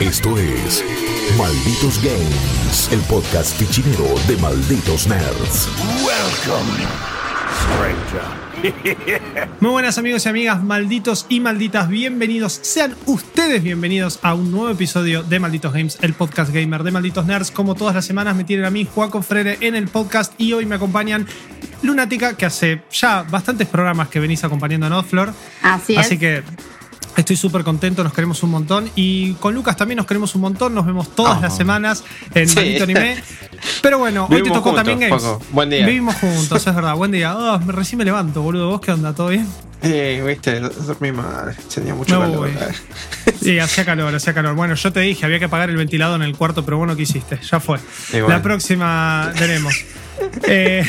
Esto es Malditos Games, el podcast fichinero de Malditos Nerds. Welcome, Muy buenas amigos y amigas, malditos y malditas, bienvenidos, sean ustedes bienvenidos a un nuevo episodio de Malditos Games, el podcast gamer de Malditos Nerds. Como todas las semanas me tienen a mí, Juaco Frere, en el podcast y hoy me acompañan Lunática, que hace ya bastantes programas que venís acompañándonos, Flor. Así es. Así que Estoy súper contento, nos queremos un montón. Y con Lucas también nos queremos un montón. Nos vemos todas Oh. las semanas en Sí. Maldito Anime. Pero bueno, hoy te tocó juntos, también Games. Paco. Buen día. Vivimos juntos, es verdad. Buen día. Oh, recién me levanto, boludo. ¿Vos qué onda? ¿Todo bien? Eh, viste, dormí mal. Tenía mucho No, calor. Sí, hacía calor, hacía calor. Bueno, yo te dije, había que apagar el ventilador en el cuarto, pero bueno, ¿qué hiciste? Ya fue. Igual. La próxima veremos. Eh,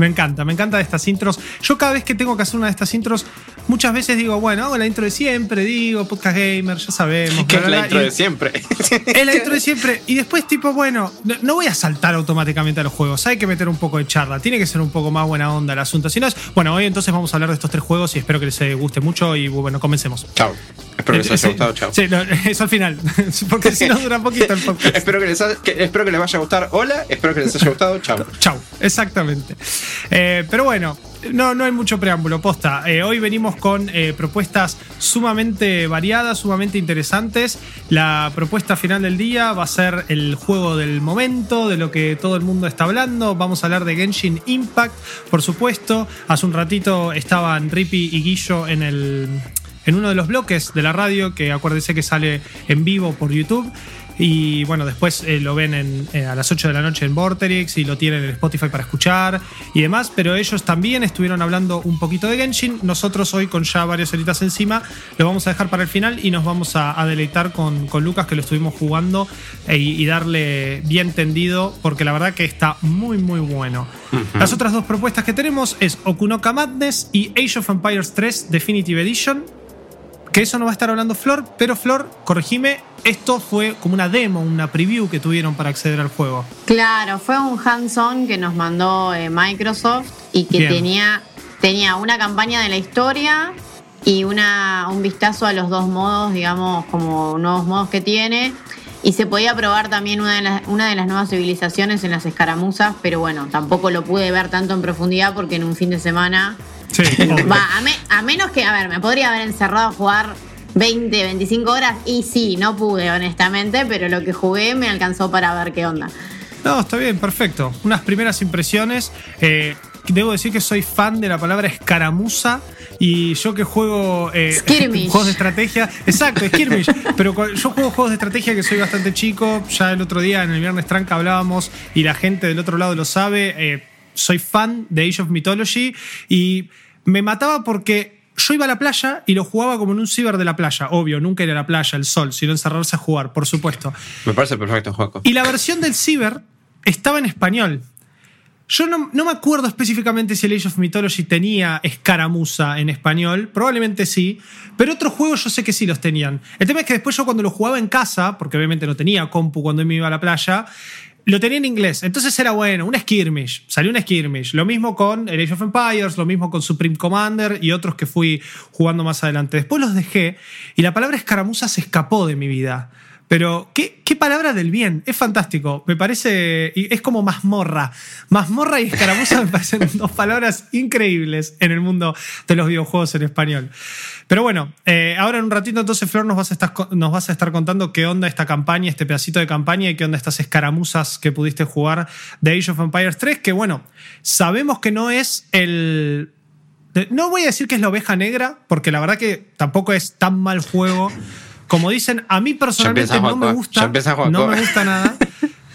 me encanta, me encanta de estas intros. Yo cada vez que tengo que hacer una de estas intros, muchas veces digo, bueno, hago la intro de siempre, digo, podcast gamer, ya sabemos. Que es la intro y- de siempre. es la intro de siempre. Y después, tipo, bueno, no, no voy a saltar automáticamente a los juegos. Hay que meter un poco de charla. Tiene que ser un poco más buena onda el asunto. Si no es. Bueno, hoy entonces vamos a hablar de estos tres juegos y espero que les eh, guste mucho. Y bueno, comencemos. Chao. Espero que les haya Sí, gustado. Chao. Sí, no, eso al final. Porque si no dura poquito el podcast. espero, que les ha- que- espero que les vaya a gustar. Hola. Espero que les haya gustado. Chao. Chau, exactamente. Eh, pero bueno, no, no hay mucho preámbulo, posta. Eh, hoy venimos con eh, propuestas sumamente variadas, sumamente interesantes. La propuesta final del día va a ser el juego del momento, de lo que todo el mundo está hablando. Vamos a hablar de Genshin Impact, por supuesto. Hace un ratito estaban Rippy y Guillo en el. En uno de los bloques de la radio, que acuérdese que sale en vivo por YouTube. Y bueno, después eh, lo ven en- eh, a las 8 de la noche en Vorterix y lo tienen en Spotify para escuchar y demás. Pero ellos también estuvieron hablando un poquito de Genshin. Nosotros hoy, con ya varias horitas encima, lo vamos a dejar para el final y nos vamos a, a deleitar con, con Lucas, que lo estuvimos jugando eh, y, y darle bien tendido, porque la verdad que está muy, muy bueno. Las otras dos propuestas que tenemos es Okunoka Madness y Age of Empires 3 Definitive Edition que eso no va a estar hablando Flor, pero Flor, corregime, esto fue como una demo, una preview que tuvieron para acceder al juego. Claro, fue un hands-on que nos mandó eh, Microsoft y que Bien. tenía, tenía una campaña de la historia y una, un vistazo a los dos modos, digamos, como nuevos modos que tiene. Y se podía probar también una de, las, una de las nuevas civilizaciones en las escaramuzas, pero bueno, tampoco lo pude ver tanto en profundidad porque en un fin de semana Sí. Va, a, me- a menos que, a ver, me podría haber encerrado a jugar 20, 25 horas y sí, no pude, honestamente, pero lo que jugué me alcanzó para ver qué onda. No, está bien, perfecto. Unas primeras impresiones. eh, debo decir que soy fan de la palabra escaramuza. Y yo que juego eh, juegos de estrategia. Exacto, skirmish. pero yo juego juegos de estrategia que soy bastante chico. Ya el otro día en el Viernes Tranca hablábamos y la gente del otro lado lo sabe. eh, soy fan de Age of Mythology y me mataba porque yo iba a la playa y lo jugaba como en un ciber de la playa. Obvio, nunca ir a la playa, el sol, sino encerrarse a jugar, por supuesto. Me parece perfecto, Juaco. Y la versión del Ciber estaba en español. Yo no, no me acuerdo específicamente si el Age of Mythology tenía escaramuza en español, probablemente sí, pero otros juegos yo sé que sí los tenían. El tema es que después yo cuando lo jugaba en casa, porque obviamente no tenía compu cuando me iba a la playa, lo tenía en inglés. Entonces era bueno, un skirmish, salió un skirmish. Lo mismo con el Age of Empires, lo mismo con Supreme Commander y otros que fui jugando más adelante. Después los dejé y la palabra escaramuza se escapó de mi vida. Pero, ¿qué, qué palabra del bien? Es fantástico. Me parece. Es como mazmorra. Mazmorra y escaramuza me parecen dos palabras increíbles en el mundo de los videojuegos en español. Pero bueno, eh, ahora en un ratito entonces, Flor, nos vas, a estar, nos vas a estar contando qué onda esta campaña, este pedacito de campaña y qué onda estas escaramuzas que pudiste jugar de Age of Empires 3. Que bueno, sabemos que no es el No voy a decir que es la oveja negra, porque la verdad que tampoco es tan mal juego. Como dicen, a mí personalmente no me gusta. No me gusta nada.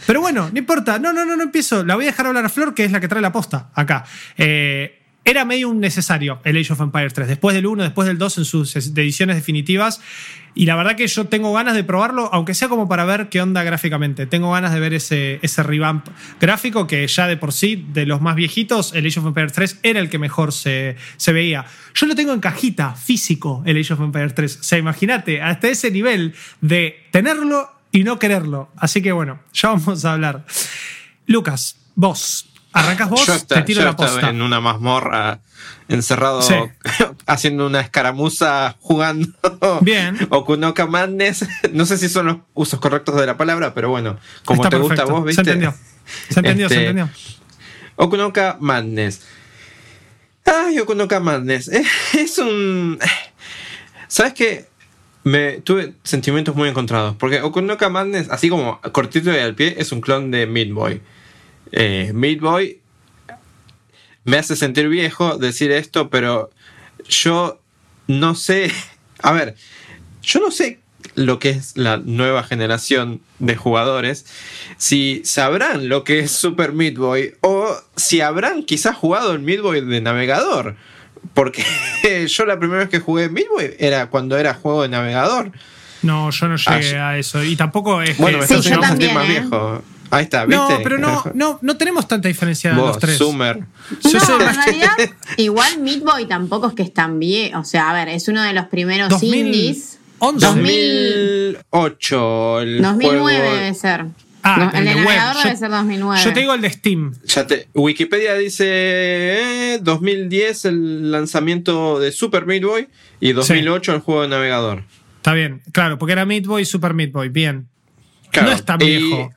Pero bueno, no importa. No, no, no, no empiezo. La voy a dejar hablar a Flor, que es la que trae la posta acá. Eh, era medio un necesario el Age of Empires 3. Después del 1, después del 2 en sus ediciones definitivas. Y la verdad que yo tengo ganas de probarlo, aunque sea como para ver qué onda gráficamente. Tengo ganas de ver ese, ese revamp gráfico que ya de por sí, de los más viejitos, el Age of Empires 3 era el que mejor se, se veía. Yo lo tengo en cajita, físico, el Age of Empires 3. O sea, imagínate, hasta ese nivel de tenerlo y no quererlo. Así que bueno, ya vamos a hablar. Lucas, vos, Arrancas vos, yo te esta- tiro yo la estaba posta. en una mazmorra encerrado Sí. haciendo una escaramuza jugando Bien. Okunoka Madness. No sé si son los usos correctos de la palabra, pero bueno, como Está te gusta a vos, ¿viste? Se entendió. Se entendió, se Este, entendió. Okunoka Madness. Ay, Okunoka Madness. Eh, Es un. ¿Sabes qué? Me tuve sentimientos muy encontrados. Porque Okunoka Madness, así como cortito y al pie, es un clon de Meat Boy. Eh, Meat Boy me hace sentir viejo decir esto, pero yo no sé. A ver, yo no sé lo que es la nueva generación de jugadores, si sabrán lo que es Super Meat Boy o si habrán quizás jugado el Meat Boy de navegador. Porque yo la primera vez que jugué Meat Boy era cuando era juego de navegador. No, yo no llegué a eso. Y tampoco es Bueno, que- me Sí, yo haciendo sentir también, más ¿eh? viejo. Ahí está, ¿viste? No, pero no, no, no tenemos tanta diferencia de los Vos, tres. Summer. Yo no, soy en más- realidad, igual Meat Boy tampoco es que es tan viejo. O sea, a ver, es uno de los primeros 2011. indies. 2008. El 2009 juego- debe ser. Ah, No, el de web. navegador Yo- debe ser 2009. Yo te digo el de Steam. Ya te- Wikipedia dice eh, 2010 el lanzamiento de Super Meat Boy y 2008 el juego de navegador. Está bien, claro, porque era Meat Boy y Super Meat Boy. Bien. Claro, No es tan y- viejo.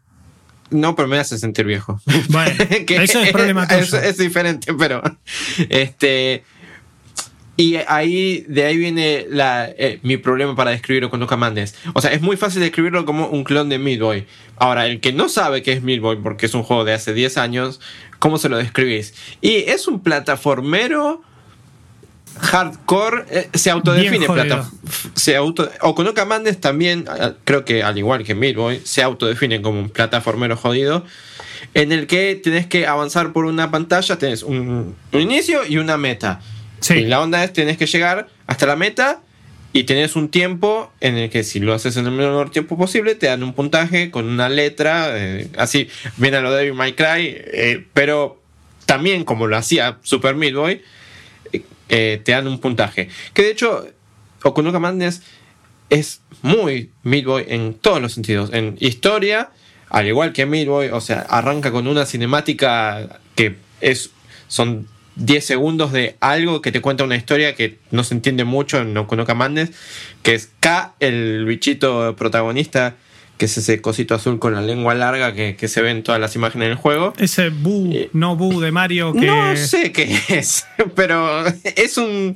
No, pero me hace sentir viejo. Bueno, eso es problema tuyo. Es, es diferente, pero. Este. Y ahí, de ahí viene la, eh, mi problema para describirlo con Luca Mandes. O sea, es muy fácil describirlo como un clon de Meat Boy. Ahora, el que no sabe qué es Meat Boy, porque es un juego de hace 10 años, ¿cómo se lo describís? Y es un plataformero hardcore, eh, se autodefine se auto Okunoka Madness también creo que al igual que Meat Boy se autodefine como un plataformero jodido en el que tenés que avanzar por una pantalla tenés un, un inicio y una meta Sí. y la onda es tenés que llegar hasta la meta y tenés un tiempo en el que si lo haces en el menor tiempo posible te dan un puntaje con una letra eh, así viene a lo de Devil May Cry eh, pero también como lo hacía Super Meat Boy eh, te dan un puntaje. Que de hecho, Okunoka Madness es muy Meat Boy en todos los sentidos. En historia, al igual que Meat Boy, o sea, arranca con una cinemática que es son 10 segundos de algo que te cuenta una historia que no se entiende mucho en Okunoka Madness, que es K, el bichito protagonista, que es ese cosito azul con la lengua larga que, que se ve en todas las imágenes del juego. Ese Boo, Eh, no Boo de Mario que. No sé qué es, pero es un.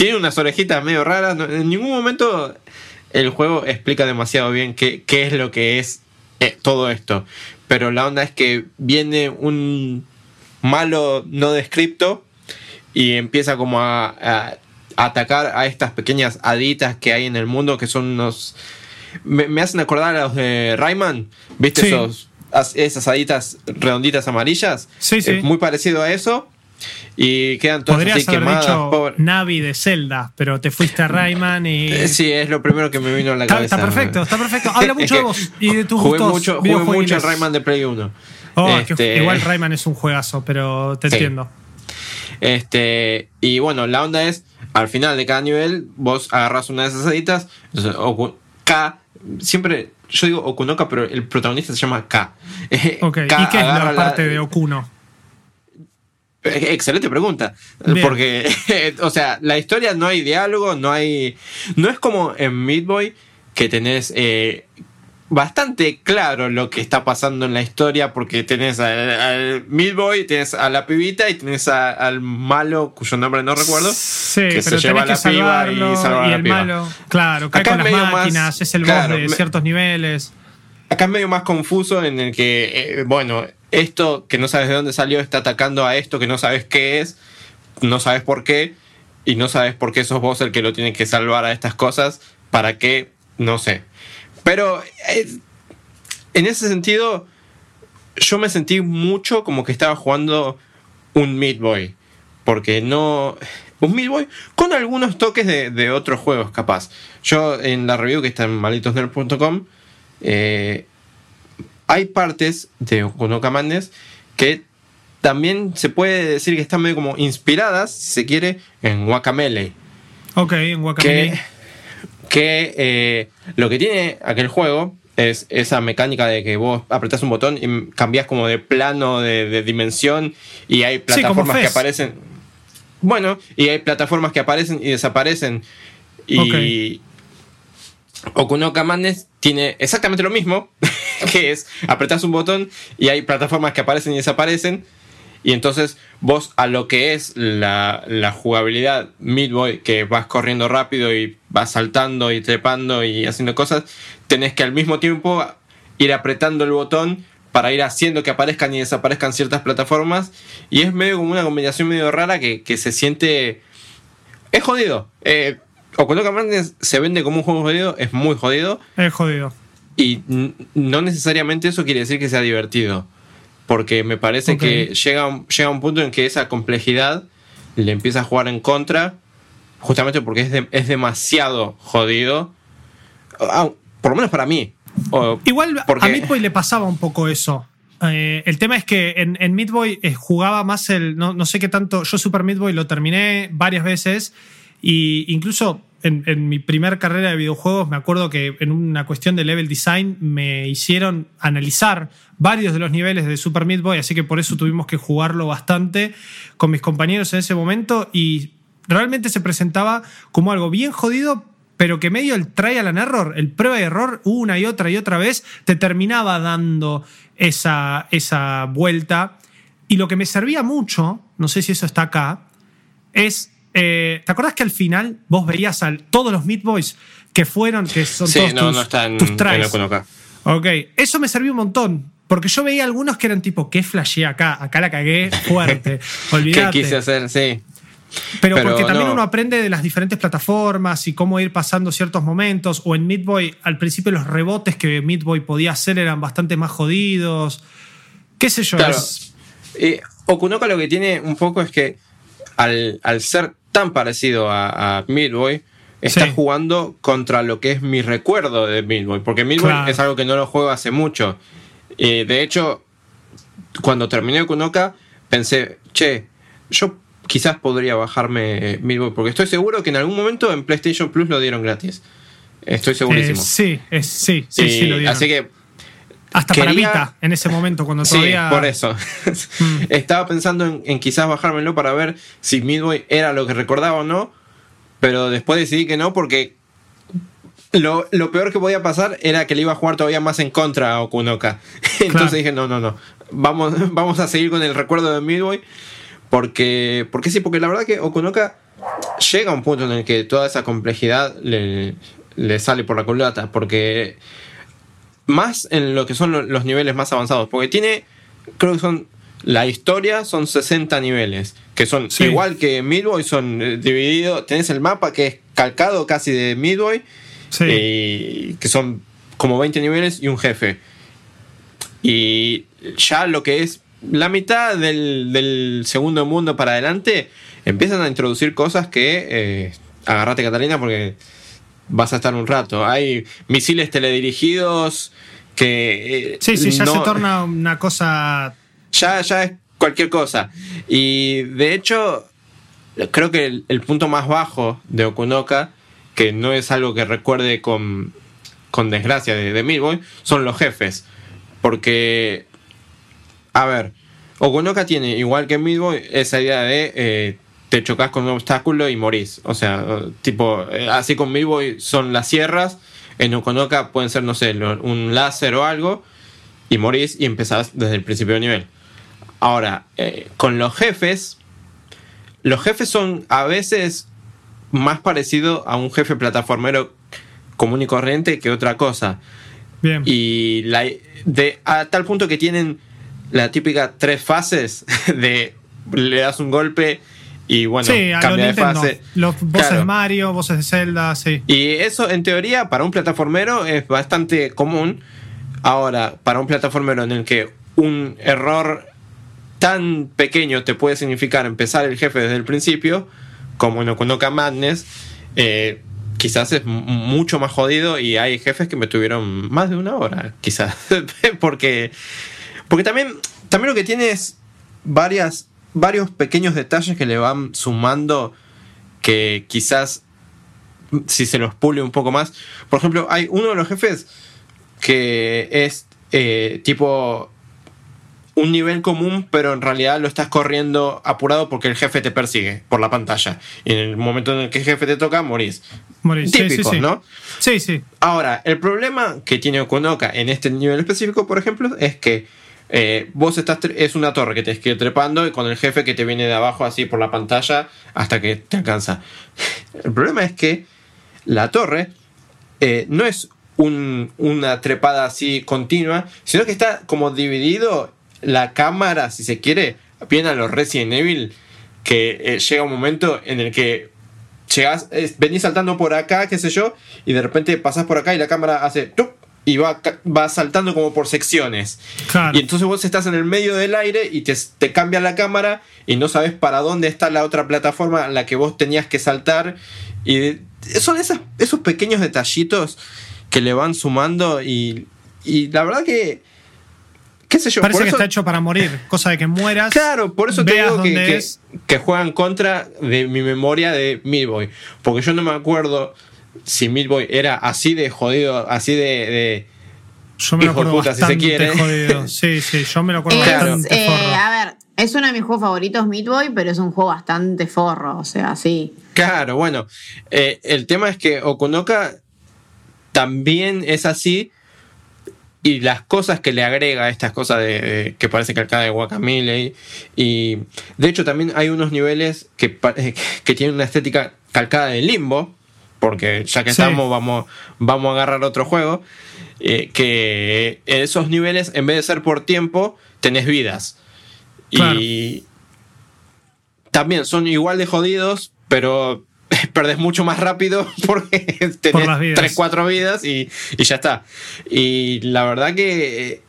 Tiene unas orejitas medio raras. no- en ningún momento el juego explica demasiado bien qué, qué es lo que es eh, todo esto. Pero la onda es que viene un malo no descripto y empieza como a, a atacar a estas pequeñas haditas que hay en el mundo que son unos. Me, me hacen acordar a los de Rayman, ¿viste? Sí. Esos, as- esas haditas redonditas amarillas. Sí, sí. Es muy parecido a eso. Y quedan todas Podrías así haber quemadas. dicho pobre- Navi de Zelda, pero te fuiste a Rayman y. Eh, Sí, es lo primero que me vino a la Está, cabeza. está perfecto, está perfecto. Habla mucho de vos y de tus jugué gustos. mucho, jugué mucho el. Rayman de Play 1. Oh, es que Este, igual Rayman es un juegazo, pero te Sí. entiendo. Este, y bueno, la onda es, al final de cada nivel, vos agarras una de esas haditas, entonces, K, siempre, yo digo Okunoka, pero el protagonista se llama K. Ok, K ¿y qué es la parte de Okuno? Excelente pregunta. Bien. Porque, o sea, la historia no hay diálogo, no hay. No es como en Meat Boy que tenés eh, bastante claro lo que está pasando en la historia, porque tenés al, al Meat Boy, tenés a la pibita y tenés a- al malo, cuyo nombre no recuerdo. Sí, que se lleva a la piba y salvar a y la el piba. malo, claro, cae Acá con es las medio más- máquinas, es el claro, boss de me- ciertos niveles. Acá es medio más confuso en el que, eh, bueno, esto que no sabes de dónde salió está atacando a esto que no sabes qué es, no sabes por qué, y no sabes por qué sos vos el que lo tiene que salvar a estas cosas, para qué, no sé. Pero eh, en ese sentido, yo me sentí mucho como que estaba jugando un Meat Boy, porque no... Un Meat Boy con algunos toques de, de otros juegos, capaz. Yo en la review que está en malditosnerd.com eh, hay partes de Okunoka Madness que también se puede decir que están medio como inspiradas, si se quiere, en Guacamele. Ok, en Guacamole. Que, que eh, lo que tiene aquel juego es esa mecánica de que vos apretás un botón y cambias como de plano, de, dimensión, y hay plataformas que aparecen. Bueno, y hay plataformas que aparecen y desaparecen. Y Okunoka Madness tiene exactamente lo mismo, que es apretás un botón y hay plataformas que aparecen y desaparecen. Y entonces vos a lo que es la, la jugabilidad Midboy, que vas corriendo rápido y vas saltando y trepando y haciendo cosas, tenés que al mismo tiempo ir apretando el botón para ir haciendo que aparezcan y desaparezcan ciertas plataformas. Y es medio como una combinación medio rara que, se siente... Es jodido. Eh, Okunoka Madness se vende como un juego jodido, es muy jodido. Es jodido. Y no necesariamente eso quiere decir que sea divertido porque me parece que llega, llega un punto en que esa complejidad le empieza a jugar en contra, justamente porque es, es demasiado jodido, ah, por lo menos para mí. Igual a Midboy le pasaba un poco eso. Eh, el tema es que en, en Midboy eh, jugaba más el. No, no, sé qué tanto. Yo Super Midboy lo terminé varias veces. Y incluso en, mi primer carrera de videojuegos me acuerdo que en una cuestión de level design me hicieron analizar varios de los niveles de Super Meat Boy, así que por eso tuvimos que jugarlo bastante con mis compañeros en ese momento y realmente se presentaba como algo bien jodido, pero que medio el trial and error, el prueba y error una y otra y otra vez, te terminaba dando esa, esa vuelta. Y lo que me servía mucho, no sé si eso está acá, es eh, ¿Te acuerdas que al final vos veías a todos los Meat Boys que fueron, que son sí, todos no, tus, no están acá. Ok, eso me sirvió un montón. Porque yo veía algunos que eran tipo, ¿qué flashé acá? Acá la cagué fuerte. Olvídate. ¿Qué quise hacer? Sí. Pero, porque también uno aprende de las diferentes plataformas y cómo ir pasando ciertos momentos. O en Meat Boy, al principio los rebotes que Meat Boy podía hacer eran bastante más jodidos. ¿Qué sé yo? Claro. Es... Okunoka lo que tiene un poco es que al, al ser tan parecido a, Midboy, está jugando contra lo que es mi recuerdo de Midboy, porque Midboy es algo que no lo juego hace mucho. de hecho, cuando terminé Kunoka, pensé, che, yo quizás podría bajarme Midboy, porque estoy seguro que en algún momento en PlayStation Plus lo dieron gratis. Estoy segurísimo. Eh, sí, sí, sí, sí, lo dieron. Así que hasta para Vita en ese momento, cuando todavía. Sí, por eso. Mm. Estaba pensando en, quizás bajármelo para ver si Midway era lo que recordaba o no, pero después decidí que no porque lo, peor que podía pasar era que le iba a jugar todavía más en contra a Okunoka. Entonces dije, no, no, no. Vamos, vamos a seguir con el recuerdo de Midway. Porque, porque sí, porque la verdad que Okunoka llega a un punto en el que toda esa complejidad le, le sale por la culata. Porque más en lo que son los niveles más avanzados, porque tiene, creo que son, la historia son 60 niveles, que son igual que Midway, son eh, divididos, tenés el mapa que es calcado casi de Midway, que son como 20 niveles y un jefe. Y ya lo que es la mitad del, segundo mundo para adelante, empiezan a introducir cosas que... Eh, agarrate Catalina porque vas a estar un rato. Hay misiles teledirigidos que... Eh, sí, sí, ya se torna una cosa... Ya, ya es cualquier cosa. Y de hecho, creo que el, punto más bajo de Okunoka, que no es algo que recuerde con, con desgracia de, de son los jefes. Porque, a ver, Okunoka tiene, igual que Midboy, esa idea de... Eh, te chocas con un obstáculo y morís. O sea, tipo, eh, así con Midboy son las sierras, en Okonoka pueden ser, no sé, un láser o algo, y morís y empezás desde el principio del nivel. Ahora, eh, con los jefes, los jefes son a veces más parecidos a un jefe plataformero común y corriente que otra cosa. Bien. Y la, de, a tal punto que tienen la típica tres fases de le das un golpe y bueno, cambia de fase. Los voces de Mario, voces de Zelda, sí. Y eso en teoría para un plataformero es bastante común. Ahora, para un plataformero en el que un error tan pequeño te puede significar empezar el jefe desde el principio, como en Okunoka Madness, eh, quizás es mucho más jodido y hay jefes que me tuvieron más de una hora, quizás. porque, porque también, también lo que tiene es varias varios pequeños detalles que le van sumando que quizás si se los pule un poco más. Por ejemplo, hay uno de los jefes que es eh, tipo un nivel común, pero en realidad lo estás corriendo apurado porque el jefe te persigue por la pantalla. Y en el momento en el que el jefe te toca, morís. Morís, sí, sí, Típicos, sí. ¿no? Sí, sí. Ahora, el problema que tiene Okonoka en este nivel específico, por ejemplo, es que eh, vos estás es una torre que te que trepando y con el jefe que te viene de abajo así por la pantalla hasta que te alcanza. El problema es que la torre eh, no es un- una trepada así continua, sino que está como dividido la cámara, si se quiere, bien a los Resident Evil, que eh, llega un momento en el que llegas, venís saltando por acá, qué sé yo, y de repente pasás por acá y la cámara hace ¡tup! Y va, va saltando como por secciones. Claro. Y entonces vos estás en el medio del aire y te, te cambia la cámara y no sabes para dónde está la otra plataforma a la que vos tenías que saltar. Y son esas, esos pequeños detallitos que le van sumando y, y la verdad que... ¿Qué sé yo? Parece por que eso- está hecho para morir, cosa de que mueras. Claro, por eso te digo que, que, que juegan contra de mi memoria de Midboy. Porque yo no me acuerdo si Midboy era así de jodido, así de. de- Yo me lo acuerdo puta, si se quiere. jodido. Sí, sí, yo me lo acuerdo Es, bastante eh, forro. a ver, es uno de mis juegos favoritos, Meat Boy, pero es un juego bastante forro, o sea, sí. Claro, bueno. eh, el tema es que Okunoka también es así. Y las cosas que le agrega, estas cosas de, de- que parece calcada de Guacamole. Y, y, de hecho, también hay unos niveles que, que tienen una estética calcada de limbo. Porque ya que Sí. estamos, vamos, vamos a agarrar otro juego. eh, que en esos niveles, en vez de ser por tiempo, tenés vidas. Claro. Y también son igual de jodidos, pero perdés mucho más rápido porque tenés vidas. 3, 4 vidas y, y ya está. Y la verdad que eh,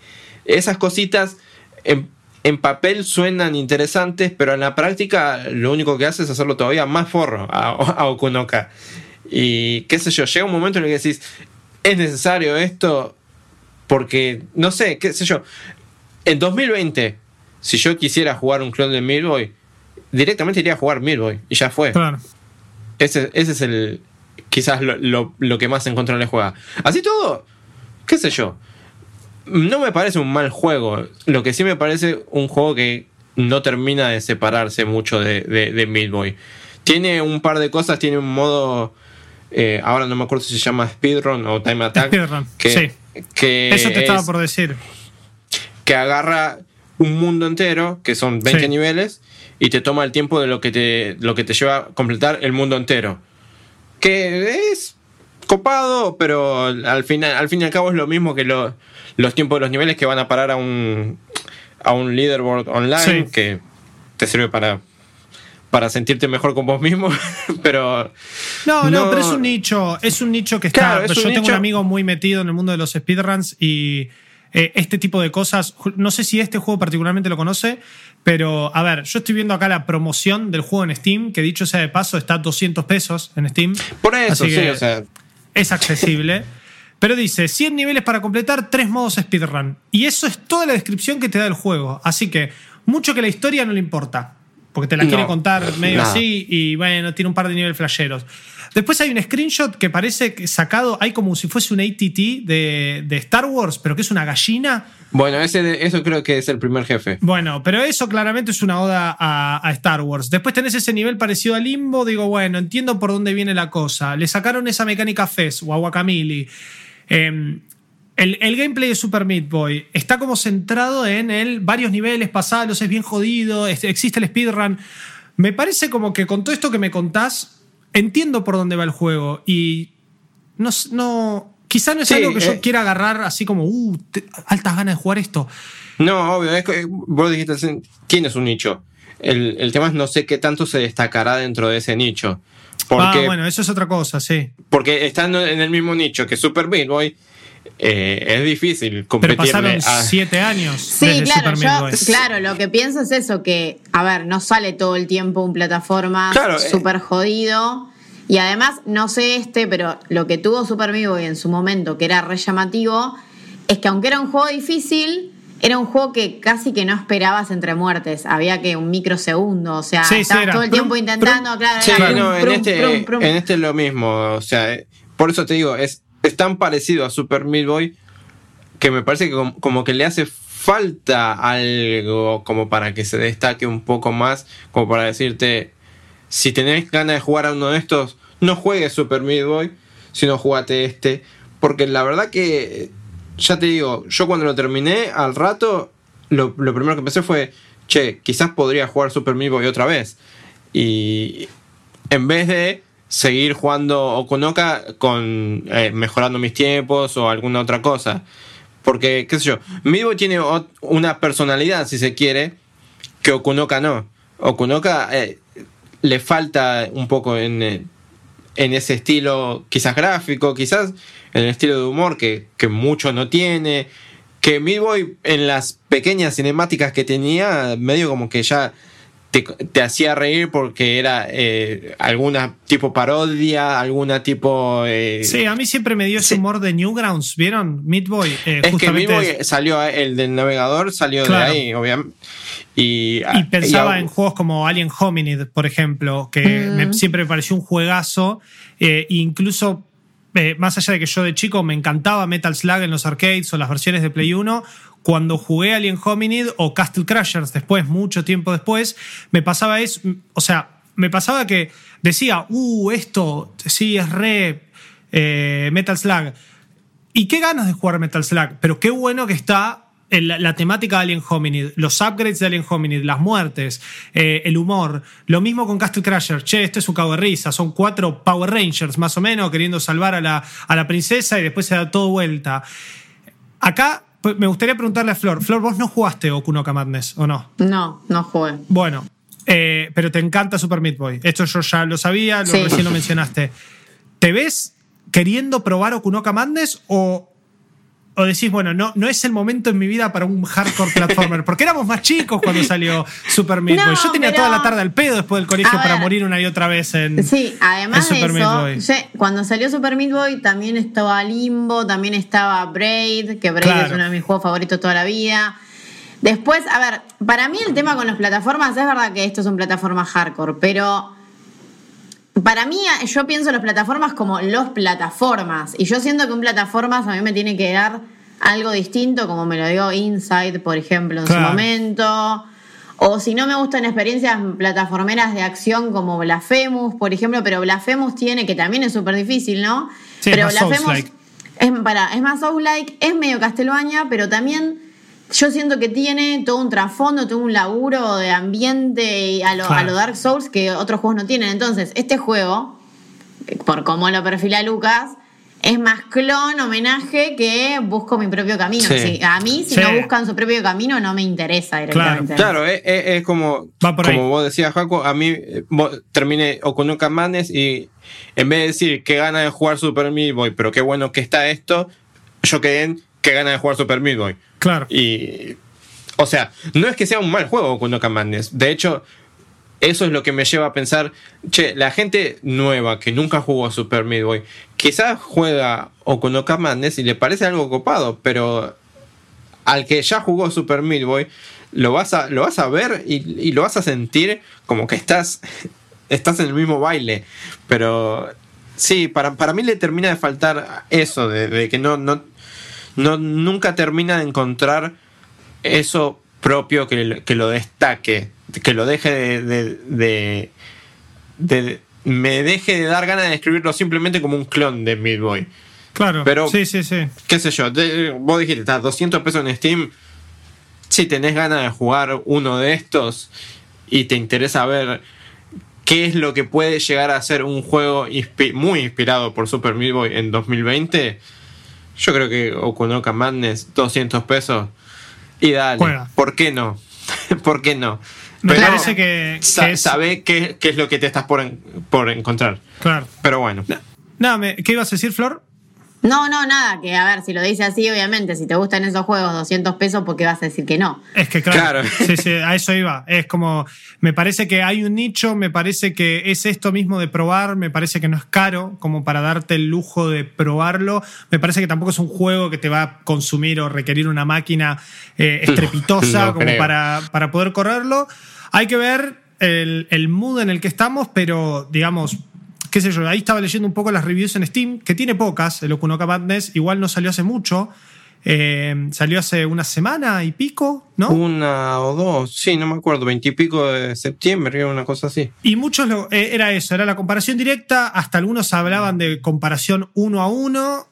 esas cositas en, en papel suenan interesantes, pero en la práctica lo único que hace es hacerlo todavía más forro a, a Okunoka. Y qué sé yo, llega un momento en el que decís, es necesario esto porque, no sé, qué sé yo, en 2020, si yo quisiera jugar un clon de Midboy, directamente iría a jugar Midboy y ya fue. Claro. Ese, ese es el. Quizás lo, lo- lo que más en control le juega. Así todo, qué sé yo. No me parece un mal juego. Lo que sí me parece un juego que no termina de separarse mucho de, de, de Meat Boy. Tiene un par de cosas, tiene un modo. Eh, ahora no me acuerdo si se llama Speedrun o Time Attack. Speedrun, que, sí. que Eso te estaba es- por decir. que agarra un mundo entero, que son 20 Sí. niveles, y te toma el tiempo de lo que te, lo que te lleva a completar el mundo entero. Que es copado, pero al final, al fin y al cabo es lo mismo que lo- los tiempos de los niveles que van a parar a un, a un leaderboard online, Sí. que te sirve para, para sentirte mejor con vos mismo, pero... No, no, No. pero es un nicho, es un nicho que está. Claro, es yo tengo nicho. un amigo muy metido en el mundo de los speedruns y eh, este tipo de cosas. No sé si este juego particularmente lo conoce, pero a ver, yo estoy viendo acá la promoción del juego en Steam, que dicho sea de paso, está a 200 pesos en Steam. Por eso, Así sí, que o sea... Es accesible. Pero dice 100 niveles para completar, 3 modos speedrun. Y eso es toda la descripción que te da el juego. Así que mucho que la historia no le importa. Porque te la No, quiere contar medio nada. así y bueno, tiene un par de niveles flasheros. Después hay un screenshot que parece que sacado, hay como si fuese un ATT de, de Star Wars, pero que es una gallina. Bueno, ese de- eso creo que es el primer jefe. Bueno, pero eso claramente es una oda a, a Star Wars. Después tenés ese nivel parecido a Limbo. Digo, bueno, entiendo por dónde viene la cosa. Le sacaron esa mecánica Fez o a Guacamole. Eh, el, el gameplay de Super Meat Boy está como centrado en el varios niveles pasados, es bien jodido, es- existe el speedrun. Me parece como que con todo esto que me contás, entiendo por dónde va el juego y no, no quizá no es Sí, algo que yo eh. quiera agarrar así como, uh, te- altas ganas de jugar esto. No, obvio, es que vos dijiste, tienes un nicho. El, el tema es no sé qué tanto se destacará dentro de ese nicho. Porque, ah, bueno, eso es otra cosa, sí. porque estando en el mismo nicho que Super Meat Boy, eh, es difícil Pero competirle pasaron a... siete años. Sí, desde claro, Super yo, claro, lo que pienso es eso, que, a ver, no sale todo el tiempo un plataforma Claro, eh. súper jodido. Y además, no sé este, pero lo que tuvo Super Meat Boy en su momento, que era re llamativo, es que aunque era un juego difícil, era un juego que casi que no esperabas entre muertes. Había que un microsegundo, o sea, Sí, estabas todo el prum, tiempo intentando, claro, Sí, era prum, no, en este, en este es lo mismo. O sea, eh, por eso te digo, es, es tan parecido a Super Meat Boy que me parece que como, que le hace falta algo como para que se destaque un poco más, como para decirte, si tenés ganas de jugar a uno de estos, no juegues Super Meat Boy, sino jugate este, porque la verdad que, ya te digo, yo cuando lo terminé, al rato, lo, lo primero que pensé fue, che, quizás podría jugar Super Meat Boy otra vez. Y en vez de seguir jugando Okunoka con eh, mejorando mis tiempos o alguna otra cosa. Porque, qué sé yo, Boy tiene una personalidad, si se quiere, que Okunoka no. Okunoka eh, le falta un poco en, eh, en ese estilo, quizás gráfico, quizás en el estilo de humor que, que mucho no tiene. Que Boy en las pequeñas cinemáticas que tenía, medio como que ya te, te hacía reír porque era eh, alguna tipo parodia, alguna tipo... eh, Sí, a mí siempre me dio ese humor de Newgrounds, ¿vieron? Meat Boy. eh, es que Meat Boy salió, a- el del navegador salió Claro. de ahí, obviamente. Y, Y pensaba y en juegos como Alien Hominid, por ejemplo, que Mm. me- siempre me pareció un juegazo. eh, e incluso, eh, más allá de que yo de chico me encantaba Metal Slug en los arcades o las versiones de Play 1, cuando jugué Alien Hominid o Castle Crashers después, mucho tiempo después, me pasaba eso, o sea, me pasaba que decía, uh, esto sí es re eh, Metal Slug. Y qué ganas de jugar Metal Slug, pero qué bueno que está la, temática de Alien Hominid, los upgrades de Alien Hominid, las muertes, eh, el humor. Lo mismo con Castle Crasher. Che, esto es un cago de risa. Son cuatro Power Rangers, más o menos, queriendo salvar a la, a la princesa y después se da todo vuelta. Acá me gustaría preguntarle a Flor. Flor, ¿vos no jugaste Okunoka Madness o no? No, no jugué. Bueno, eh, pero te encanta Super Meat Boy. Esto yo ya lo sabía, lo, Sí. recién lo mencionaste. ¿Te ves queriendo probar Okunoka Madness o, o decís, bueno, no, no es el momento en mi vida para un hardcore platformer? Porque éramos más chicos cuando salió Super Meat No, Boy. Yo tenía pero- toda la tarde al pedo después del colegio para morir una y otra vez en, Sí, además en de Super Meat eso, Boy. yo- cuando salió Super Meat Boy también estaba Limbo, también estaba Braid, que Braid Claro. es uno de mis juegos favoritos toda la vida. Después, a ver, para mí el tema con las plataformas es verdad que esto es un plataforma hardcore, pero para mí yo pienso en las plataformas como los plataformas y yo siento que un plataformas a mí me tiene que dar algo distinto, como me lo dio Inside, por ejemplo, en Claro. su momento. O si no me gustan experiencias plataformeras de acción como Blasphemous, por ejemplo, pero Blasphemous tiene, que también es súper difícil, ¿no? Sí, es pero más Souls-like. es, para, es más Souls-like, es medio Castlevania, pero también yo siento que tiene todo un trasfondo, todo un laburo de ambiente a lo, Claro. a lo Dark Souls que otros juegos no tienen. Entonces, este juego, por cómo lo perfila Lucas, es más clon, homenaje que busco mi propio camino. Sí. Si- a mí, si Sí. no buscan su propio camino, no me interesa directamente. Claro, es, es- es como, Va por ahí. como vos decías, Jaco, a mí eh, vos- terminé Okunoka Madness y en vez de decir que gana de jugar Super Meat Boy, pero qué bueno que está esto, yo quedé en que gana de jugar Super Meat Boy. Claro. Y, o sea, no es que sea un mal juego Okunoka Madness. De hecho, eso es lo que me lleva a pensar, che, la gente nueva que nunca jugó a Super Meat Boy, quizás juega Okunoka Madness y le parece algo copado, pero al que ya jugó Super Meat Boy, lo vas a, lo vas a ver y, y lo vas a sentir como que estás, estás en el mismo baile. Pero sí, para, para mí le termina de faltar eso, de, de que no, no, no, nunca termina de encontrar eso propio que, que lo destaque, que lo deje de, de, de- de- me deje de dar ganas de escribirlo simplemente como un clon de Meat Boy. Claro. Pero- sí, sí, sí. qué sé yo, de- vos dijiste, está 200 pesos en Steam. Si tenés ganas de jugar uno de estos y te interesa ver qué es lo que puede llegar a ser un juego inspi- muy inspirado por Super Meat Boy en 2020, yo creo que Okunoka Madness, 200 pesos. Y dale, Juega. ¿por qué no? ¿Por qué no? Me Pero parece que, que sa- es- sabe qué, qué es lo que te estás por, en- por encontrar. Claro. Pero bueno. Nada, me- ¿qué ibas a decir, Flor? No, no, nada, que a ver, si lo dice así, obviamente, si te gustan esos juegos 200 pesos, ¿por qué vas a decir que no? Es que claro, Claro. Sí, sí, a eso iba. Es como, me parece que hay un nicho, me parece que es esto mismo de probar, me parece que no es caro como para darte el lujo de probarlo. Me parece que tampoco es un juego que te va a consumir o requerir una máquina eh, estrepitosa No como para, para poder correrlo. Hay que ver el, el mood en el que estamos, pero digamos, qué sé yo, ahí estaba leyendo un poco las reviews en Steam, que tiene pocas, el Okunoka Madness, igual no salió hace mucho. Eh, salió hace una semana y pico, ¿no? Una o dos, sí, no me acuerdo, veintipico de septiembre, una cosa así. Y muchos lo, eh, era eso, era la comparación directa, hasta algunos hablaban de comparación uno a uno.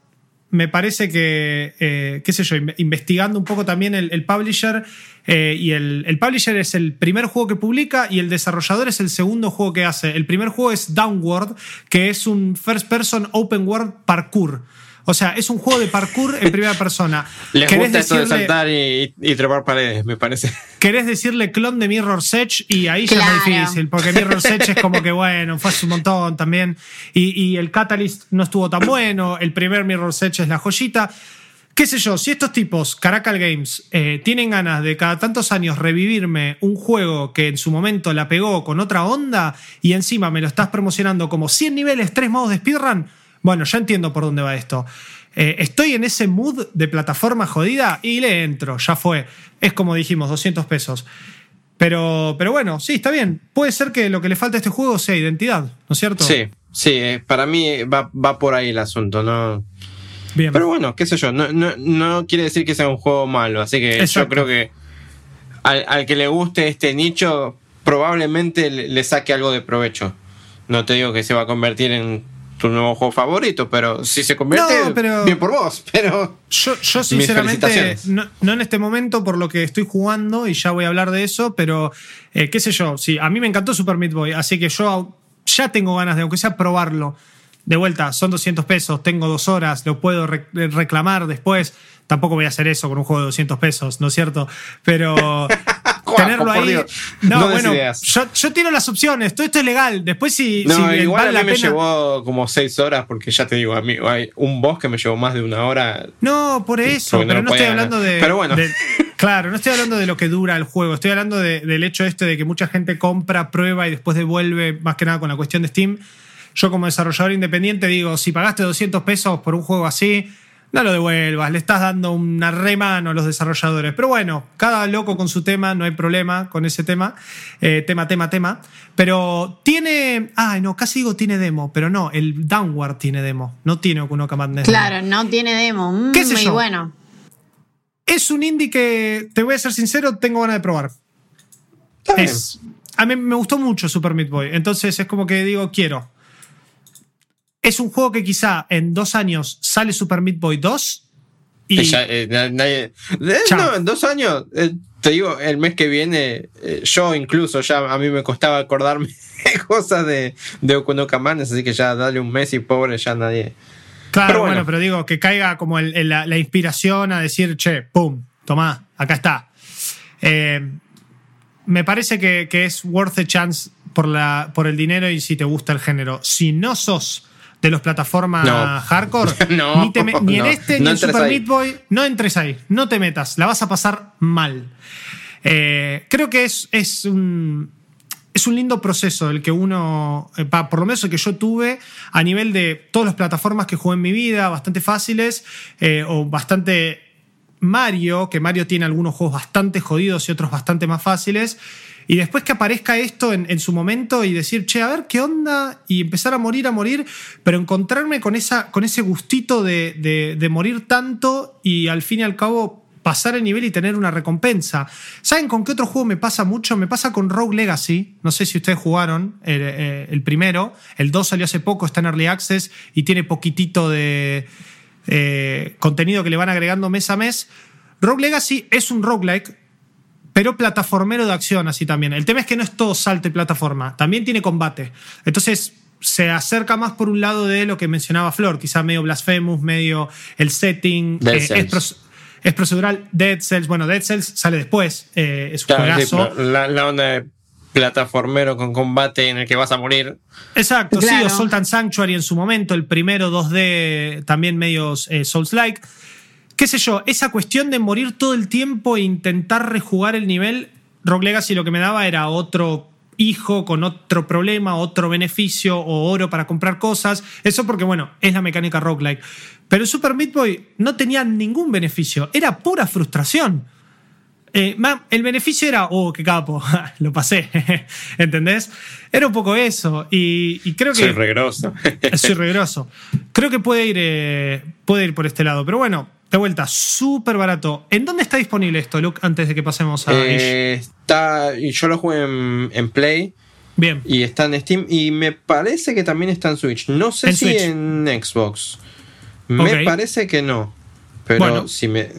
Me parece que, eh, qué sé yo, in- investigando un poco también el, el publisher, eh, y el, el publisher es el primer juego que publica y el desarrollador es el segundo juego que hace. El primer juego es Downward, que es un first person open world parkour. O sea, es un juego de parkour en primera persona. Les ¿Querés gusta esto de decirle- saltar y, y trepar paredes, me parece. querés decirle clon de Mirror's Edge y ahí ya es difícil, porque Mirror's Edge es como que bueno, fue hace un montón también. Y, y el Catalyst no estuvo tan bueno, el primer Mirror's Edge es la joyita. Qué sé yo, si estos tipos, Caracal Games, eh, tienen ganas de cada tantos años revivirme un juego que en su momento la pegó con otra onda y encima me lo estás promocionando como 100 niveles, 3 modos de speedrun, bueno, ya entiendo por dónde va esto. Eh, estoy en ese mood de plataforma jodida y le entro, ya fue. Es como dijimos, 200 pesos. Pero, pero bueno, sí, está bien. Puede ser que lo que le falta a este juego sea identidad, ¿no es cierto? Sí, sí, eh, para mí va, va por ahí el asunto, ¿no? Bien. Pero bueno, qué sé yo, no, no, no quiere decir que sea un juego malo, así que Exacto. yo creo que al, al que le guste este nicho probablemente le, le saque algo de provecho. No te digo que se va a convertir en tu nuevo juego favorito, pero si se convierte, No, pero- bien por vos, pero... Yo, sinceramente, no, no en este momento por lo que estoy jugando y ya voy a hablar de eso, pero eh, qué sé yo, sí, a mí me encantó Super Meat Boy, así que yo ya tengo ganas de, aunque sea probarlo. De vuelta, son 200 pesos, tengo dos horas, lo puedo re- reclamar después. Tampoco voy a hacer eso con un juego de 200 pesos, ¿no es cierto? Pero tenerlo ahí. No, bueno, yo, yo tiro las opciones, todo esto es legal. Después, si, No, si igual vale a la mí me llevó como seis horas, porque ya te digo, a mí hay un boss que me llevó más de una hora. No, por eso, no pero no estoy hablando de. Pero bueno. de- claro, no estoy hablando de lo que dura el juego. Estoy hablando de- del hecho este de que mucha gente compra, prueba y después devuelve, más que nada con la cuestión de Steam. Yo, como desarrollador independiente, digo: si pagaste 200 pesos por un juego así, no lo devuelvas, le estás dando una remano a los desarrolladores. Pero bueno, cada loco con su tema, no hay problema con ese tema. Eh, tema, tema, tema. Pero tiene. Ay, no, casi digo tiene demo, pero no, el Downward tiene demo. No tiene Okunoka Madness. demo. Claro, no tiene demo. Mm, ¿Qué sé muy yo? bueno. Es un indie que, te voy a ser sincero, tengo ganas de probar. Es, a mí me gustó mucho Super Meat Boy. Entonces es como que digo, quiero. Es un juego que quizá en dos años sale Super Meat Boy 2 y Que ya, eh, nadie- eh, no, en dos años, eh, te digo, el mes que viene, eh, yo incluso ya a mí me costaba acordarme cosas de, de Okunoka Manes, así que ya dale un mes y pobre, ya nadie. claro, pero bueno. bueno. pero digo que caiga como el- el- la, la inspiración a decir, che, pum, tomá, acá está. Eh, me parece que, que es worth a chance por, la, por el dinero y si te gusta el género. Si no sos de los plataformas No. hardcore, No, ni, te ni en no, este ni en Super ahí. Meat Boy, no entres ahí, no te metas, la vas a pasar mal. Eh, creo que es, es un. Es un lindo proceso el que uno, eh, por lo menos el que yo tuve a nivel de todas las plataformas que jugué en mi vida, bastante fáciles eh, o bastante Mario, que Mario tiene algunos juegos bastante jodidos y otros bastante más fáciles. Y después que aparezca esto en, su momento y decir, che, a ver qué onda, y empezar a morir, a morir, pero encontrarme con, esa, con ese gustito de, de- morir tanto y al fin y al cabo pasar el nivel y tener una recompensa. ¿Saben con qué otro juego me pasa mucho? Me pasa con Rogue Legacy. No sé si ustedes jugaron el, eh, el primero. El 2 salió hace poco, está en Early Access y tiene poquitito de eh, contenido que le van agregando mes a mes. Rogue Legacy es un roguelike, pero plataformero de acción así también. El tema es que no es todo salto y plataforma, también tiene combate. Entonces se acerca más por un lado de lo que mencionaba Flor, quizá medio Blasphemous, medio el setting, Dead eh, es, es procedural. Dead Cells, bueno, Dead Cells sale después, eh, es un Claro, juegazo. la, la onda de plataformero con combate en el que vas a morir. Exacto, sí, o Sultan Sanctuary en su momento, el primero 2D, también medios eh, Souls-like. Qué sé yo, esa cuestión de morir todo el tiempo e intentar rejugar el nivel, Rogue Legacy lo que me daba era otro hijo con otro problema, otro beneficio o oro para comprar cosas. Eso porque, bueno, es la mecánica roguelike. Pero Super Meat Boy no tenía ningún beneficio, era pura frustración. Eh, el beneficio era, oh, qué capo, lo pasé, ¿entendés? Era un poco eso. Y, y creo que. Soy regroso. Soy regroso. Creo que puede ir, eh, puede ir por este lado. Pero bueno, de vuelta, súper barato. ¿En dónde está disponible esto, Luke, antes de que pasemos a eh, Está, y yo lo jugué en, Play. Bien. Y está en Steam. Y me parece que también está en Switch. No sé si en Xbox. Me parece que no. Pero si me.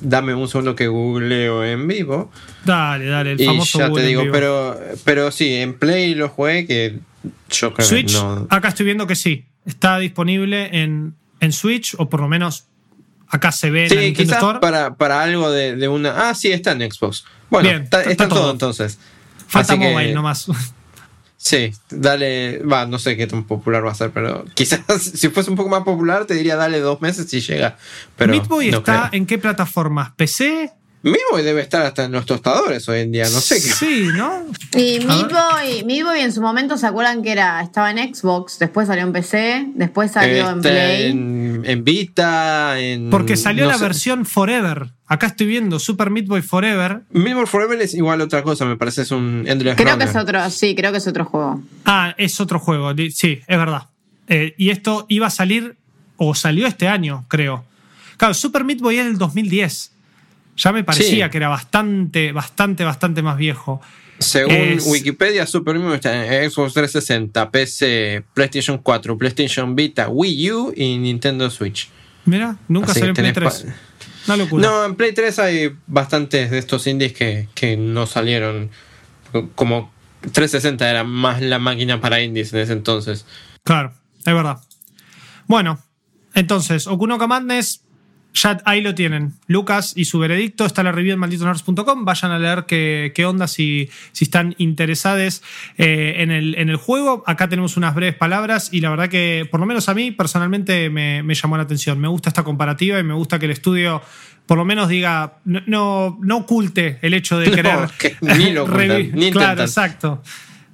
Dame un segundo que googleo en vivo. Dale, dale, el famoso ya te digo, pero, pero sí, en Play lo jugué que yo creo Switch, que no. Acá estoy viendo que sí. Está disponible en, en Switch, o por lo menos acá se ve en Nintendo Store. Para, para algo de, una. Ah, sí, está en Xbox. Bueno, está, todo. entonces. Falta mobile nomás. Sí, dale, va, no sé qué tan popular va a ser, pero quizás si fuese un poco más popular te diría dale dos meses y llega. Pero Meat Boy está en qué plataformas? ¿PC? Meat Boy debe estar hasta en los tostadores hoy en día, no sé qué. Sí, ¿no? Y Meat Boy, en su momento se acuerdan que era estaba en Xbox, después salió en PC, después salió en Play. En, Vita, en. Porque salió la versión Forever. Acá estoy viendo Super Meat Boy Forever. Meat Boy Forever es igual otra cosa, me parece, es un Endless Creo que es otro, sí, creo que es otro juego. Ah, es otro juego, sí, es verdad. Eh, y esto iba a salir, o salió este año, creo. Claro, Super Meat Boy es del 2010. Ya me parecía que era bastante, bastante, bastante más viejo. Según Wikipedia, Super Boy está en Xbox 360, PC, PlayStation 4, PlayStation Vita, Wii U y Nintendo Switch. Mira, nunca salió en Play 3. No, en Play 3 hay bastantes de estos indies que, que no salieron. Como 360 era más la máquina para indies en ese entonces. Claro, es verdad. Bueno, entonces, Okunoka Madness ya ahí lo tienen. Lucas y su veredicto. Está la review en malditonerds.com. Vayan a leer qué, qué onda si, si están interesados eh, en, el, en el juego. Acá tenemos unas breves palabras y la verdad que, por lo menos a mí, personalmente me, llamó la atención. Me gusta esta comparativa y me gusta que el estudio por lo menos diga, no, no, oculte el hecho de querer. ni lo ni Claro, exacto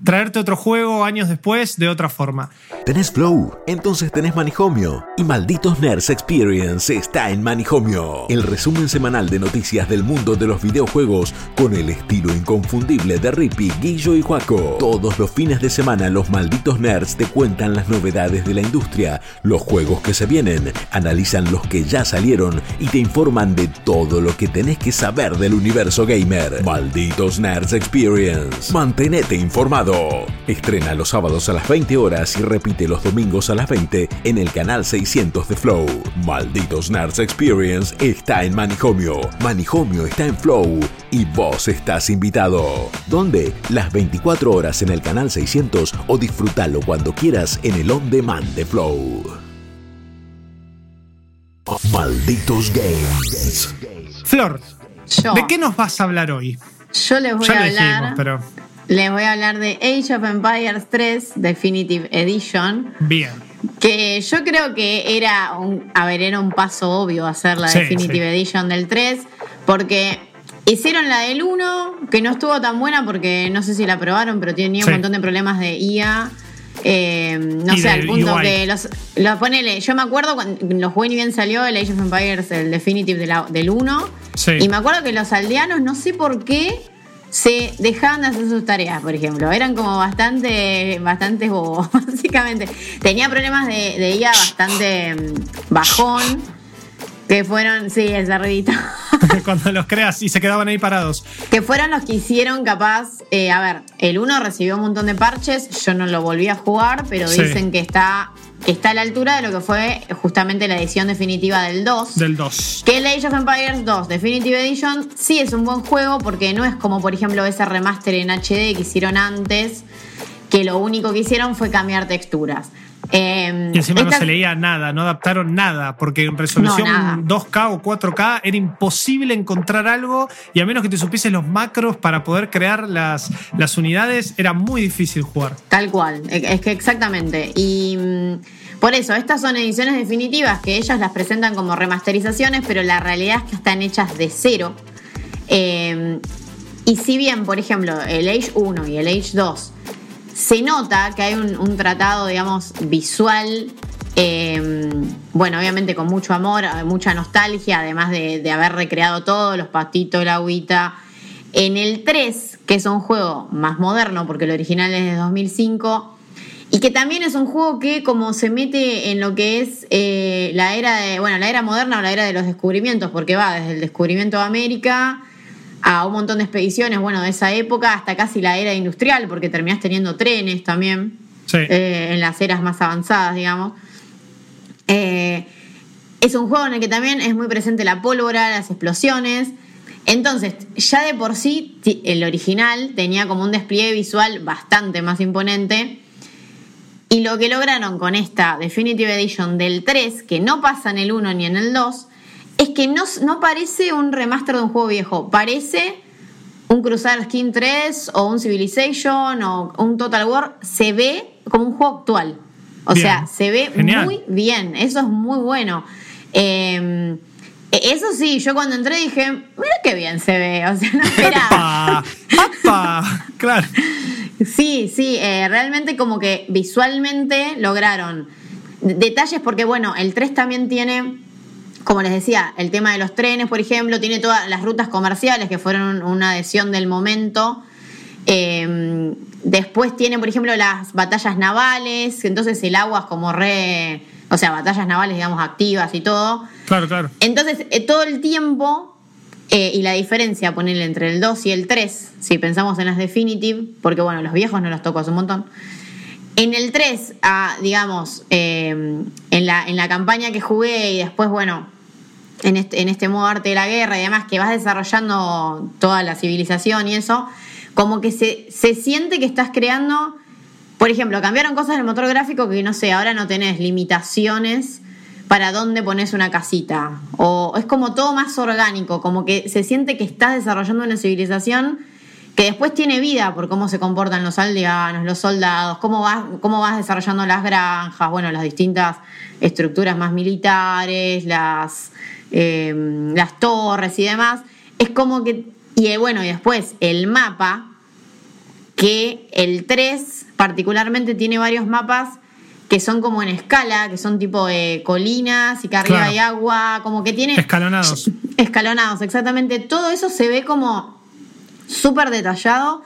traerte otro juego años después de otra forma. ¿Tenés Flow? Entonces tenés Manijomio. Y Malditos Nerds Experience está en Manijomio. El resumen semanal de noticias del mundo de los videojuegos con el estilo inconfundible de Rippy, Guillo y Juaco. Todos los fines de semana los Malditos Nerds te cuentan las novedades de la industria, los juegos que se vienen, analizan los que ya salieron y te informan de todo lo que tenés que saber del universo gamer. Malditos Nerds Experience. Mantenete informado Estrena los sábados a las 20 horas y repite los domingos a las 20 en el canal 600 de Flow. Malditos Nerds Experience está en Manijomio. Manijomio está en Flow y vos estás invitado. ¿Dónde? Las 24 horas en el canal 600 o disfrútalo cuando quieras en el on demand de Flow. Malditos Games. Flor, ¿de qué nos vas a hablar hoy? Yo les voy a hablar. pero les voy a hablar de Age of Empires 3 Definitive Edition. Bien. Que yo creo que era un, a ver, era un paso obvio hacer la Definitive Edition del 3, porque hicieron la del 1, que no estuvo tan buena porque no sé si la probaron, pero tenía un montón de problemas de IA. Eh, no sé, al punto que los, los ponele. Yo me acuerdo cuando los jugué ni bien salió el Age of Empires, el Definitive del 1. Y me acuerdo que los aldeanos, no sé por qué se dejaban de hacer sus tareas, por ejemplo. Eran como bastante, bastante bobos, básicamente. Tenía problemas de, de bastante mm, bajón, que fueron, sí, el cerrito. Cuando los creas y se quedaban ahí parados. Que fueron los que hicieron capaz, eh, a ver, el 1 recibió un montón de parches, yo no lo volví a jugar, pero dicen que está está a la altura de lo que fue justamente la edición definitiva del 2. Del 2. Que el Age of Empires 2 Definitive Edition sí es un buen juego porque no es como, por ejemplo, ese remaster en HD que hicieron antes, que lo único que hicieron fue cambiar texturas. Eh, y encima no se leía nada, no adaptaron nada, porque en resolución 2K o 4K era imposible encontrar algo y a menos que te supieses los macros para poder crear las, las unidades, era muy difícil jugar. Tal cual, es que exactamente. Y mm, por eso, estas son ediciones definitivas que ellas las presentan como remasterizaciones, pero la realidad es que están hechas de cero. Eh, y si bien, por ejemplo, el Age 1 y el Age 2 se nota que hay un, tratado, digamos, visual, eh, bueno, obviamente con mucho amor, mucha nostalgia, además de, haber recreado todo, los patitos, la agüita. En el 3, que es un juego más moderno, porque el original es de 2005, Y que también es un juego que como se mete en lo que es eh, la era de, bueno, la era moderna o la era de los descubrimientos, porque va desde el descubrimiento de América a un montón de expediciones, bueno, de esa época hasta casi la era industrial, porque terminás teniendo trenes también Sí. eh, en las eras más avanzadas, digamos. Eh, es un juego en el que también es muy presente la pólvora, las explosiones. Entonces, ya de por sí, el original tenía como un despliegue visual bastante más imponente. Y lo que lograron con esta Definitive Edition del 3, que no pasa en el 1 ni en el 2, es que no, no parece un remaster de un juego viejo, parece un Crusader Skin 3 o un Civilization o un Total War, se ve como un juego actual. O Bien. sea, se ve Genial. muy bien, eso es muy bueno. Eh, eso sí, yo cuando entré dije, mira qué bien se ve, o sea, no esperaba. ¡Apa! ¡Apa! Claro. Sí, sí, eh, realmente como que visualmente lograron detalles porque bueno, el 3 también tiene, como les decía, el tema de los trenes, por ejemplo, tiene todas las rutas comerciales que fueron una adhesión del momento. Eh, después tiene, por ejemplo, las batallas navales, entonces el agua es como re, o sea, batallas navales, digamos, activas y todo. Claro, claro. Entonces, eh, todo el tiempo, eh, y la diferencia, ponerle entre el 2 y el 3, si pensamos en las Definitive, porque bueno, los viejos no los toco hace un montón. En el 3, ah, digamos, eh, en, la, en la campaña que jugué y después, bueno, en este, en este modo arte de la guerra y demás, que vas desarrollando toda la civilización y eso, como que se, se siente que estás creando, por ejemplo, cambiaron cosas en el motor gráfico que no sé, ahora no tenés limitaciones para dónde pones una casita. O es como todo más orgánico, como que se siente que estás desarrollando una civilización que después tiene vida por cómo se comportan los aldeanos, los soldados, cómo vas, cómo vas desarrollando las granjas, bueno, las distintas estructuras más militares, las, eh, las torres y demás. Es como que, y eh, bueno, y después el mapa, que el 3 particularmente tiene varios mapas que son como en escala, que son tipo de colinas y que arriba Claro. hay agua, como que tiene... Escalonados. Escalonados, exactamente. Todo eso se ve como súper detallado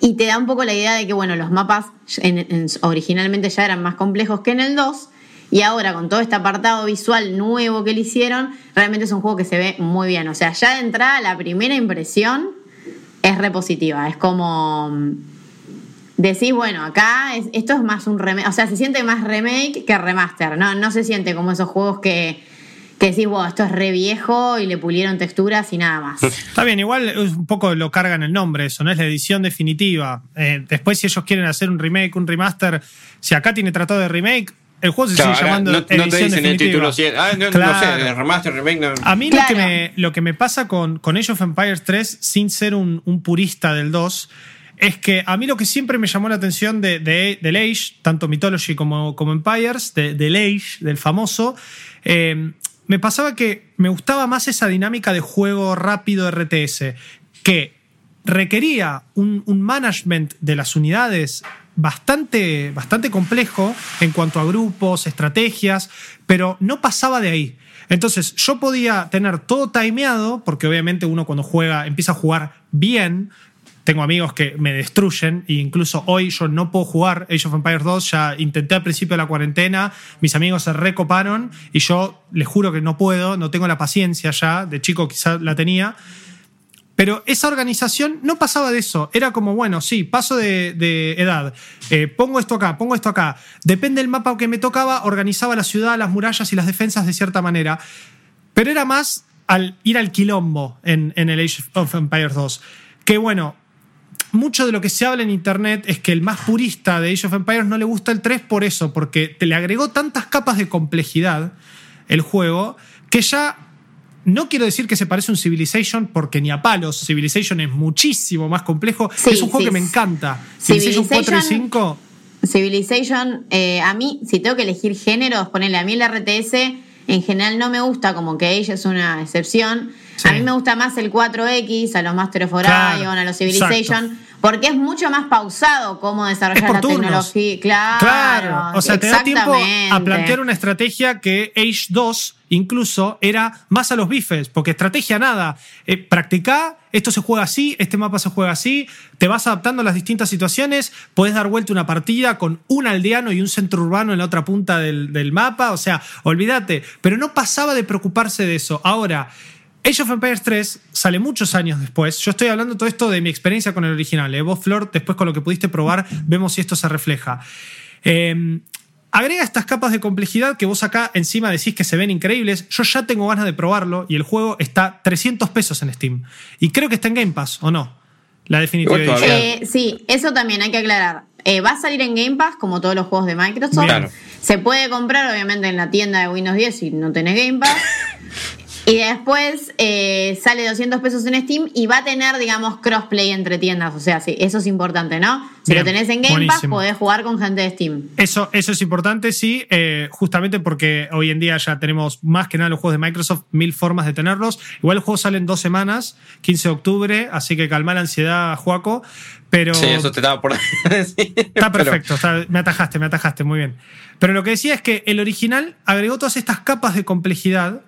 y te da un poco la idea de que, bueno, los mapas en- en- originalmente ya eran más complejos que en el 2 y ahora con todo este apartado visual nuevo que le hicieron, realmente es un juego que se ve muy bien. O sea, ya de entrada la primera impresión es repositiva, es como... mm, Decís, bueno, acá es- esto es más un remake, o sea, se siente más remake que remaster, no, no se siente como esos juegos que, que decís, wow, esto es re viejo y le pulieron texturas y nada más. Está bien, igual es un poco lo cargan el nombre, eso, no es la edición definitiva. Eh, después, si ellos quieren hacer un remake, un remaster, si acá tiene tratado de remake, el juego se Claro, sigue llamando no, no te edición dicen el definitiva. título 100. Ah, no, no Claro. sé, remaster, remake. No. A mí Claro. lo, que me, lo que me pasa con, con Age of Empires 3, sin ser un, un purista del 2, es que a mí lo que siempre me llamó la atención de, de- del Age, tanto Mythology como, como Empires, de- del Age, del famoso, eh, me pasaba que me gustaba más esa dinámica de juego rápido RTS, que requería un, un management de las unidades bastante, bastante complejo en cuanto a grupos, estrategias, pero no pasaba de ahí. Entonces yo podía tener todo timeado, porque obviamente uno cuando juega empieza a jugar bien. Tengo amigos que me destruyen e incluso hoy yo no puedo jugar Age of Empires 2. Ya intenté al principio de la cuarentena, mis amigos se recoparon y yo les juro que no puedo, no tengo la paciencia ya. De chico quizá la tenía. Pero esa organización no pasaba de eso. Era como, bueno, sí, paso de, edad. Eh, pongo esto acá, pongo esto acá. Depende del mapa que me tocaba, organizaba la ciudad, las murallas y las defensas de cierta manera. Pero era más al ir al quilombo en, en el Age of Empires 2. Que bueno, mucho de lo que se habla en internet es que el más purista de Age of Empires no le gusta el 3 por eso, porque te le agregó tantas capas de complejidad el juego que ya no quiero decir que se parece a un Civilization porque ni a palos. Civilization es muchísimo más complejo. Sí, es un juego sí. que me encanta. Civilization 4 y Civilization- 5. Civilization, eh, a mí, si tengo que elegir géneros, ponerle a mí el RTS, en general no me gusta, como que ella es una excepción. Sí. A mí me gusta más el 4X, a los Master of Claro, Orion, a los Civilization, exacto. Porque es mucho más pausado cómo desarrollar la tecnología. Claro, claro. O sea, te da tiempo a plantear una estrategia que Age 2 incluso era más a los bifes, porque estrategia nada. Eh, practica, esto se juega así, este mapa se juega así, te vas adaptando a las distintas situaciones, puedes dar vuelta una partida con un aldeano y un centro urbano en la otra punta del, mapa, o sea, olvídate, pero no pasaba de preocuparse de eso. Ahora, Age of Empires 3 sale muchos años después. Yo estoy hablando todo esto de mi experiencia con el original. ¿eh? Vos, Flor, después con lo que pudiste probar, vemos si esto se refleja. Em, agrega estas capas de complejidad que vos acá encima decís que se ven increíbles. Yo ya tengo ganas de probarlo y el juego está 300 pesos en Steam. Y creo que está en Game Pass, ¿o no? La definitiva eh, sí, eso también hay que aclarar. Eh, va a salir en Game Pass como todos los juegos de Microsoft. Se puede comprar obviamente en la tienda de Windows 10 si no tenés Game Pass. Y después eh, sale 200 pesos en Steam y va a tener, digamos, crossplay entre tiendas. O sea, sí, eso es importante, ¿no? Si lo tenés en Game Pass, podés jugar con gente de Steam. Eso, eso es importante, sí, eh, justamente porque hoy en día ya tenemos más que nada los juegos de Microsoft, mil formas de tenerlos. Igual el juego sale en dos semanas, 15 de octubre, así que calma la ansiedad, Juaco. Pero sí, eso te estaba por decir. Está perfecto, me atajaste, me atajaste, muy bien. Pero lo que decía es que el original agregó todas estas capas de complejidad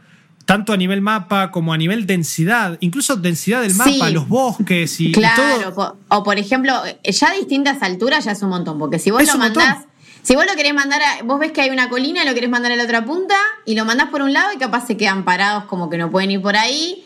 tanto a nivel mapa como a nivel densidad, incluso densidad del mapa, los bosques y, claro, O por ejemplo, ya a distintas alturas ya es un montón, porque si vos lo mandás, si vos lo querés mandar, a, vos ves que hay una colina y lo querés mandar a la otra punta y lo mandás por un lado y capaz se quedan parados como que no pueden ir por ahí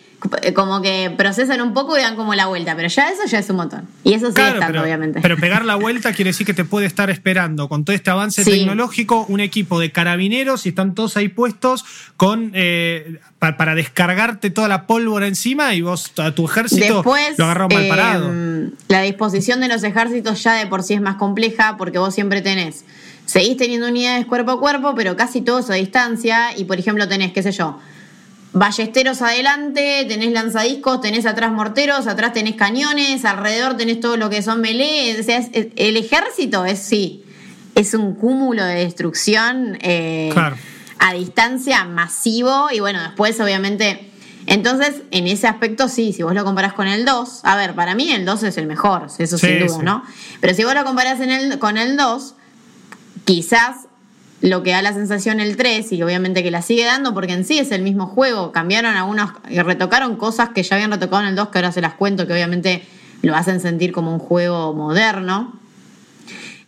como que procesan un poco y dan como la vuelta, pero ya eso ya es un montón. Y eso sigue estando, obviamente. Pero pegar la vuelta quiere decir que te puede estar esperando con todo este avance tecnológico un equipo de carabineros y están todos ahí puestos con eh, para, descargarte toda la pólvora encima y vos a tu ejército lo agarró mal parado. Em, la disposición de los ejércitos ya de por sí es más compleja porque vos siempre tenés. Seguís teniendo unidades cuerpo a cuerpo, pero casi todos a distancia. Y por ejemplo, tenés, qué sé yo, ballesteros adelante, tenés lanzadiscos, tenés atrás morteros, atrás tenés cañones, alrededor tenés todo lo que son melee. O sea, el ejército es sí, es un cúmulo de destrucción eh, a distancia masivo. Y bueno, después obviamente. Entonces, en ese aspecto sí, si vos lo comparás con el 2, a ver, para mí el 2 es el mejor, eso sin duda, ¿no? Pero si vos lo comparás en el, con el 2, quizás lo que da la sensación el 3 y obviamente que la sigue dando porque en sí es el mismo juego. Cambiaron algunos y retocaron cosas que ya habían retocado en el 2 que ahora se las cuento que obviamente lo hacen sentir como un juego moderno.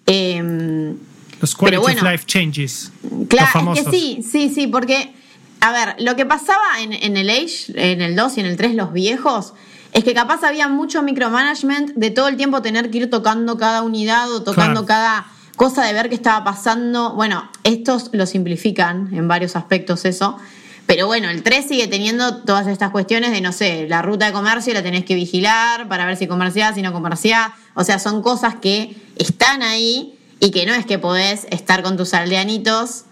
Em, los quality of life changes. Claro, es que sí, sí, sí, porque, a ver, lo que pasaba en, en el Age, en el 2 y en el 3, los viejos, es que capaz había mucho micromanagement de todo el tiempo tener que ir tocando cada unidad o tocando cada cosa de ver qué estaba pasando. Bueno, estos lo simplifican en varios aspectos eso. Pero bueno, el 3 sigue teniendo todas estas cuestiones de, no sé, la ruta de comercio la tenés que vigilar para ver si comerciás, si no comerciás. O sea, son cosas que están ahí y que no es que podés estar con tus aldeanitos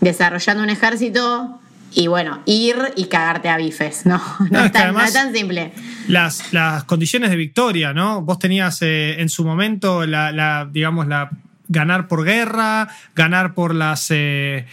desarrollando un ejército y bueno, ir y cagarte a bifes, ¿no? No, es, tan, simple. Las, las condiciones de victoria, ¿no? Vos tenías eh, en su momento la, digamos, la ganar por guerra, ganar por las... Eh,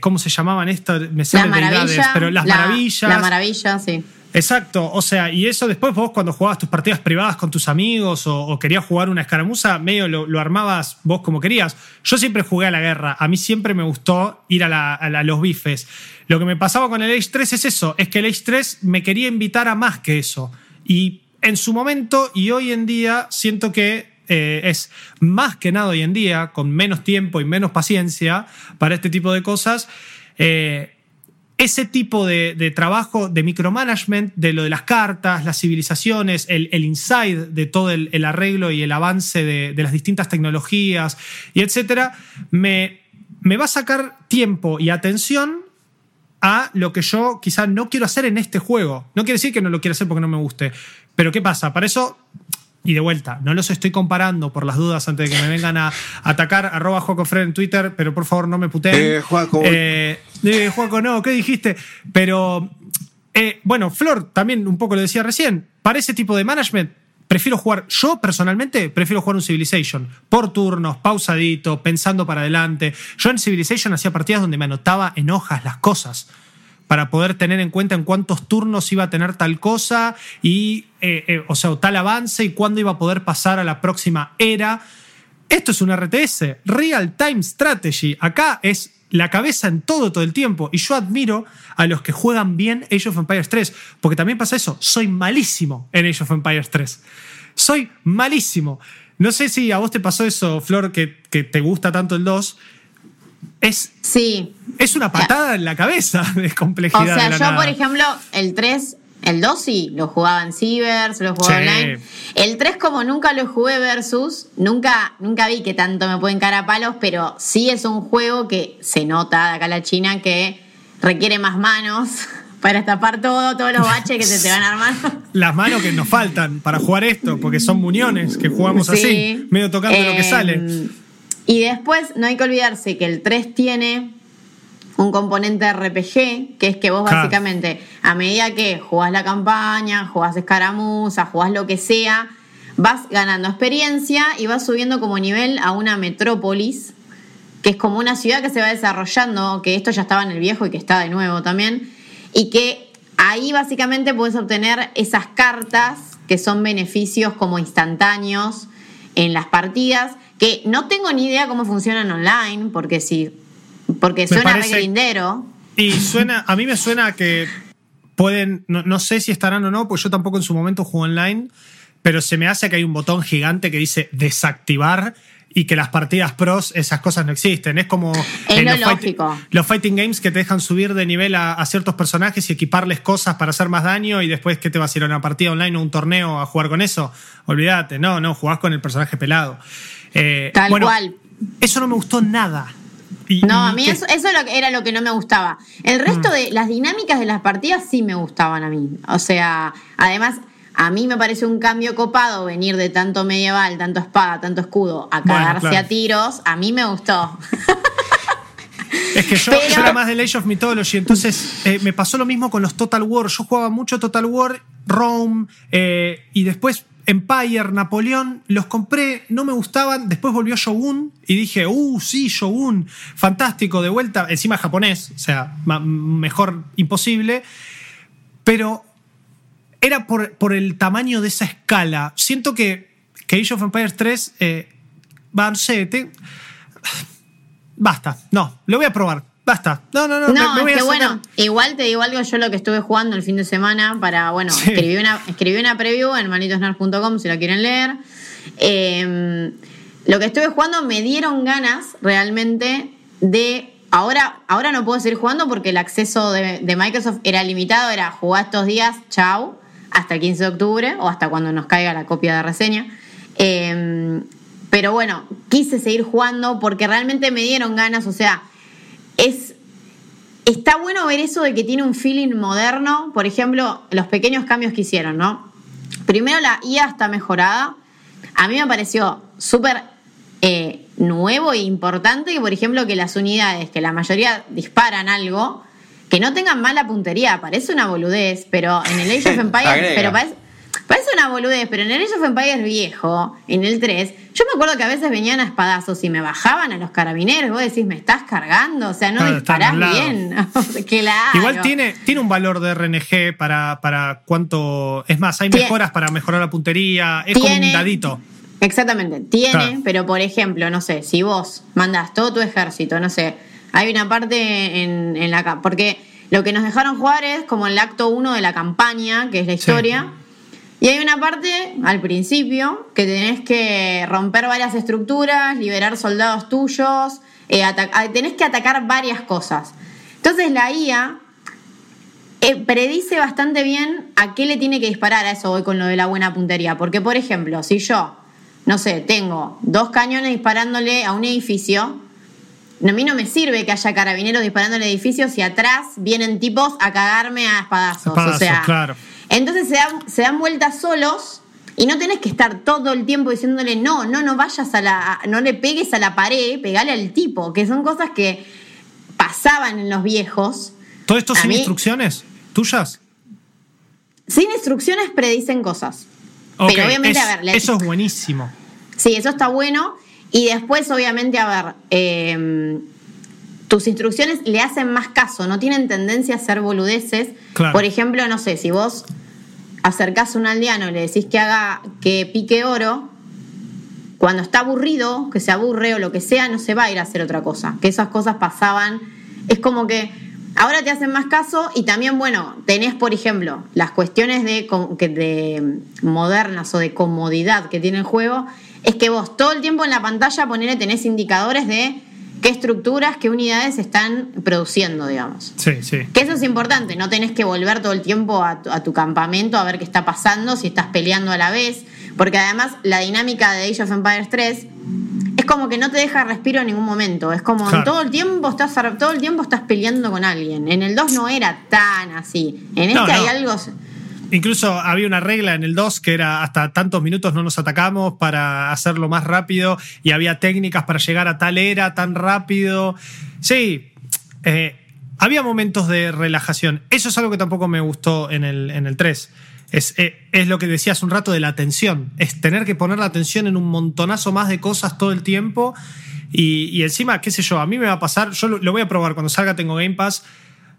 ¿Cómo se llamaban estas? Me las maravillas. Pero las maravillas. La maravilla, sí. Exacto, o sea, y eso después vos cuando jugabas tus partidas privadas con tus amigos o, querías jugar una escaramuza, medio lo, armabas vos como querías. Yo siempre jugué a la guerra, a mí siempre me gustó ir a, a los bifes. Lo que me pasaba con el Age 3 es eso, es que el Age 3 me quería invitar a más que eso. Y en su momento y hoy en día siento que eh, es más que nada hoy en día, con menos tiempo y menos paciencia para este tipo de cosas, eh, ese tipo de, trabajo de micromanagement, de lo de las cartas, las civilizaciones, el, inside de todo el, arreglo y el avance de, las distintas tecnologías y etcétera, me, me va a sacar tiempo y atención a lo que yo quizá no quiero hacer en este juego. No quiere decir que no lo quiero hacer porque no me guste. Pero ¿qué pasa? Para eso y de vuelta, no los estoy comparando por las dudas antes de que me vengan a atacar. Arroba Juaco en Twitter, pero por favor no me puteen. Eh, Juaco. Eh, eh, Juaco, no, ¿qué dijiste? Pero, eh, bueno, Flor también un poco lo decía recién. Para ese tipo de management, prefiero jugar, yo personalmente prefiero jugar un Civilization, por turnos, pausadito, pensando para adelante. Yo en Civilization hacía partidas donde me anotaba en hojas las cosas para poder tener en cuenta en cuántos turnos iba a tener tal cosa y, eh, eh, o sea, tal avance y cuándo iba a poder pasar a la próxima era. Esto es un RTS, Real Time Strategy. Acá es la cabeza en todo, todo el tiempo. Y yo admiro a los que juegan bien Age of Empires 3, porque también pasa eso. Soy malísimo en Age of Empires 3. Soy malísimo. No sé si a vos te pasó eso, Flor, que, que te gusta tanto el 2. Es, sí. es una patada en la cabeza de complejidad. O sea, de la yo, nada. por ejemplo, el 3, el 2 sí, lo jugaba en Cibers, lo jugaba Sí. online. El 3, como nunca lo jugué versus, nunca, nunca vi que tanto me pueden cara a palos, pero sí es un juego que se nota de acá a la China que requiere más manos para tapar todo, todos los baches que se te van armando. Las manos que nos faltan para jugar esto, porque son muñones que jugamos Sí. así, medio tocando lo que Eh, sale. Y después no hay que olvidarse que el 3 tiene un componente RPG, que es que vos básicamente, a medida que jugás la campaña, jugás escaramuza, jugás lo que sea, vas ganando experiencia y vas subiendo como nivel a una metrópolis, que es como una ciudad que se va desarrollando, que esto ya estaba en el viejo y que está de nuevo también, y que ahí básicamente puedes obtener esas cartas que son beneficios como instantáneos en las partidas, que no tengo ni idea cómo funcionan online, porque si porque Me suena parece- re grindero. Y suena, a mí me suena que pueden, no, no sé si estarán o no, pues yo tampoco en su momento juego online, pero se me hace que hay un botón gigante que dice desactivar y que las partidas pros, esas cosas no existen. Es como Es lo los, fight- lógico. los fighting games que te dejan subir de nivel a, a ciertos personajes y equiparles cosas para hacer más daño y después que te vas a ir a una partida online o un torneo a jugar con eso. Olvídate, no, no, jugás con el personaje pelado. Eh, Tal bueno, cual. Eso no me gustó nada. Y- No, a mí eso, era lo que no me gustaba. El resto Mm. de las dinámicas de las partidas sí me gustaban a mí. O sea, además, a mí me parece un cambio copado venir de tanto medieval, tanto espada, tanto escudo, a Bueno, cagarse claro. a tiros. A mí me gustó. Es que yo, Pero- yo era más del Age of Mythology, entonces eh, me pasó lo mismo con los Total War. Yo jugaba mucho Total War, Rome, eh, y después Empire, Napoleón, los compré, no me gustaban. Después volvió Shogun y dije, uh, sí, Shogun, fantástico, de vuelta, encima japonés, o sea, mejor imposible. Pero era por, por el tamaño de esa escala. Siento que, que Age of Empires 3, eh, va, no sé, te- Basta, no, lo voy a probar. Basta. No, no, no. No, me- me voy es que bueno, igual te digo algo, yo lo que estuve jugando el fin de semana para, bueno, Sí. escribí, una, escribí una preview en malditosnerds.com si la quieren leer. Eh, lo que estuve jugando me dieron ganas realmente de... Ahora, ahora no puedo seguir jugando porque el acceso de, de Microsoft era limitado, era jugar estos días, chau, hasta el 15 de octubre o hasta cuando nos caiga la copia de reseña. Eh, pero bueno, quise seguir jugando porque realmente me dieron ganas, o sea, es está bueno ver eso de que tiene un feeling moderno, por ejemplo, los pequeños cambios que hicieron, ¿no? Primero la IA está mejorada. A mí me pareció súper eh, nuevo e importante que, por ejemplo, que las unidades, que la mayoría disparan algo, que no tengan mala puntería. Parece una boludez, pero en el Age of Empires, pero parece, parece una boludez, pero en el Age of Empires viejo, en el 3, yo me acuerdo que a veces venían a espadazos y me bajaban a los carabineros. Vos decís, me estás cargando, o sea, no Claro, disparás bien. claro. Igual tiene, tiene un valor de RNG para, para cuánto. Es más, hay mejoras para mejorar la puntería. Es como un Tiene- dadito. Exactamente, tiene, Claro. pero por ejemplo, no sé, si vos mandás todo tu ejército, no sé, hay una parte en, en la... Porque lo que nos dejaron jugar es como el acto 1 de la campaña, que es la historia, y hay una parte al principio que tenés que romper varias estructuras, liberar soldados tuyos, eh, ah, tenés que atacar varias cosas. Entonces la IA eh, predice bastante bien a qué le tiene que disparar a eso voy con lo de la buena puntería. Porque, por ejemplo, si yo, no sé, tengo dos cañones disparándole a un edificio, a mí no me sirve que haya carabineros disparando al edificio si atrás vienen tipos a cagarme a espadazos. Espadazos, o sea, claro. Entonces se dan, se dan vueltas solos y no tenés que estar todo el tiempo diciéndole no, no, no vayas a la, no le pegues a la pared, pegale al tipo, que son cosas que pasaban en los viejos. ¿Todo esto A sin mí- instrucciones tuyas? Sin instrucciones predicen cosas. Pero obviamente, es- a ver, Eso es buenísimo. Sí, eso está bueno. Y después, obviamente, a ver, eh, tus instrucciones le hacen más caso, no tienen tendencia a ser boludeces. Claro. Por ejemplo, no sé, si vos acercás a un aldeano y le decís que haga, que pique oro, cuando está aburrido, que se aburre o lo que sea, no se va a ir a hacer otra cosa. Que esas cosas pasaban. Es como que ahora te hacen más caso y también, bueno, tenés, por ejemplo, las cuestiones de, de modernas o de comodidad que tiene el juego, es que vos todo el tiempo en la pantalla ponele, tenés indicadores de qué estructuras, qué unidades están produciendo, digamos. Sí, sí. Que eso es importante, no tenés que volver todo el tiempo a tu, a tu campamento a ver qué está pasando, si estás peleando a la vez, porque además la dinámica de Age of Empires 3 es como que no te deja respiro en ningún momento, es como Claro. todo el tiempo estás todo el tiempo estás peleando con alguien. En el 2 no era tan así. En este No, no. hay algo Incluso había una regla en el 2 que era hasta tantos minutos no nos atacamos para hacerlo más rápido y había técnicas para llegar a tal era tan rápido. Sí, eh, había momentos de relajación. Eso es algo que tampoco me gustó en el, en el 3. Es, eh, es lo que decías un rato de la atención. Es tener que poner la atención en un montonazo más de cosas todo el tiempo. Y, y encima, qué sé yo, a mí me va a pasar, yo lo, lo voy a probar cuando salga, tengo Game Pass.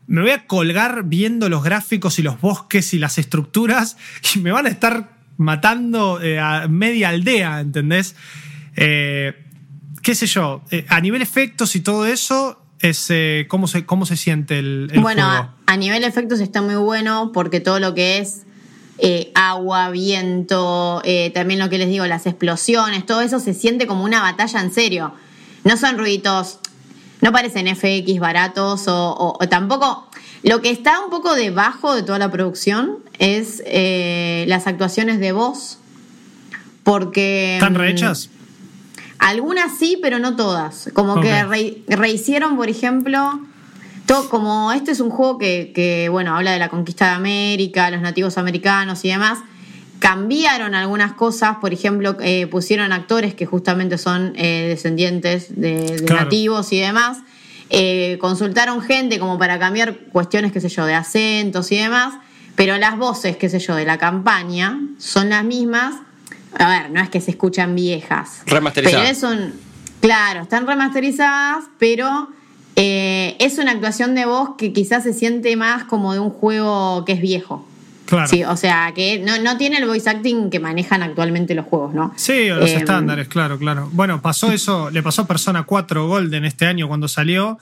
Me voy a colgar viendo los gráficos y los bosques y las estructuras y me van a estar matando eh, a media aldea, ¿entendés? Eh, qué sé yo, eh, a nivel efectos y todo eso, es, ¿cómo, se, ¿cómo se siente el, el bueno, juego? a, a nivel efectos está muy bueno porque todo lo que es eh, agua, viento, eh, también lo que les digo, las explosiones, todo eso se siente como una batalla en serio. No son ruiditos, no parecen FX baratos o, o- o tampoco... Lo que está un poco debajo de toda la producción es eh, las actuaciones de voz. Porque... ¿Están mm, rehechas? algunas sí, pero no todas. Como que re- rehicieron, por ejemplo, todo, como este es un juego que, que, bueno, habla de la conquista de América, los nativos americanos y demás. Cambiaron algunas cosas, por ejemplo, eh, pusieron actores que justamente son eh, descendientes de, de Claro. nativos y demás. Eh, consultaron gente como para cambiar cuestiones, qué sé yo, de acentos y demás. Pero las voces, qué sé yo, de la campaña son las mismas. A ver, no es que se escuchan viejas. Remasterizadas. Pero es un. Claro, están remasterizadas, pero eh, es una actuación de voz que quizás se siente más como de un juego que es viejo. Claro. Sí, o sea, que no, no tiene el voice acting que manejan actualmente los juegos, ¿no? Sí, o los Eh, estándares, claro, claro. Bueno, pasó eso, le pasó a Persona 4 Golden este año cuando salió,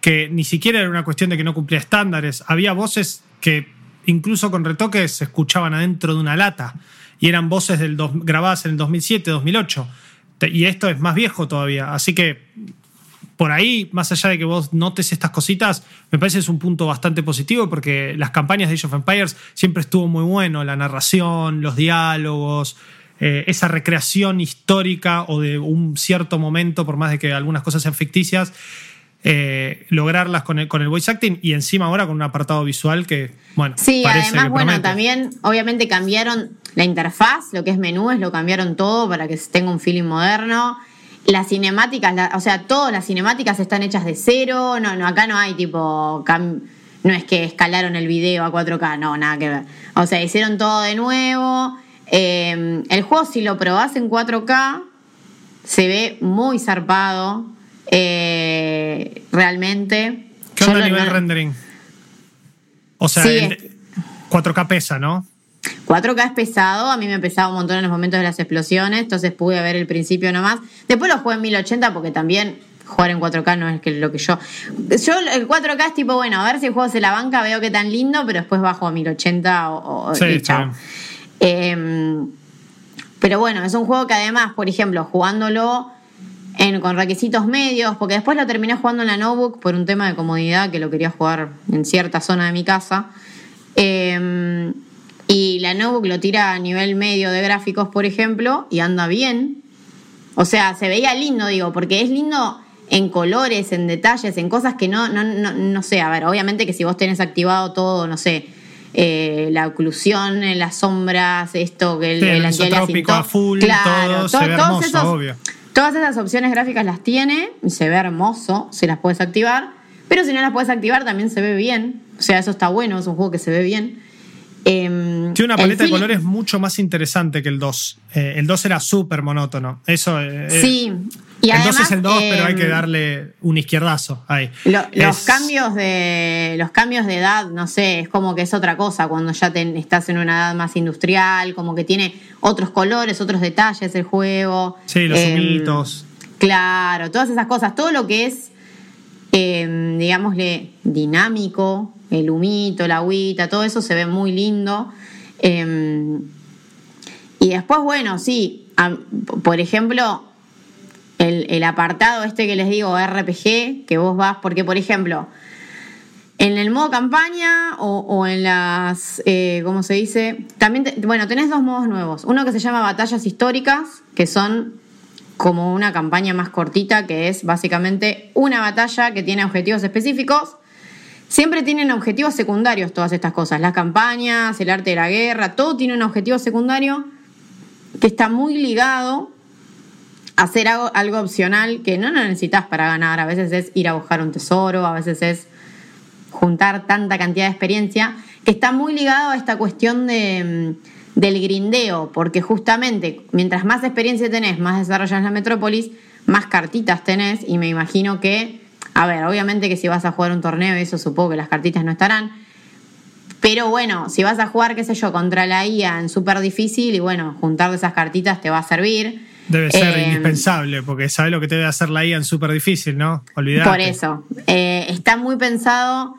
que ni siquiera era una cuestión de que no cumplía estándares. Había voces que incluso con retoques se escuchaban adentro de una lata y eran voces del dos- grabadas en el 2007, 2008. Te- Y esto es más viejo todavía. Así que por ahí, más allá de que vos notes estas cositas, me parece que es un punto bastante positivo porque las campañas de Age of Empires siempre estuvo muy bueno, la narración, los diálogos, eh, esa recreación histórica o de un cierto momento, por más de que algunas cosas sean ficticias, eh, lograrlas con el, con el voice acting y encima ahora con un apartado visual que, bueno, Sí, parece además, que bueno, promete. también obviamente cambiaron la interfaz, lo que es menús, lo cambiaron todo para que tenga un feeling moderno. Las cinemáticas, la- o sea, todas las cinemáticas están hechas de cero, no, no, acá no hay tipo, cam- no es que escalaron el video a 4K, no, nada que ver. O sea, hicieron todo de nuevo. Eh, el juego, si lo probás en 4K, se ve muy zarpado, eh, realmente. ¿Qué onda a nivel no- rendering? O sea, Sí, el- es- 4K pesa, ¿no? 4K es pesado, a mí me pesaba un montón en los momentos de las explosiones, entonces pude ver el principio nomás. Después lo jugué en 1080 porque también jugar en 4K no es que lo que yo... Yo el 4K es tipo, bueno, a ver si el juego se la banca, veo que tan lindo, pero después bajo a 1080 o, o- Sí, y chao. Eh, pero bueno, es un juego que además, por ejemplo, jugándolo en- con requisitos medios, porque después lo terminé jugando en la notebook por un tema de comodidad que lo quería jugar en cierta zona de mi casa. Eh, y la notebook lo tira a nivel medio de gráficos, por ejemplo, y anda bien. O sea, se veía lindo, digo, porque es lindo en colores, en detalles, en cosas que no, no, no, no sé, a ver, obviamente que si vos tenés activado todo, no sé, eh, la oclusión, las sombras, esto, que el, Sí, el el isotrópico antialiasing, a full, todo, se ve todos hermoso, esos- obvio. Todas esas opciones gráficas las tiene y se ve hermoso, se las puedes activar, pero si no las puedes activar también se ve bien, o sea, eso está bueno, es un juego que se ve bien. Em, Tiene una paleta de colores mucho más interesante que el 2. Eh, el 2 era súper monótono. Eso. eh, Sí, Y el 2 es el 2, pero hay que em, darle un izquierdazo ahí. los, cambios de, los cambios de edad, no sé, es como que es otra cosa cuando ya estás en una edad más industrial, como que tiene otros colores, otros detalles el juego. Sí, los eh, Claro, todas esas cosas, todo lo que es, eh, digámosle, dinámico, el humito, la agüita, todo eso se ve muy lindo. Em, y después, bueno, sí, por ejemplo, el, apartado este que les digo, RPG, que vos vas, porque por ejemplo, en el modo campaña o, en las, eh, ¿cómo se dice? También, bueno, tenés dos modos nuevos. Uno que se llama batallas históricas, que son como una campaña más cortita, que es básicamente una batalla que tiene objetivos específicos. Siempre tienen objetivos secundarios todas estas cosas, las campañas, el arte de la guerra, todo tiene un objetivo secundario que está muy ligado hacer algo, algo opcional que no lo necesitas para ganar. A veces es ir a buscar un tesoro, a veces es juntar tanta cantidad de experiencia, que está muy ligado a esta cuestión de, mm, del grindeo, porque justamente mientras más experiencia tenés, más desarrollas la metrópolis, más cartitas tenés, y me imagino que, a ver, obviamente que si vas a jugar un torneo, eso supongo que las cartitas no estarán. Pero bueno, si vas a jugar, qué sé yo, contra la IA en súper difícil, y bueno, juntar esas cartitas te va a servir. Debe ser eh, indispensable, porque sabe lo que te debe hacer la IA en súper difícil, ¿no? Olvidarte. Por eso. Eh, está muy pensado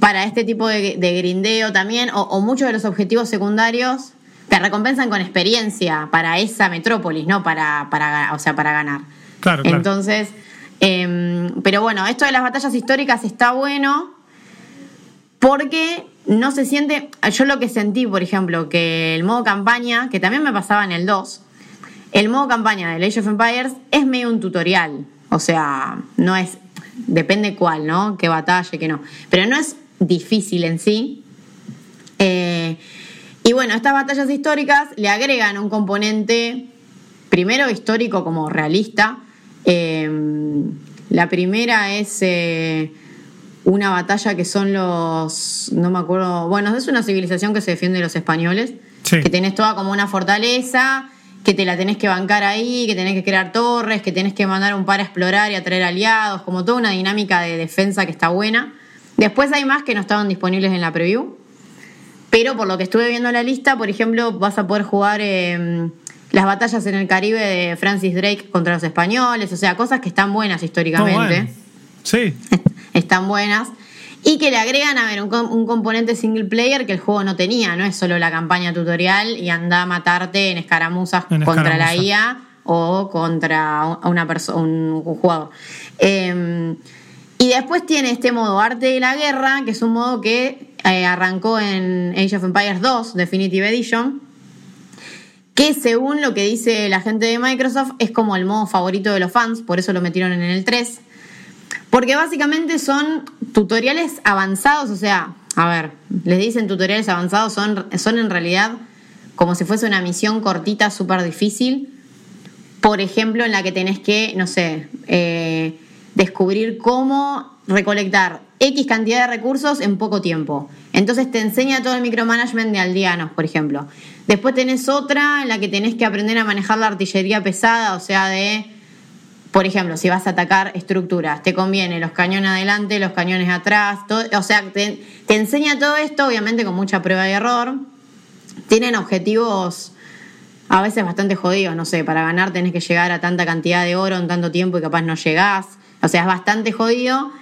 para este tipo de, grindeo también, o, muchos de los objetivos secundarios te recompensan con experiencia para esa metrópolis, ¿no? Para, para, o sea, para ganar. Claro, claro. Entonces, em, pero bueno, esto de las batallas históricas está bueno porque no se siente. Yo lo que sentí, por ejemplo, que el modo campaña, que también me pasaba en el 2, el modo campaña de Age of Empires es medio un tutorial. O sea, no es. Depende cuál, ¿no? Qué batalla, qué no. Pero no es difícil en sí. Eh, y bueno, estas batallas históricas le agregan un componente, primero histórico como realista. Eh, la primera es eh, una batalla que son los. No me acuerdo. Bueno, es una civilización que se defiende de los españoles. Que tenés toda como una fortaleza que te la tenés que bancar ahí, que tenés que crear torres, que tenés que mandar un par a explorar y a traer aliados, como toda una dinámica de defensa que está buena. Después hay más que no estaban disponibles en la preview, pero por lo que estuve viendo la lista, por ejemplo, vas a poder jugar em, las batallas en el Caribe de Francis Drake contra los españoles, o sea, cosas que están buenas históricamente. Sí. están buenas y que le agregan, a ver, un, componente single player que el juego no tenía, no es solo la campaña tutorial y anda a matarte en escaramuzas contra la IA o contra una persona, un, jugador. Em, y después tiene este modo arte de la guerra, que es un modo que eh, arrancó en Age of Empires 2 Definitive Edition, que según lo que dice la gente de Microsoft es como el modo favorito de los fans, por eso lo metieron en el 3. Porque básicamente son tutoriales avanzados, o sea, a ver, les dicen tutoriales avanzados, son, son en realidad como si fuese una misión cortita, súper difícil. Por ejemplo, en la que tenés que, no sé, eh, descubrir cómo recolectar X cantidad de recursos en poco tiempo. Entonces te enseña todo el micromanagement de aldeanos, por ejemplo. Después tenés otra en la que tenés que aprender a manejar la artillería pesada, o sea, de por ejemplo, si vas a atacar estructuras, te conviene los cañones adelante, los cañones atrás, o sea, te, enseña todo esto, obviamente con mucha prueba y error. Tienen objetivos a veces bastante jodidos, no sé, para ganar tenés que llegar a tanta cantidad de oro en tanto tiempo y capaz no llegás. O sea, es bastante jodido.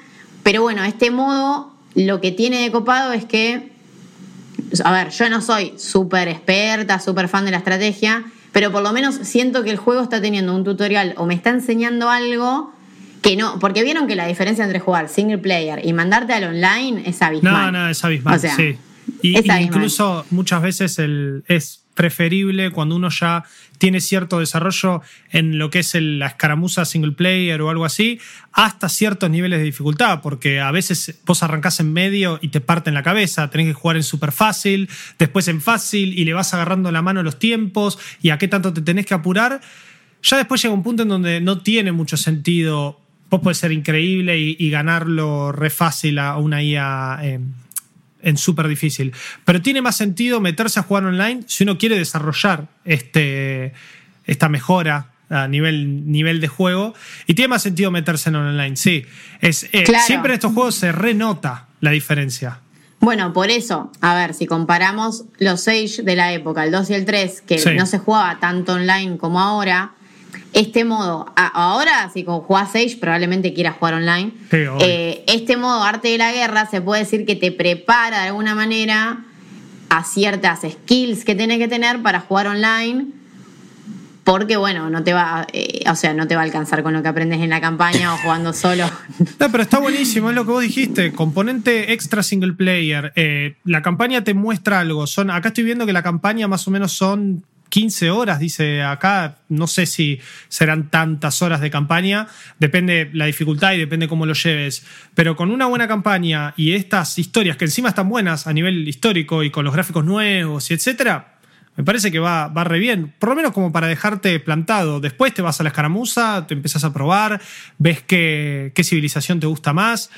Pero bueno, este modo lo que tiene de copado es que, a ver, yo no soy súper experta, súper fan de la estrategia, pero por lo menos siento que el juego está teniendo un tutorial o me está enseñando algo que no, porque vieron que la diferencia entre jugar single player y mandarte al online es abismal. No, no, es abismal, sí. Y, incluso muchas veces el, es preferible cuando uno ya tiene cierto desarrollo en lo que es la escaramuza single player o algo así, hasta ciertos niveles de dificultad, porque a veces vos arrancás en medio y te parten la cabeza, tenés que jugar en súper fácil, después en fácil y le vas agarrando la mano los tiempos y a qué tanto te tenés que apurar. Ya después llega un punto en donde no tiene mucho sentido, vos podés ser increíble y, ganarlo re fácil a una IA. Eh, en súper difícil. Pero tiene más sentido meterse a jugar online si uno quiere desarrollar este, esta mejora a nivel, nivel de juego. Y tiene más sentido meterse en online, sí. Es, eh, Claro. Siempre en estos juegos se renota la diferencia. Bueno, por eso, a ver, si comparamos los Age de la época, el 2 y el 3, que Sí. no se jugaba tanto online como ahora, este modo, ahora si jugás Age probablemente quieras jugar online, Sí, eh, este modo arte de la guerra se puede decir que te prepara de alguna manera a ciertas skills que tenés que tener para jugar online. Porque bueno, no te va, eh, o sea, no te va a alcanzar con lo que aprendes en la campaña o jugando solo. No, pero está buenísimo, es lo que vos dijiste. Componente extra single player. Eh, la campaña te muestra algo. Son, acá estoy viendo que la campaña más o menos son 15 horas, dice acá. No sé si serán tantas horas de campaña. Depende la dificultad y depende cómo lo lleves. Pero con una buena campaña y estas historias que encima están buenas a nivel histórico y con los gráficos nuevos y etcétera. Me parece que va, va re bien, por lo menos como para dejarte plantado. Después te vas a la escaramuza, te empezás a probar, ves qué, qué civilización te gusta más.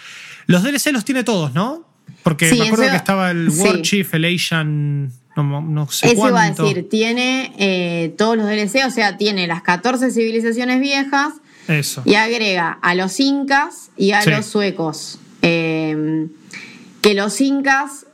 Los DLC los tiene todos, ¿no? Porque Sí, me acuerdo eso- que estaba el sí. War Chief, el Asian, no, no sé Eso iba a decir, tiene eh, todos los DLC, o sea, tiene las 14 civilizaciones viejas Eso. y agrega a los incas y a Sí. los suecos. Eh, que los incas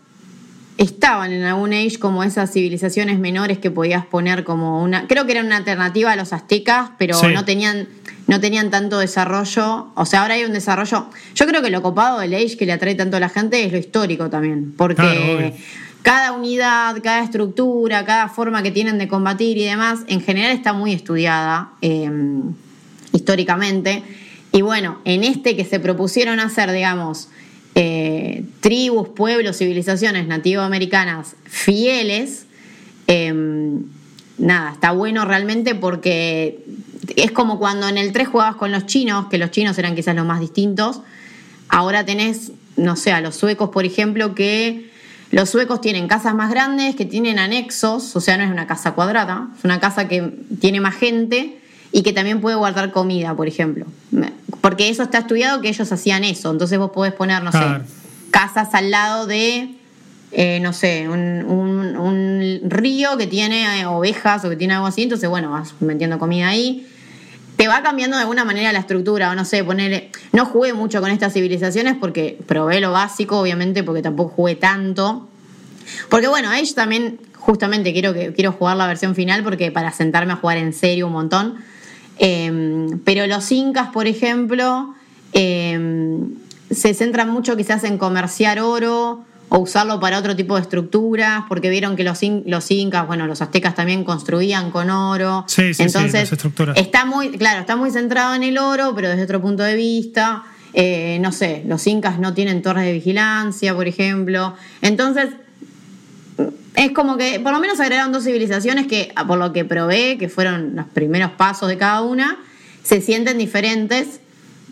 estaban en algún age como esas civilizaciones menores que podías poner como una. Creo que era una alternativa a los aztecas, pero Sí. no tenían. No tenían tanto desarrollo, o sea, ahora hay un desarrollo. Yo creo que lo copado del Age que le atrae tanto a la gente es lo histórico también, porque Claro. Cada unidad, cada estructura, cada forma que tienen de combatir y demás, en general está muy estudiada eh, históricamente. Y bueno, en este que se propusieron hacer, digamos, eh, tribus, pueblos, civilizaciones nativoamericanas fieles, eh, nada, está bueno realmente porque es como cuando en el 3 jugabas con los chinos, que los chinos eran quizás los más distintos. Ahora tenés, no sé, a los suecos, por ejemplo, que los suecos tienen casas más grandes, que tienen anexos, o sea, no es una casa cuadrada, es una casa que tiene más gente y que también puede guardar comida, por ejemplo. Porque eso está estudiado que ellos hacían eso, entonces vos podés poner, no Claro. sé, casas al lado de, eh, no sé, un, un- un río que tiene eh, ovejas o que tiene algo así, entonces, bueno, vas metiendo comida ahí te va cambiando de alguna manera la estructura, o no sé, ponerle. No jugué mucho con estas civilizaciones porque probé lo básico, obviamente, porque tampoco jugué tanto. Porque bueno, Age también, justamente quiero, que, quiero jugar la versión final porque para sentarme a jugar en serio un montón. Eh, pero los incas, por ejemplo, eh, se centran mucho quizás en comerciar oro o usarlo para otro tipo de estructuras, porque vieron que los, in- los incas, bueno, los aztecas también construían con oro. Sí, sí, sí, Entonces, las estructuras. está muy, claro, está muy centrado en el oro, pero desde otro punto de vista. Eh, no sé, los incas no tienen torres de vigilancia, por ejemplo. Entonces, es como que por lo menos agregaron dos civilizaciones que, por lo que probé, que fueron los primeros pasos de cada una, se sienten diferentes,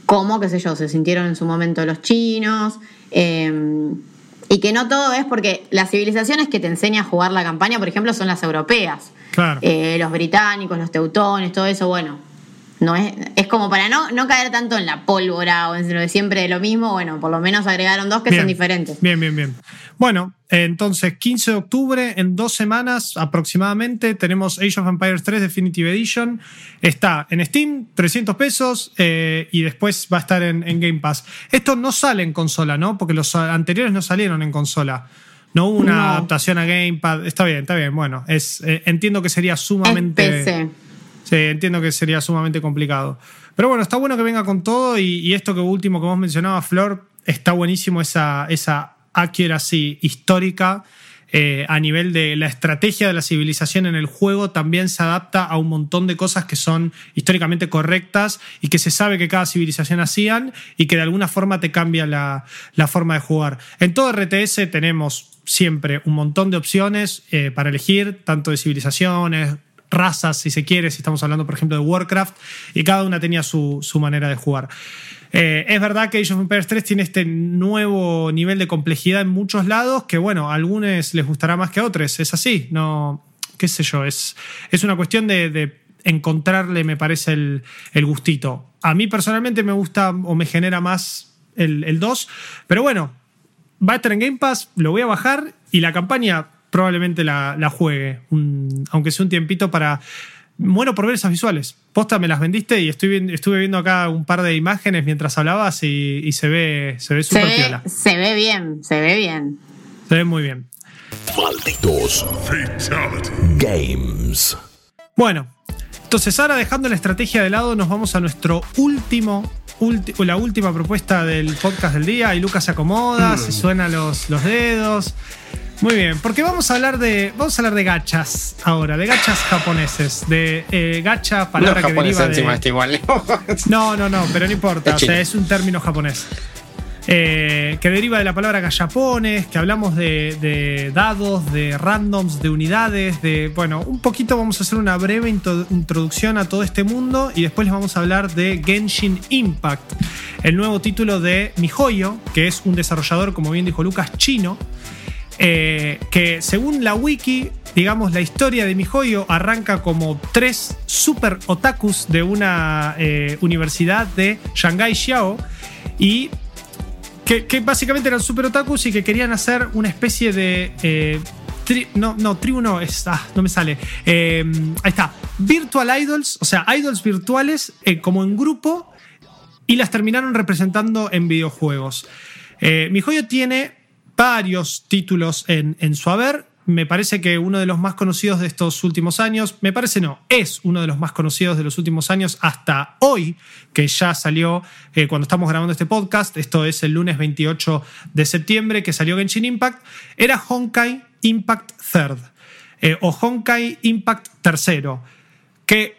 como, qué sé yo, se sintieron en su momento los chinos. eh, y que no todo es porque las civilizaciones que te enseñan a jugar la campaña, por ejemplo, son las europeas. Claro. Eh, los británicos, los teutones, todo eso, bueno. No es, es como para no, no caer tanto en la pólvora o en lo de siempre de lo mismo, bueno, por lo menos agregaron dos que Bien. son diferentes. Bien, bien, bien. Bueno, entonces 15 de octubre, en dos semanas aproximadamente, tenemos Age of Empires 3 Definitive Edition. Está en Steam, 300 pesos, eh, y después va a estar en, en Game Pass. Esto no sale en consola, ¿no? Porque los anteriores no salieron en consola. No hubo una No. adaptación a Gamepad. Está bien, está bien. Bueno, es, eh, entiendo que sería sumamente. Es PC. Entiendo que sería sumamente complicado. Pero bueno, está bueno que venga con todo y, y esto que último que vos mencionabas, Flor, está buenísimo esa, esa accuracy histórica eh, a nivel de la estrategia de la civilización en el juego también se adapta a un montón de cosas que son históricamente correctas y que se sabe que cada civilización hacían y que de alguna forma te cambia la, la forma de jugar. En todo RTS tenemos siempre un montón de opciones eh, para elegir, tanto de civilizaciones, razas, si se quiere, si estamos hablando, por ejemplo, de Warcraft, y cada una tenía su, su manera de jugar. Eh, es verdad que Age of Empires 3 tiene este nuevo nivel de complejidad en muchos lados, que bueno, a algunos les gustará más que a otros, es así, no, qué sé yo, es, es una cuestión de, encontrarle, me parece, el, el gustito. A mí personalmente me gusta o me genera más el, el 2, pero bueno, va a estar en Game Pass, lo voy a bajar y la campaña probablemente la, la juegue, un- aunque sea un tiempito para muero por ver esas visuales. Posta, me las vendiste y estoy, estuve viendo acá un par de imágenes mientras hablabas y, se ve se ve súper piola. Se ve bien, se ve bien. Se ve muy bien. Malditos Games. Bueno, entonces ahora dejando la estrategia de lado, nos vamos a nuestro último la última propuesta del podcast del día y Lucas se acomoda, se suena los, los dedos. Muy bien, porque vamos a hablar de vamos a hablar de gachas ahora, de gachas japoneses, de eh, gacha, palabra que deriva de... igual. no, no, no, pero no importa, o sea, es un término japonés. Eh, que deriva de la palabra gallapones, que hablamos de, dados, de randoms, de unidades, de. Bueno, un poquito vamos a hacer una breve introducción a todo este mundo y después les vamos a hablar de Genshin Impact, el nuevo título de MiHoYo, que es un desarrollador, como bien dijo Lucas, chino. Eh, que según la wiki, digamos, la historia de MiHoYo arranca como tres super otakus de una eh, universidad de Shanghai Xiao y que, básicamente eran super otakus y que querían hacer una especie de. Eh, no, no, tribu no, ah, no me sale. Eh, ahí está. Virtual Idols, o sea, idols virtuales eh, como en grupo y las terminaron representando en videojuegos. Mi joyo tiene varios títulos en, su haber. Me parece que uno de los más conocidos de estos últimos años, me parece no, es uno de los más conocidos de los últimos años hasta hoy, que ya salió eh, cuando estamos grabando este podcast, esto es el lunes 28 de septiembre que salió Genshin Impact, era Honkai Impact Third eh, o Honkai Impact Tercero, que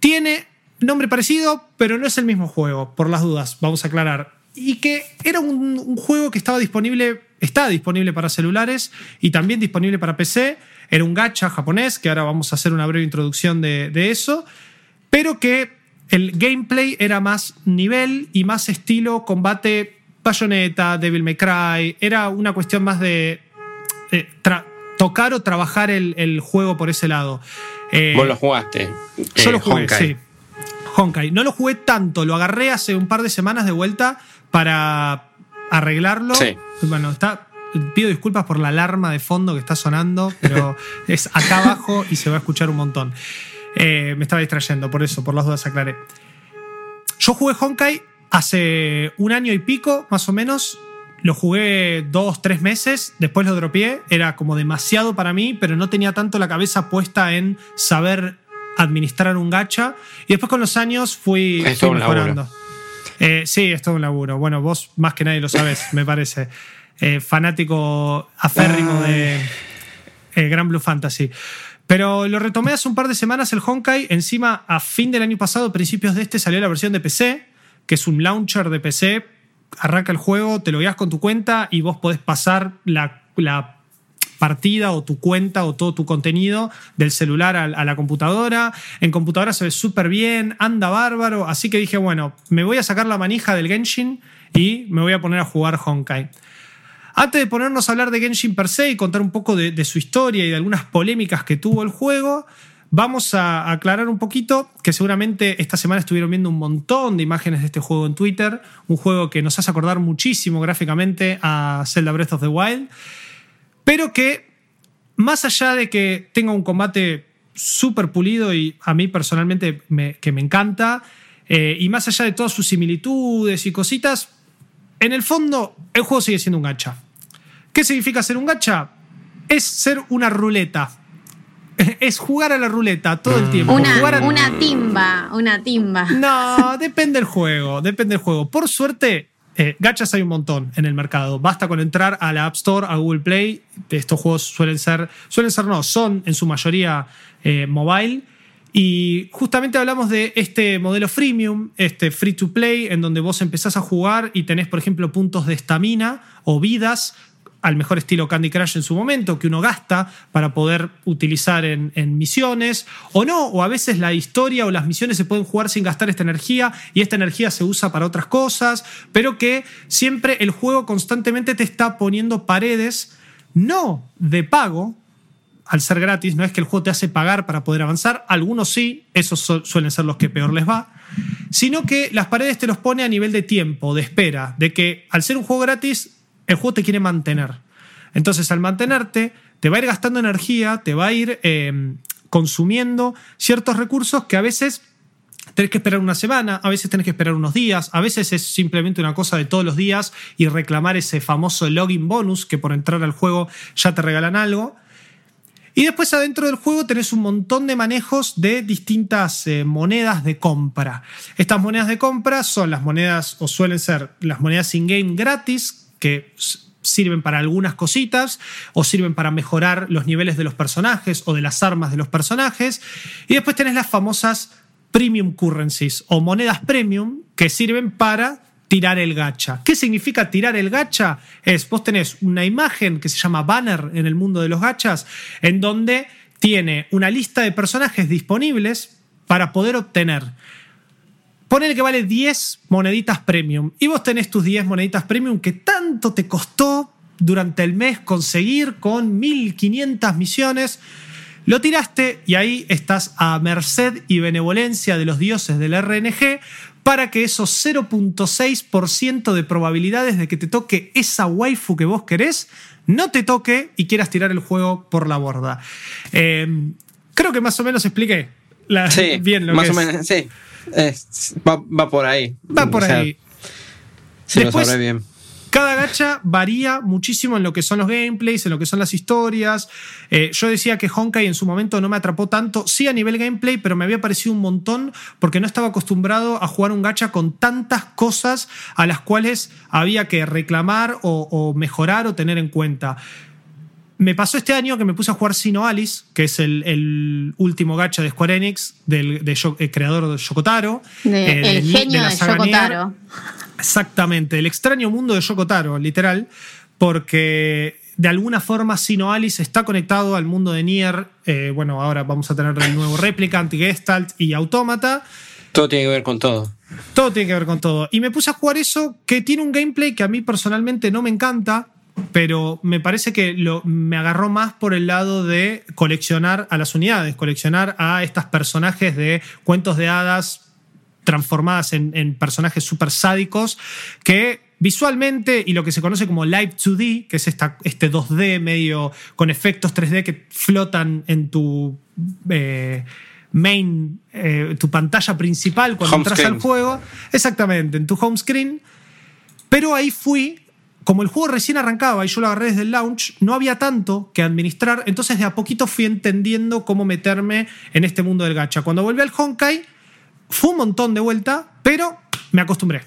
tiene nombre parecido, pero no es el mismo juego, por las dudas, vamos a aclarar. Y que era un juego que estaba disponible Está disponible para celulares y también disponible para PC. Era un gacha japonés, que ahora vamos a hacer una breve introducción de, eso, pero que el gameplay era más nivel y más estilo combate Bayonetta, Devil May Cry. Era una cuestión más de tocar o trabajar el, juego por ese lado. Eh, Vos lo jugaste. Yo lo eh, jugué, sí. Honkai. No lo jugué tanto, lo agarré hace un par de semanas de vuelta para arreglarlo. Sí. Bueno, está. Pido disculpas por la alarma de fondo que está sonando, pero es acá abajo y se va a escuchar un montón. Eh, me estaba distrayendo, por eso, por las dudas aclaré. Yo jugué Honkai hace un año y pico, más o menos. Lo jugué dos, tres meses, después lo dropeé. Era como demasiado para mí, pero no tenía tanto la cabeza puesta en saber administrar un gacha. Y después con los años fui, fui mejorando. Eh, sí, es todo un laburo. Bueno, vos más que nadie lo sabes, me parece. Eh, fanático aférrimo de eh, Gran Blue Fantasy. Pero lo retomé hace un par de semanas el Honkai. Encima, a fin del año pasado, principios de este, salió la versión de PC, que es un launcher de PC. Arranca el juego, te lo guías con tu cuenta y vos podés pasar la, la partida o tu cuenta o todo tu contenido del celular a, la computadora. En computadora se ve súper bien, anda bárbaro. Así que dije, bueno, me voy a sacar la manija del Genshin y me voy a poner a jugar Honkai. Antes de ponernos a hablar de Genshin per se y contar un poco de, su historia y de algunas polémicas que tuvo el juego, Vamos a aclarar un poquito que seguramente esta semana estuvieron viendo un montón de imágenes de este juego en Twitter, un juego que nos hace acordar muchísimo gráficamente a Zelda Breath of the Wild pero que más allá de que tenga un combate súper pulido y a mí personalmente que me encanta, eh, y más allá de todas sus similitudes y cositas, en el fondo el juego sigue siendo un gacha. ¿Qué significa ser un gacha? Es ser una ruleta. Es jugar a la ruleta todo el tiempo. Una, una timba, una timba. No, depende del juego, depende del juego. Por suerte, eh, gachas hay un montón en el mercado. Basta con entrar a la App Store, a Google Play. Estos juegos suelen ser, suelen ser no, son en su mayoría eh, mobile. Y justamente hablamos de este modelo freemium, este free to play, en donde vos empezás a jugar y tenés, por ejemplo, puntos de estamina o vidas al mejor estilo Candy Crush en su momento, que uno gasta para poder utilizar en, misiones, o no, o a veces la historia o las misiones se pueden jugar sin gastar esta energía y esta energía se usa para otras cosas, pero que siempre el juego constantemente te está poniendo paredes, no de pago, al ser gratis, no es que el juego te hace pagar para poder avanzar, algunos sí, esos suelen ser los que peor les va, sino que las paredes te los pone a nivel de tiempo, de espera, de que al ser un juego gratis el juego te quiere mantener. Entonces, al mantenerte, te va a ir gastando energía, te va a ir em, consumiendo ciertos recursos que a veces tenés que esperar una semana, a veces tenés que esperar unos días, a veces es simplemente una cosa de todos los días y reclamar ese famoso login bonus que por entrar al juego ya te regalan algo. Y después adentro del juego tenés un montón de manejos de distintas eh, monedas de compra. Estas monedas de compra son las monedas, o suelen ser las monedas in-game gratis, que sirven para algunas cositas o sirven para mejorar los niveles de los personajes o de las armas de los personajes. Y después tenés las famosas premium currencies o monedas premium que sirven para tirar el gacha. ¿Qué significa tirar el gacha? Es, vos tenés una imagen que se llama banner en el mundo de los gachas, en donde tiene una lista de personajes disponibles para poder obtener. Ponele que vale 10 moneditas premium y vos tenés tus 10 moneditas premium que tanto te costó durante el mes conseguir con 1500 misiones. Lo tiraste y ahí estás a merced y benevolencia de los dioses del RNG para que esos 0.6% de probabilidades de que te toque esa waifu que vos querés no te toque y quieras tirar el juego por la borda. Eh, creo que más o menos expliqué bien lo más que o menos, sí. Va, por ahí. Va por ahí. Lo sabré bien. Cada gacha varía muchísimo en lo que son los gameplays, en lo que son las historias. Eh, yo decía que Honkai en su momento no me atrapó tanto, sí a nivel gameplay, pero me había parecido un montón porque no estaba acostumbrado a jugar un gacha con tantas cosas a las cuales había que reclamar o, mejorar o tener en cuenta. Me pasó este año que me puse a jugar Sino Alice, que es el, último gacha de Square Enix, del creador de Yokotaro. Eh, el genio de, Yokotaro. Exactamente, el extraño mundo de Yokotaro, literal, porque de alguna forma Sino Alice está conectado al mundo de Nier. Eh, bueno, ahora vamos a tener el nuevo Replicant, Gestalt y Automata. Todo tiene que ver con todo. Todo tiene que ver con todo. Y me puse a jugar eso que tiene un gameplay que a mí personalmente no me encanta, pero me parece que lo, me agarró más por el lado de coleccionar a las unidades, coleccionar a estos personajes de cuentos de hadas transformadas en, personajes súper sádicos que visualmente y lo que se conoce como Live 2D, que es esta, este 2D medio con efectos 3D que flotan en tu eh, main, eh, tu pantalla principal cuando entras al juego. Exactamente, en tu home screen. Pero ahí fui, como el juego recién arrancaba y yo lo agarré desde el launch, no había tanto que administrar, entonces de a poquito fui entendiendo cómo meterme en este mundo del gacha. Cuando volví al Honkai, fue un montón de vuelta, pero me acostumbré.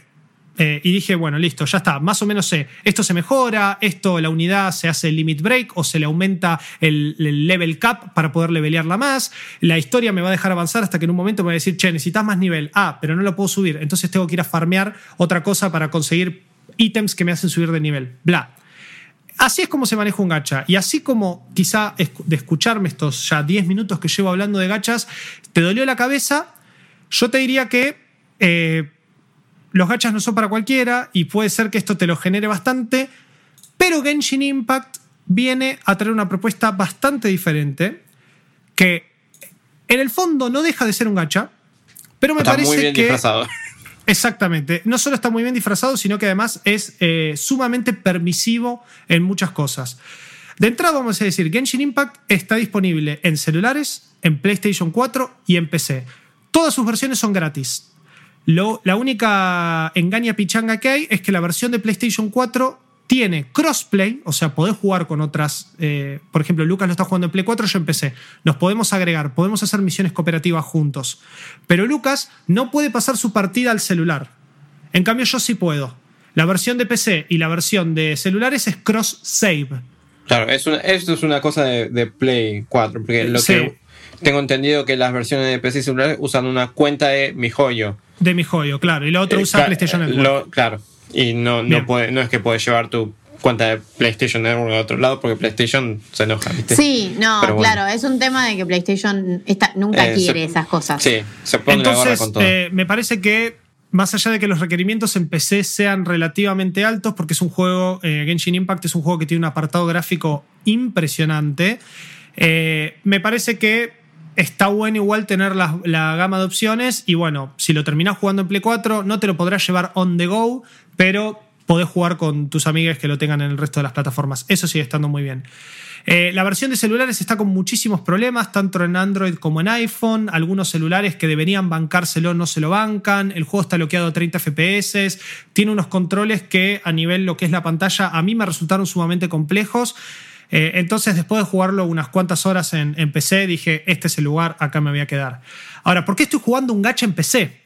Eh, y dije, bueno, listo, ya está, más o menos sé, esto se mejora, esto, la unidad se hace limit break o se le aumenta el, level cap para poder levelearla más, la historia me va a dejar avanzar hasta que en un momento me va a decir, che, necesitas más nivel, ah, pero no lo puedo subir, entonces tengo que ir a farmear otra cosa para conseguir ítems que me hacen subir de nivel, bla. Así es como se maneja un gacha. Y así como quizá de escucharme estos ya 10 minutos que llevo hablando de gachas, te dolió la cabeza, yo te diría que eh, los gachas no son para cualquiera y puede ser que esto te lo genere bastante, pero Genshin Impact viene a traer una propuesta bastante diferente que en el fondo no deja de ser un gacha, pero me está parece muy bien que disfrazado. Exactamente. No solo está muy bien disfrazado, sino que además es eh, sumamente permisivo en muchas cosas. De entrada vamos a decir, Genshin Impact está disponible en celulares, en PlayStation 4 y en PC. Todas sus versiones son gratis. la única engaña pichanga que hay es que la versión de PlayStation 4 tiene crossplay, o sea, podés jugar con otras. Eh, por ejemplo, Lucas lo está jugando en Play 4, yo empecé. Nos podemos agregar, podemos hacer misiones cooperativas juntos. Pero Lucas no puede pasar su partida al celular. En cambio, yo sí puedo. La versión de PC y la versión de celulares es cross save. Claro, esto es una cosa de, Play 4, porque lo que tengo entendido que las versiones de PC y celulares usan una cuenta de mi joyo. De mi joyo, claro. Y la otra eh, usa PlayStation eh, Network. claro. Y no, no, puede, no es que puedes llevar tu cuenta de PlayStation Network a otro lado porque PlayStation se enoja, ¿viste? Sí, no, claro, es un tema de que PlayStation nunca eh, quiere esas cosas. Sí, se pone Entonces, con todo. me parece que más allá de que los requerimientos en PC sean relativamente altos, porque es un juego, Genshin Impact es un juego que tiene un apartado gráfico impresionante, me parece que está bueno igual tener la, gama de opciones y bueno, si lo terminas jugando en Play 4 no te lo podrás llevar on the go, pero podés jugar con tus amigues que lo tengan en el resto de las plataformas. Eso sigue estando muy bien. Eh, la versión de celulares está con muchísimos problemas, tanto en Android como en iPhone. Algunos celulares que deberían bancárselo no se lo bancan. El juego está bloqueado a 30 FPS. Tiene unos controles que a nivel lo que es la pantalla a mí me resultaron sumamente complejos. Eh, entonces, después de jugarlo unas cuantas horas en, PC, dije, este es el lugar, acá me voy a quedar. Ahora, ¿por qué estoy jugando un gacha en PC?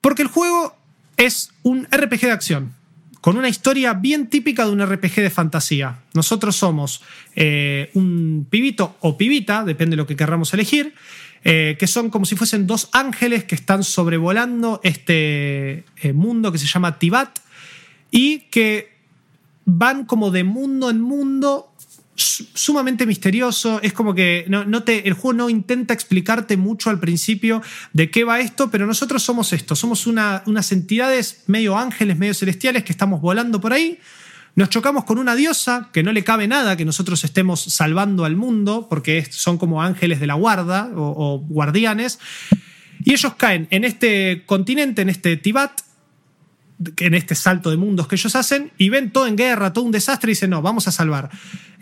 Porque el juego es un RPG de acción con una historia bien típica de un RPG de fantasía. Nosotros somos eh, un pibito o pibita, depende de lo que querramos elegir, eh, que son como si fuesen dos ángeles que están sobrevolando este mundo que se llama Tibat y que van como de mundo en mundo sumamente misterioso. Es como que no, te, el juego no intenta explicarte mucho al principio de qué va esto, pero nosotros somos esto. Somos unas entidades medio ángeles, medio celestiales que estamos volando por ahí. Nos chocamos con una diosa que no le cabe nada que nosotros estemos salvando al mundo, porque son como ángeles de la guarda o, o guardianes. Y ellos caen en este continente, en este Tibat, en este salto de mundos que ellos hacen y ven todo en guerra, todo un desastre y dicen, no, vamos a salvar.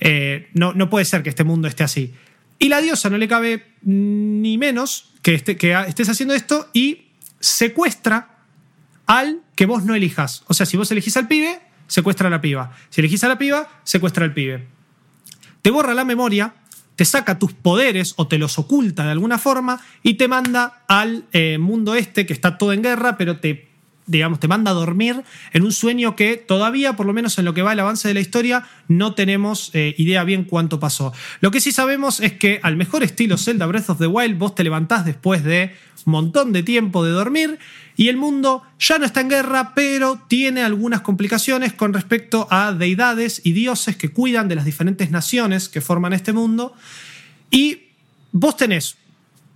Eh, no, no puede ser que este mundo esté así. Y la diosa no le cabe ni menos que, este, que estés haciendo esto y secuestra al que vos no elijas. O sea, si vos elegís al pibe, secuestra a la piba. Si elegís a la piba, secuestra al pibe. Te borra la memoria, te saca tus poderes o te los oculta de alguna forma y te manda al eh, mundo este que está todo en guerra, pero te digamos, te manda a dormir en un sueño que todavía, por lo menos en lo que va el avance de la historia, no tenemos eh, idea bien cuánto pasó. Lo que sí sabemos es que al mejor estilo Zelda Breath of the Wild, vos te levantás después de un montón de tiempo de dormir y el mundo ya no está en guerra, pero tiene algunas complicaciones con respecto a deidades y dioses que cuidan de las diferentes naciones que forman este mundo. Y vos tenés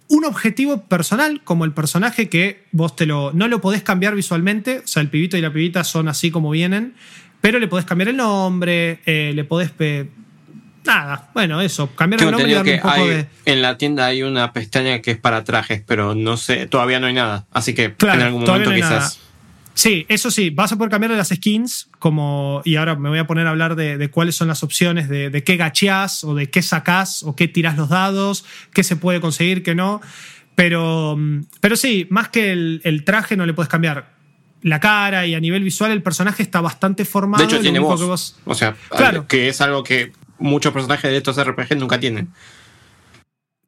un objetivo personal, como el personaje que vos te lo, no lo podés cambiar visualmente, o sea, el pibito y la pibita son así como vienen, pero le podés cambiar el nombre, eh, le podés... nada, bueno, eso, cambiar el nombre y darle un poco de... En la tienda hay una pestaña que es para trajes, pero no sé, todavía no hay nada, así que en algún momento quizás... Sí, eso sí, vas a poder cambiar las skins, como, y ahora me voy a poner a hablar de, cuáles son las opciones de, qué gacheás o de qué sacás o qué tirás los dados, qué se puede conseguir, qué no. Pero, pero sí, más que el, traje no le puedes cambiar la cara y a nivel visual el personaje está bastante formado. De hecho, tiene voz. O sea, claro. que es algo que muchos personajes de estos RPG nunca tienen.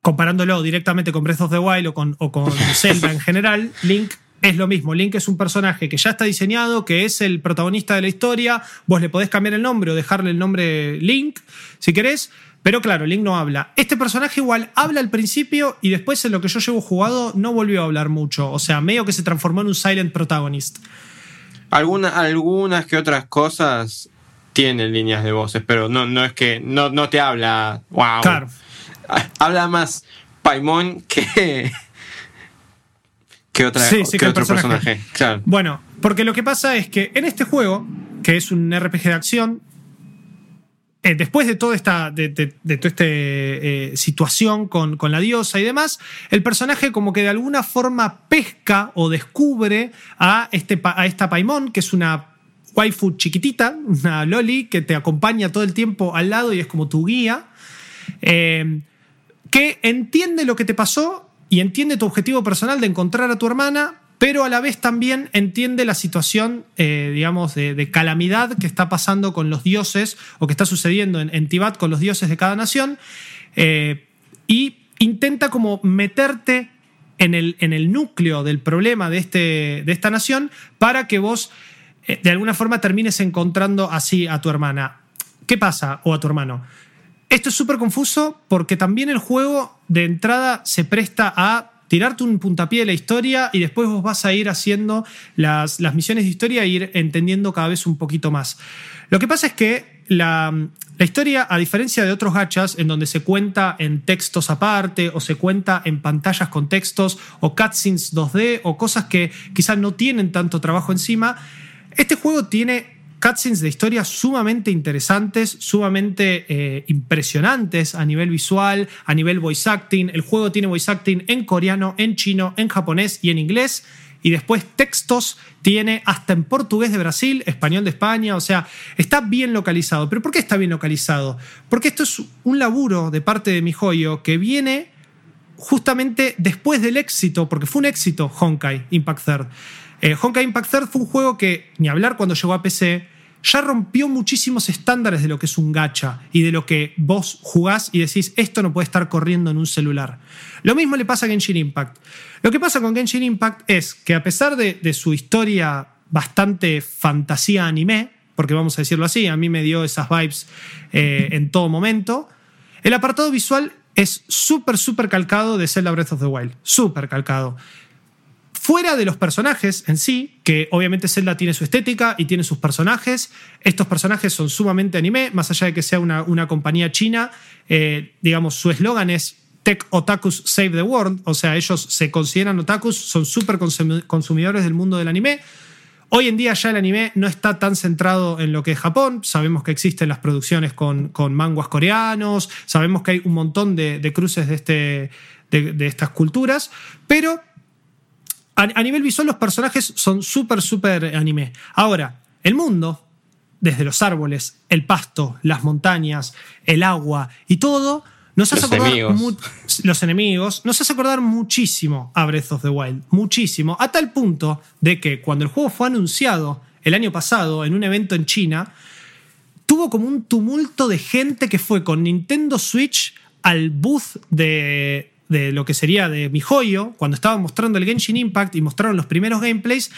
Comparándolo directamente con Breath of the Wild o con, o con Zelda en general, Link es lo mismo. Link es un personaje que ya está diseñado, que es el protagonista de la historia. Vos le podés cambiar el nombre o dejarle el nombre Link, si querés. Pero claro, Link no habla. Este personaje igual habla al principio y después en lo que yo llevo jugado no volvió a hablar mucho. O sea, medio que se transformó en un silent protagonist. algunas que otras cosas tienen líneas de voces, pero no, no es que no, no te habla. Wow. Claro. Habla más Paimon que ¿Qué, otra, otro personaje? Bueno, porque lo que pasa es que en este juego, que es un RPG de acción, eh, después de toda esta, de, toda esta eh, situación con, con, la diosa y demás, el personaje como que de alguna forma pesca o descubre a, este, a esta Paimon, que es una waifu chiquitita, una loli que te acompaña todo el tiempo al lado y es como tu guía, eh, que entiende lo que te pasó y entiende tu objetivo personal de encontrar a tu hermana, pero a la vez también entiende la situación, eh, digamos, de, calamidad que está pasando con los dioses o que está sucediendo en, Tibat con los dioses de cada nación eh, y intenta como meterte en el, en el, núcleo del problema de, este, de esta nación para que vos eh, de alguna forma termines encontrando así a tu hermana. ¿Qué pasa? O a tu hermano. Esto es súper confuso porque también el juego de entrada se presta a tirarte un puntapié de la historia y después vos vas a ir haciendo las, las misiones de historia e ir entendiendo cada vez un poquito más. Lo que pasa es que la, la, historia, a diferencia de otros gachas en donde se cuenta en textos aparte o se cuenta en pantallas con textos o cutscenes 2D o cosas que quizás no tienen tanto trabajo encima, este juego tiene cutscenes de historias sumamente interesantes, sumamente eh, impresionantes a nivel visual, a nivel voice acting. El juego tiene voice acting en coreano, en chino, en japonés y en inglés. y después textos tiene hasta en portugués de Brasil, español de España, o sea, está bien localizado. ¿Pero por qué está bien localizado? Porque esto es un laburo de parte de mi joyo que viene justamente después del éxito, porque fue un éxito Honkai Impact Third. Eh, Honkai Impact Third fue un juego que, ni hablar cuando llegó a PC, ya rompió muchísimos estándares de lo que es un gacha y de lo que vos jugás y decís, esto no puede estar corriendo en un celular. Lo mismo le pasa a Genshin Impact. Lo que pasa con Genshin Impact es que a pesar de, su historia bastante fantasía anime, porque vamos a decirlo así, a mí me dio esas vibes eh, en todo momento, el apartado visual es súper, súper calcado de Zelda Breath of the Wild. Súper calcado. Fuera de los personajes en sí, que obviamente Zelda tiene su estética y tiene sus personajes, estos personajes son sumamente anime, más allá de que sea una, compañía china, eh, digamos, su eslogan es Tech Otakus Save the World, o sea, ellos se consideran otakus, son súper consumidores del mundo del anime. Hoy en día ya el anime no está tan centrado en lo que es Japón, sabemos que existen las producciones con, con manguas coreanos, sabemos que hay un montón de, cruces de, este, de estas culturas, pero a, nivel visual los personajes son súper, súper anime. Ahora, el mundo, desde los árboles, el pasto, las montañas, el agua y todo, nos hace acordar los enemigos, nos hace acordar muchísimo a Breath of the Wild, muchísimo, a tal punto de que cuando el juego fue anunciado el año pasado en un evento en China, tuvo como un tumulto de gente que fue con Nintendo Switch al booth de, de lo que sería de mi joyo, cuando estaba mostrando el Genshin Impact y mostraron los primeros gameplays,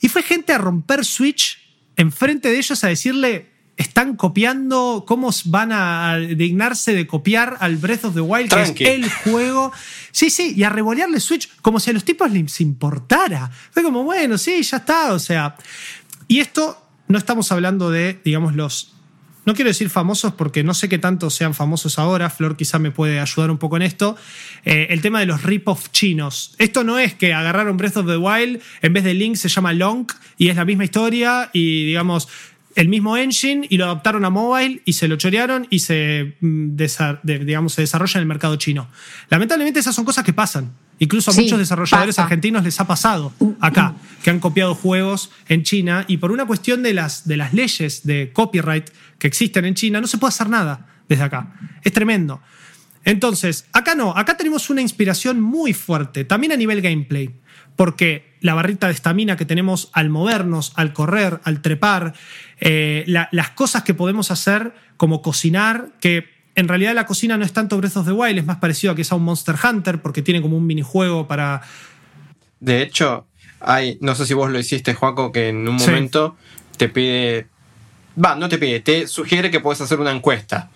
y fue gente a romper Switch enfrente de ellos a decirle, están copiando, cómo van a dignarse de copiar al Breath of the Wild, que es el juego. Sí, sí, y a revolearle Switch como si a los tipos les importara. Fue como, bueno, sí, ya está, o sea. Y esto no estamos hablando de, digamos, los no quiero decir famosos porque no sé qué tanto sean famosos ahora, Flor quizá me puede ayudar un poco en esto, eh, el tema de los rip-off chinos. Esto no es que agarraron Breath of the Wild, en vez de Link se llama Long y es la misma historia y digamos el mismo engine y lo adaptaron a mobile y se lo chorearon y se, mm, digamos, se desarrolla en el mercado chino. Lamentablemente esas son cosas que pasan. Incluso a muchos desarrolladores argentinos les ha pasado acá, que han copiado juegos en China y por una cuestión de las, de las leyes de copyright que existen en China, no se puede hacer nada desde acá. Es tremendo. Entonces, acá no, acá tenemos una inspiración muy fuerte, también a nivel gameplay, porque la barrita de estamina que tenemos al movernos, al correr, al trepar, eh, las cosas que podemos hacer como cocinar, que en realidad la cocina no es tanto Breath of the Wild, es más parecido a que sea un Monster Hunter porque tiene como un minijuego para... De hecho, hay, no sé si vos lo hiciste, Juaco, que en un momento te pide... Va, no te pide, te sugiere que puedes hacer una encuesta.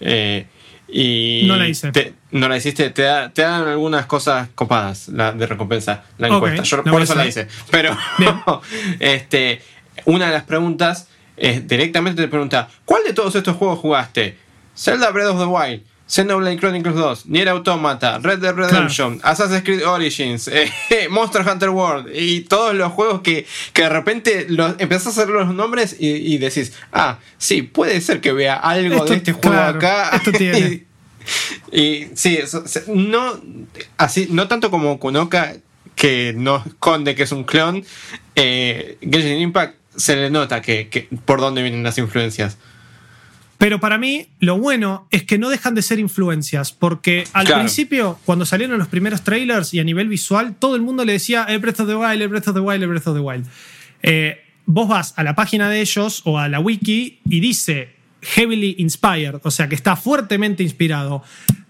Eh, y no la hice. no la hiciste, te, dan algunas cosas copadas de recompensa, la encuesta. Yo por eso la hice. Pero este, una de las preguntas es directamente te pregunta, ¿cuál de todos estos juegos jugaste? Zelda Breath of the Wild, Xenoblade Chronicles 2, Nier Automata, Red Dead Redemption, Assassin's Creed Origins, eh, Monster Hunter World y todos los juegos que, que de repente los, empezás a hacer los nombres y, decís, ah, sí, puede ser que vea algo de este juego acá. Esto tiene. y, sí, no, así, no tanto como Kunoka, que no esconde que es un clon, eh, Genshin Impact se le nota que, que por dónde vienen las influencias. Pero para mí, lo bueno es que no dejan de ser influencias, porque al principio, cuando salieron los primeros trailers y a nivel visual, todo el mundo le decía el Breath of the Wild, el Breath of the Wild, el Breath of the Wild. Eh, vos vas a la página de ellos o a la wiki y dice heavily inspired, o sea que está fuertemente inspirado.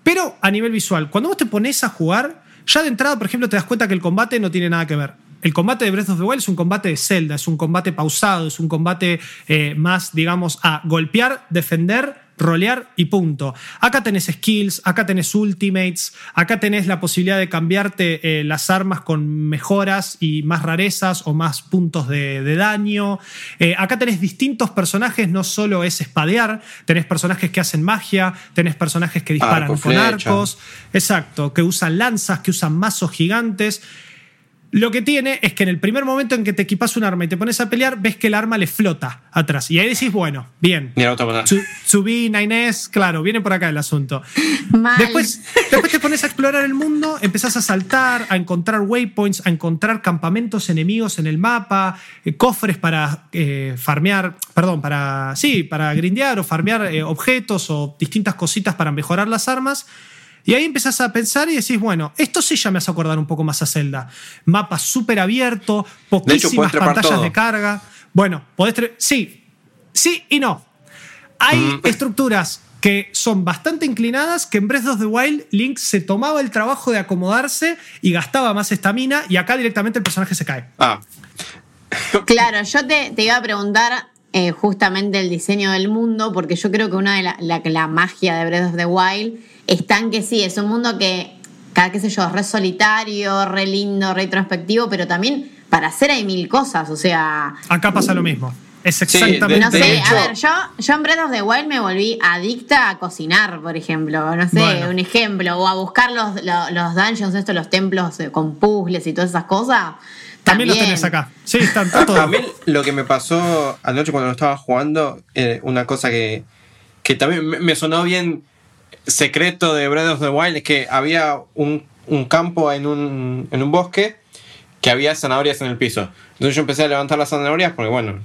Pero a nivel visual, cuando vos te pones a jugar, ya de entrada, por ejemplo, te das cuenta que el combate no tiene nada que ver. El combate de Breath of the Wild es un combate de Zelda, es un combate pausado, es un combate eh, más, digamos, a golpear, defender, rolear y punto. Acá tenés skills, acá tenés ultimates, acá tenés la posibilidad de cambiarte eh, las armas con mejoras y más rarezas o más puntos de, daño. Eh, acá tenés distintos personajes, no solo es espadear, tenés personajes que hacen magia, tenés personajes que disparan con arcos, exacto, que usan lanzas, que usan mazos gigantes. Lo que tiene es que en el primer momento en que te equipas un arma y te pones a pelear, ves que el arma le flota atrás. Y ahí decís, bueno, bien. Automata. Su- Subí, Nainés, claro, viene por acá el asunto. Mal. Después, después te pones a explorar el mundo, empezás a saltar, a encontrar waypoints, a encontrar campamentos enemigos en el mapa, eh, cofres para eh, farmear, perdón, para, sí, para grindear o farmear eh, objetos o distintas cositas para mejorar las armas. Y ahí empezás a pensar y decís, bueno, esto sí ya me hace acordar un poco más a Zelda. Mapa súper abierto, poquísimas pantallas todo. de carga. Bueno, podés... Sí, sí y no. Hay Mm. estructuras que son bastante inclinadas, que en Breath of the Wild Link se tomaba el trabajo de acomodarse y gastaba más estamina y acá directamente el personaje se cae. Ah, Claro, yo te, te iba a preguntar eh, justamente el diseño del mundo, porque yo creo que una de la, la, la magia de Breath of the Wild está en que sí, es un mundo que, cada qué sé yo, re solitario, re lindo, re introspectivo, pero también para hacer hay mil cosas, o sea, Acá pasa lo mismo. Es Sí, exactamente no de sé, hecho- a ver, yo, yo en Breath of the Wild me volví adicta a cocinar, por ejemplo, no sé, Bueno. un ejemplo, o a buscar los, los, los dungeons, estos, los templos eh, con puzzles y todas esas cosas. También los tenés acá. Sí, están está todo. A mí lo que me pasó anoche cuando lo estaba jugando, eh, una cosa que, que también me, me sonó bien secreto de Breath of the Wild, es que había un, un campo en un, en un bosque que había zanahorias en el piso. Entonces yo empecé a levantar las zanahorias porque, bueno,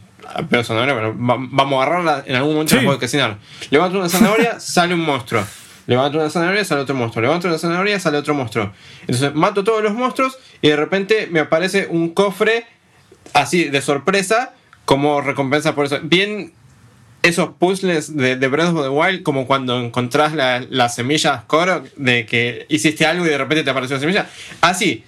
pero zanahorias, bueno, va- vamos a agarrarla, en algún momento Sí. las puedo cocinar. Levanto una zanahoria, sale un monstruo. Levanto una zanahoria, sale otro monstruo. Levanto una zanahoria, sale otro monstruo. Entonces mato todos los monstruos y de repente me aparece un cofre así de sorpresa como recompensa por eso. Bien esos puzzles de, de Breath of the Wild, como cuando encontrás la- las semillas Korok, de que hiciste algo y de repente te apareció una semilla. Así.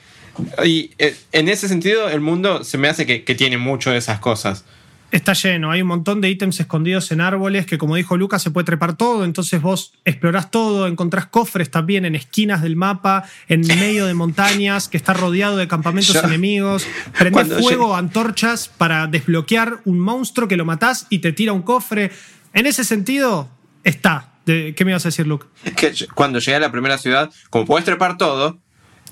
Y eh, en ese sentido, el mundo se me hace que tiene mucho de esas cosas. Está lleno, hay un montón de ítems escondidos en árboles que como dijo Lucas se puede trepar todo, entonces vos explorás todo, encontrás cofres también en esquinas del mapa, en medio de montañas, que está rodeado de campamentos Yo- enemigos, prendés fuego, antorchas para desbloquear un monstruo que lo matás y te tira un cofre. En ese sentido, está. De- ¿Qué me ibas a decir, Luke? Es que cuando llegué a la primera ciudad, como puedes trepar todo,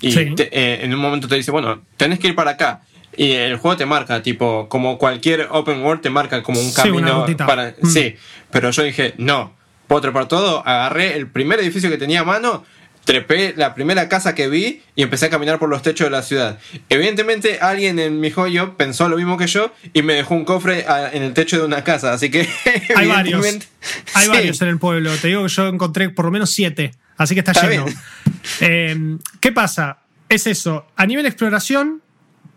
y Sí. te- eh, en un momento te dice, bueno, tenés que ir para acá. Y el juego te marca, tipo, como cualquier open world te marca como un camino para. Mm. Sí, pero yo dije, no, puedo trepar todo. Agarré el primer edificio que tenía a mano, trepé la primera casa que vi y empecé a caminar por los techos de la ciudad. Evidentemente, alguien en mi joyo pensó lo mismo que yo y me dejó un cofre a- en el techo de una casa. Así que, Hay varios. Hay Sí. varios en el pueblo. Te digo que yo encontré por lo menos siete. Así que está, Está lleno. Eh, ¿Qué pasa? Es eso. A nivel exploración,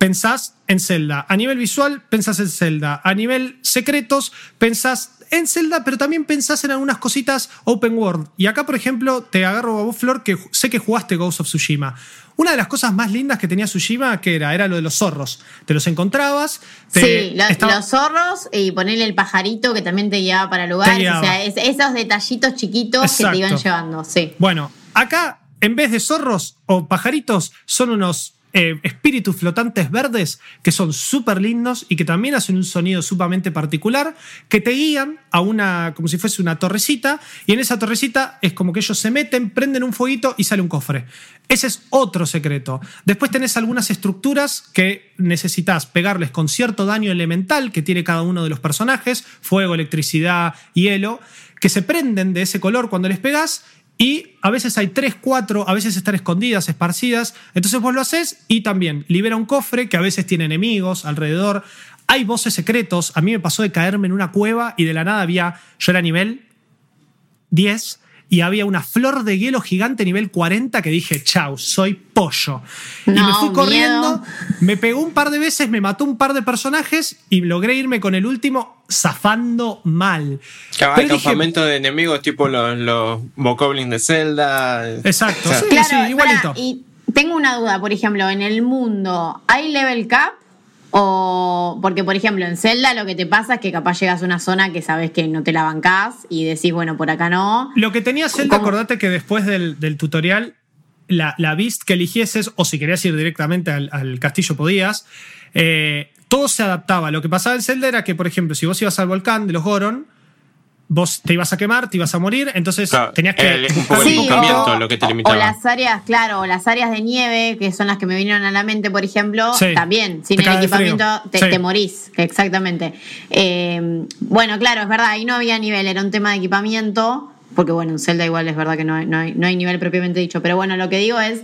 pensás en Zelda. A nivel visual, pensás en Zelda. A nivel secretos, pensás en Zelda, pero también pensás en algunas cositas open world. Y acá, por ejemplo, te agarro a vos, Flor, que sé que jugaste Ghost of Tsushima. Una de las cosas más lindas que tenía Tsushima, que era? Era lo de los zorros. Te los encontrabas. te- Sí, lo- estaba- los zorros y ponerle el pajarito que también te guiaba para lugares. guiaba. O sea, es- esos detallitos chiquitos que te iban llevando, sí. Bueno, acá, en vez de zorros o pajaritos, son unos eh, espíritus flotantes verdes que son súper lindos y que también hacen un sonido sumamente particular, que te guían a una, como si fuese una torrecita, y en esa torrecita es como que ellos se meten, prenden un fueguito y sale un cofre. Ese es otro secreto. Después tenés algunas estructuras que necesitas pegarles con cierto daño elemental que tiene cada uno de los personajes, fuego, electricidad, hielo, que se prenden de ese color cuando les pegas y a veces hay 3, 4, a veces están escondidas, esparcidas. Entonces vos lo haces y también libera un cofre que a veces tiene enemigos alrededor. Hay voces secretos. A mí me pasó de caerme en una cueva y de la nada había. Yo era nivel 10 y había una flor de hielo gigante nivel 40 que dije, chau, soy pollo. y me fui corriendo, miedo. me pegó un par de veces, me mató un par de personajes y logré irme con el último zafando mal. Claro, Pero hay dije, campamentos de enemigos tipo los, los de Zelda. Exacto, O sea, sí. Claro, igualito. y tengo una duda, por ejemplo, en el mundo, ¿hay level cap? O porque, por ejemplo, en Zelda lo que te pasa es que capaz llegas a una zona que sabes que no te la bancás y decís, bueno, por acá no. Lo que tenía Zelda, ¿Cómo? acordate que después del, del tutorial, la, la beast que eligieses, o si querías ir directamente al, al castillo podías, eh, todo se adaptaba. Lo que pasaba en Zelda era que, por ejemplo, si vos ibas al volcán de los Goron, vos te ibas a quemar, te ibas a morir, entonces Claro, tenías que. el- un buscar poco el un Sí, poquito- lo que te o limitaba. las áreas, claro, o las áreas de nieve, que son las que me vinieron a la mente, por ejemplo, Sí. también, sin el equipamiento te, Sí. te morís, exactamente. Eh, bueno, claro, es verdad, ahí no había nivel, era un tema de equipamiento, porque bueno, en Zelda igual es verdad que no hay, no hay, no hay nivel propiamente dicho, pero bueno, lo que digo es,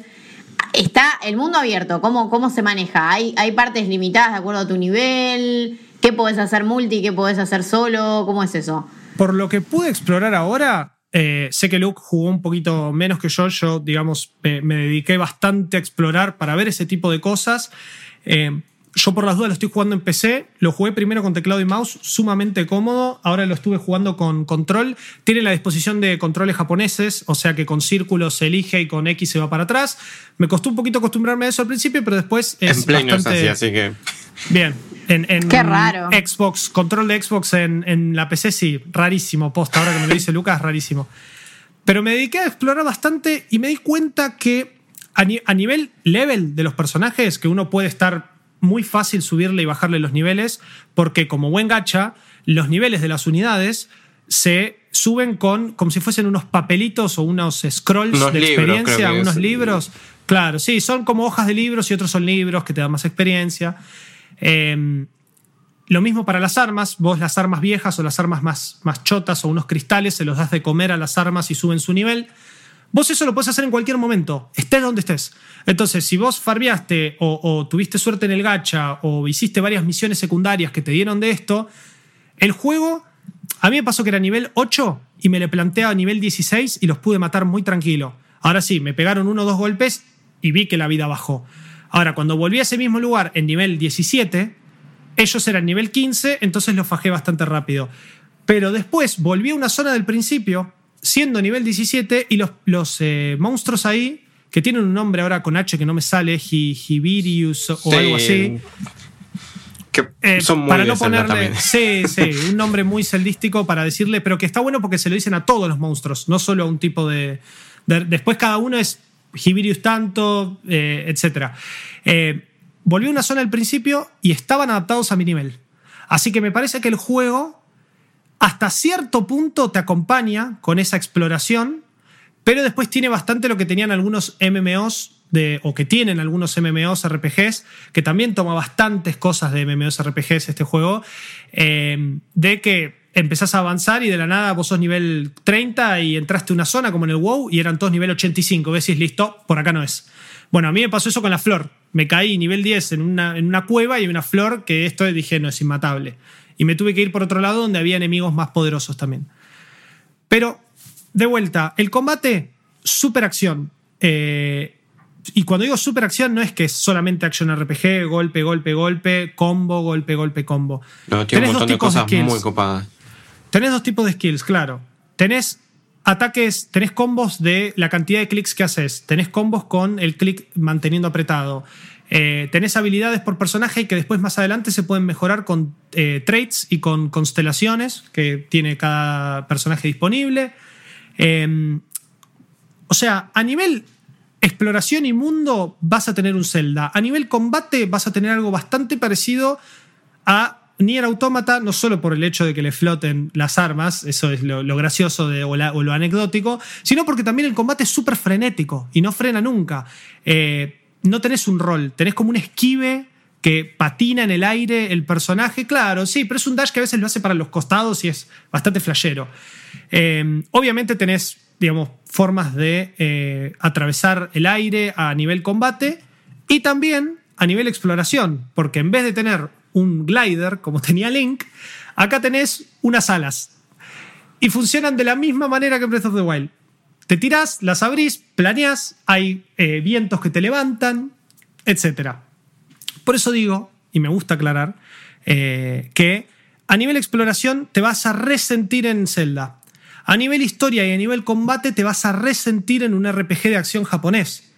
está el mundo abierto, ¿cómo, cómo se maneja? ¿Hay, hay partes limitadas de acuerdo a tu nivel? ¿Qué podés hacer multi? ¿Qué podés hacer solo? ¿Cómo es eso? Por lo que pude explorar ahora, eh, sé que Luke jugó un poquito menos que yo. Yo, digamos, me, me dediqué bastante a explorar para ver ese tipo de cosas. Eh, yo, por las dudas, lo estoy jugando en PC. Lo jugué primero con teclado y mouse, sumamente cómodo. Ahora lo estuve jugando con control. Tiene la disposición de controles japoneses, o sea que con círculos se elige y con X se va para atrás. Me costó un poquito acostumbrarme a eso al principio, pero después es en Play no es bastante así, así que. Bien. En, en Qué raro. Xbox, control de Xbox en, en la PC, sí, rarísimo, posta. Ahora que me lo dice Lucas, rarísimo. Pero me dediqué a explorar bastante y me di cuenta que a, ni- a nivel level de los personajes, que uno puede estar muy fácil subirle y bajarle los niveles, porque como buen gacha, los niveles de las unidades se suben con como si fuesen unos papelitos o unos scrolls Unos de libros, experiencia, unos es. libros. Claro, sí, son como hojas de libros y otros son libros que te dan más experiencia. Eh, lo mismo para las armas, vos las armas viejas o las armas más, más chotas o unos cristales se los das de comer a las armas y suben su nivel. Vos eso lo puedes hacer en cualquier momento, estés donde estés. Entonces, si vos farbeaste o, o tuviste suerte en el gacha o hiciste varias misiones secundarias que te dieron de esto, el juego, a mí me pasó que era nivel 8 y me le planteaba nivel 16 y los pude matar muy tranquilo. Ahora sí, me pegaron uno o dos golpes y vi que la vida bajó. Ahora, cuando volví a ese mismo lugar en nivel 17, ellos eran nivel 15, entonces los fajé bastante rápido. Pero después volví a una zona del principio, siendo nivel 17, y los, los eh, monstruos ahí, que tienen un nombre ahora con H que no me sale, Hi- Hibirius o Sí, algo así. Que Eh, son muy para no ponerle, también. sí, sí, un nombre muy celdístico para decirle, pero que está bueno porque se lo dicen a todos los monstruos, no solo a un tipo de. de- después cada uno es Hibirius tanto, eh, etc. Eh, volví a una zona al principio y estaban adaptados a mi nivel. Así que me parece que el juego, hasta cierto punto, te acompaña con esa exploración, pero después tiene bastante lo que tenían algunos MMOs o que tienen algunos MMOs RPGs, que también toma bastantes cosas de MMOs RPGs este juego, eh, de que empezás a avanzar y de la nada vos sos nivel 30 y entraste a una zona como en el WoW y eran todos nivel 85, ves decís, listo, por acá no es. Bueno, a mí me pasó eso con la flor. Me caí nivel 10 en una, en una cueva y hay una flor que esto dije no es inmatable. Y me tuve que ir por otro lado donde había enemigos más poderosos también. Pero, de vuelta, el combate, super acción. Eh, y cuando digo super acción, no es que es solamente acción RPG, golpe, golpe, golpe, combo, golpe, golpe, combo. No, tiene Tenés un montón de cosas muy copadas. Tenés dos tipos de skills, claro. Tenés ataques, tenés combos de la cantidad de clics que haces. Tenés combos con el clic manteniendo apretado. Eh, tenés habilidades por personaje que después más adelante se pueden mejorar con eh, traits y con constelaciones que tiene cada personaje disponible. Eh, o sea, a nivel exploración y mundo vas a tener un Zelda. A nivel combate vas a tener algo bastante parecido a Nier Automata, no solo por el hecho de que le floten las armas, eso es lo, gracioso o lo anecdótico, sino porque también el combate es súper frenético y no frena nunca. Eh, no tenés un rol, tenés como un esquive que patina en el aire el personaje, claro, sí, pero es un dash que a veces lo hace para los costados y es bastante flashero. Eh, obviamente tenés, digamos, formas de eh, atravesar el aire a nivel combate y también a nivel exploración, porque en vez de tener un glider como tenía Link, acá tenés unas alas. Y funcionan de la misma manera que Breath of the Wild. Te tirás, las abrís, planeás, hay eh, vientos que te levantan, etc. Por eso digo, y me gusta aclarar, eh, que a nivel exploración te vas a resentir en Zelda. A nivel historia y a nivel combate te vas a resentir en un RPG de acción japonés.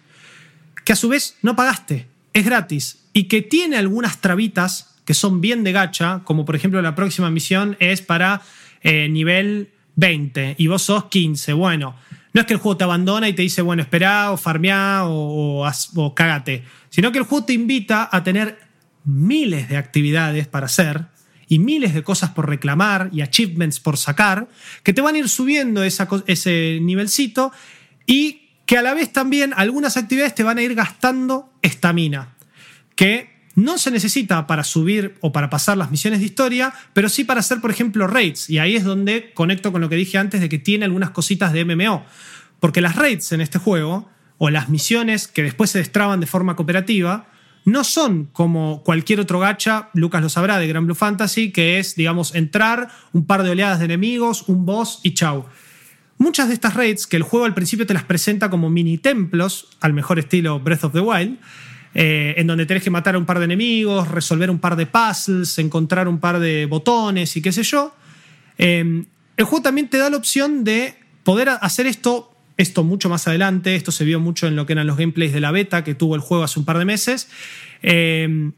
Que a su vez no pagaste, es gratis. Y que tiene algunas trabitas que son bien de gacha, como por ejemplo la próxima misión es para eh, nivel 20 y vos sos 15. Bueno, no es que el juego te abandona y te dice, bueno, esperá o farmeá o, o, cágate, sino que el juego te invita a tener miles de actividades para hacer y miles de cosas por reclamar y achievements por sacar, que te van a ir subiendo ese nivelcito y que a la vez también algunas actividades te van a ir gastando estamina, que no se necesita para subir o para pasar las misiones de historia, pero sí para hacer, por ejemplo, raids. Y ahí es donde conecto con lo que dije antes de que tiene algunas cositas de MMO. Porque las raids en este juego, o las misiones que después se destraban de forma cooperativa, no son como cualquier otro gacha, Lucas lo sabrá, de Grand Blue Fantasy, que es, digamos, entrar, un par de oleadas de enemigos, un boss y chau. Muchas de estas raids, que el juego al principio te las presenta como mini templos, al mejor estilo Breath of the Wild, eh, en donde tenés que matar a un par de enemigos, resolver un par de puzzles, encontrar un par de botones y qué sé yo. Eh, el juego también te da la opción de poder hacer esto, esto mucho más adelante, esto se vio mucho en lo que eran los gameplays de la beta que tuvo el juego hace un par de meses. Eh,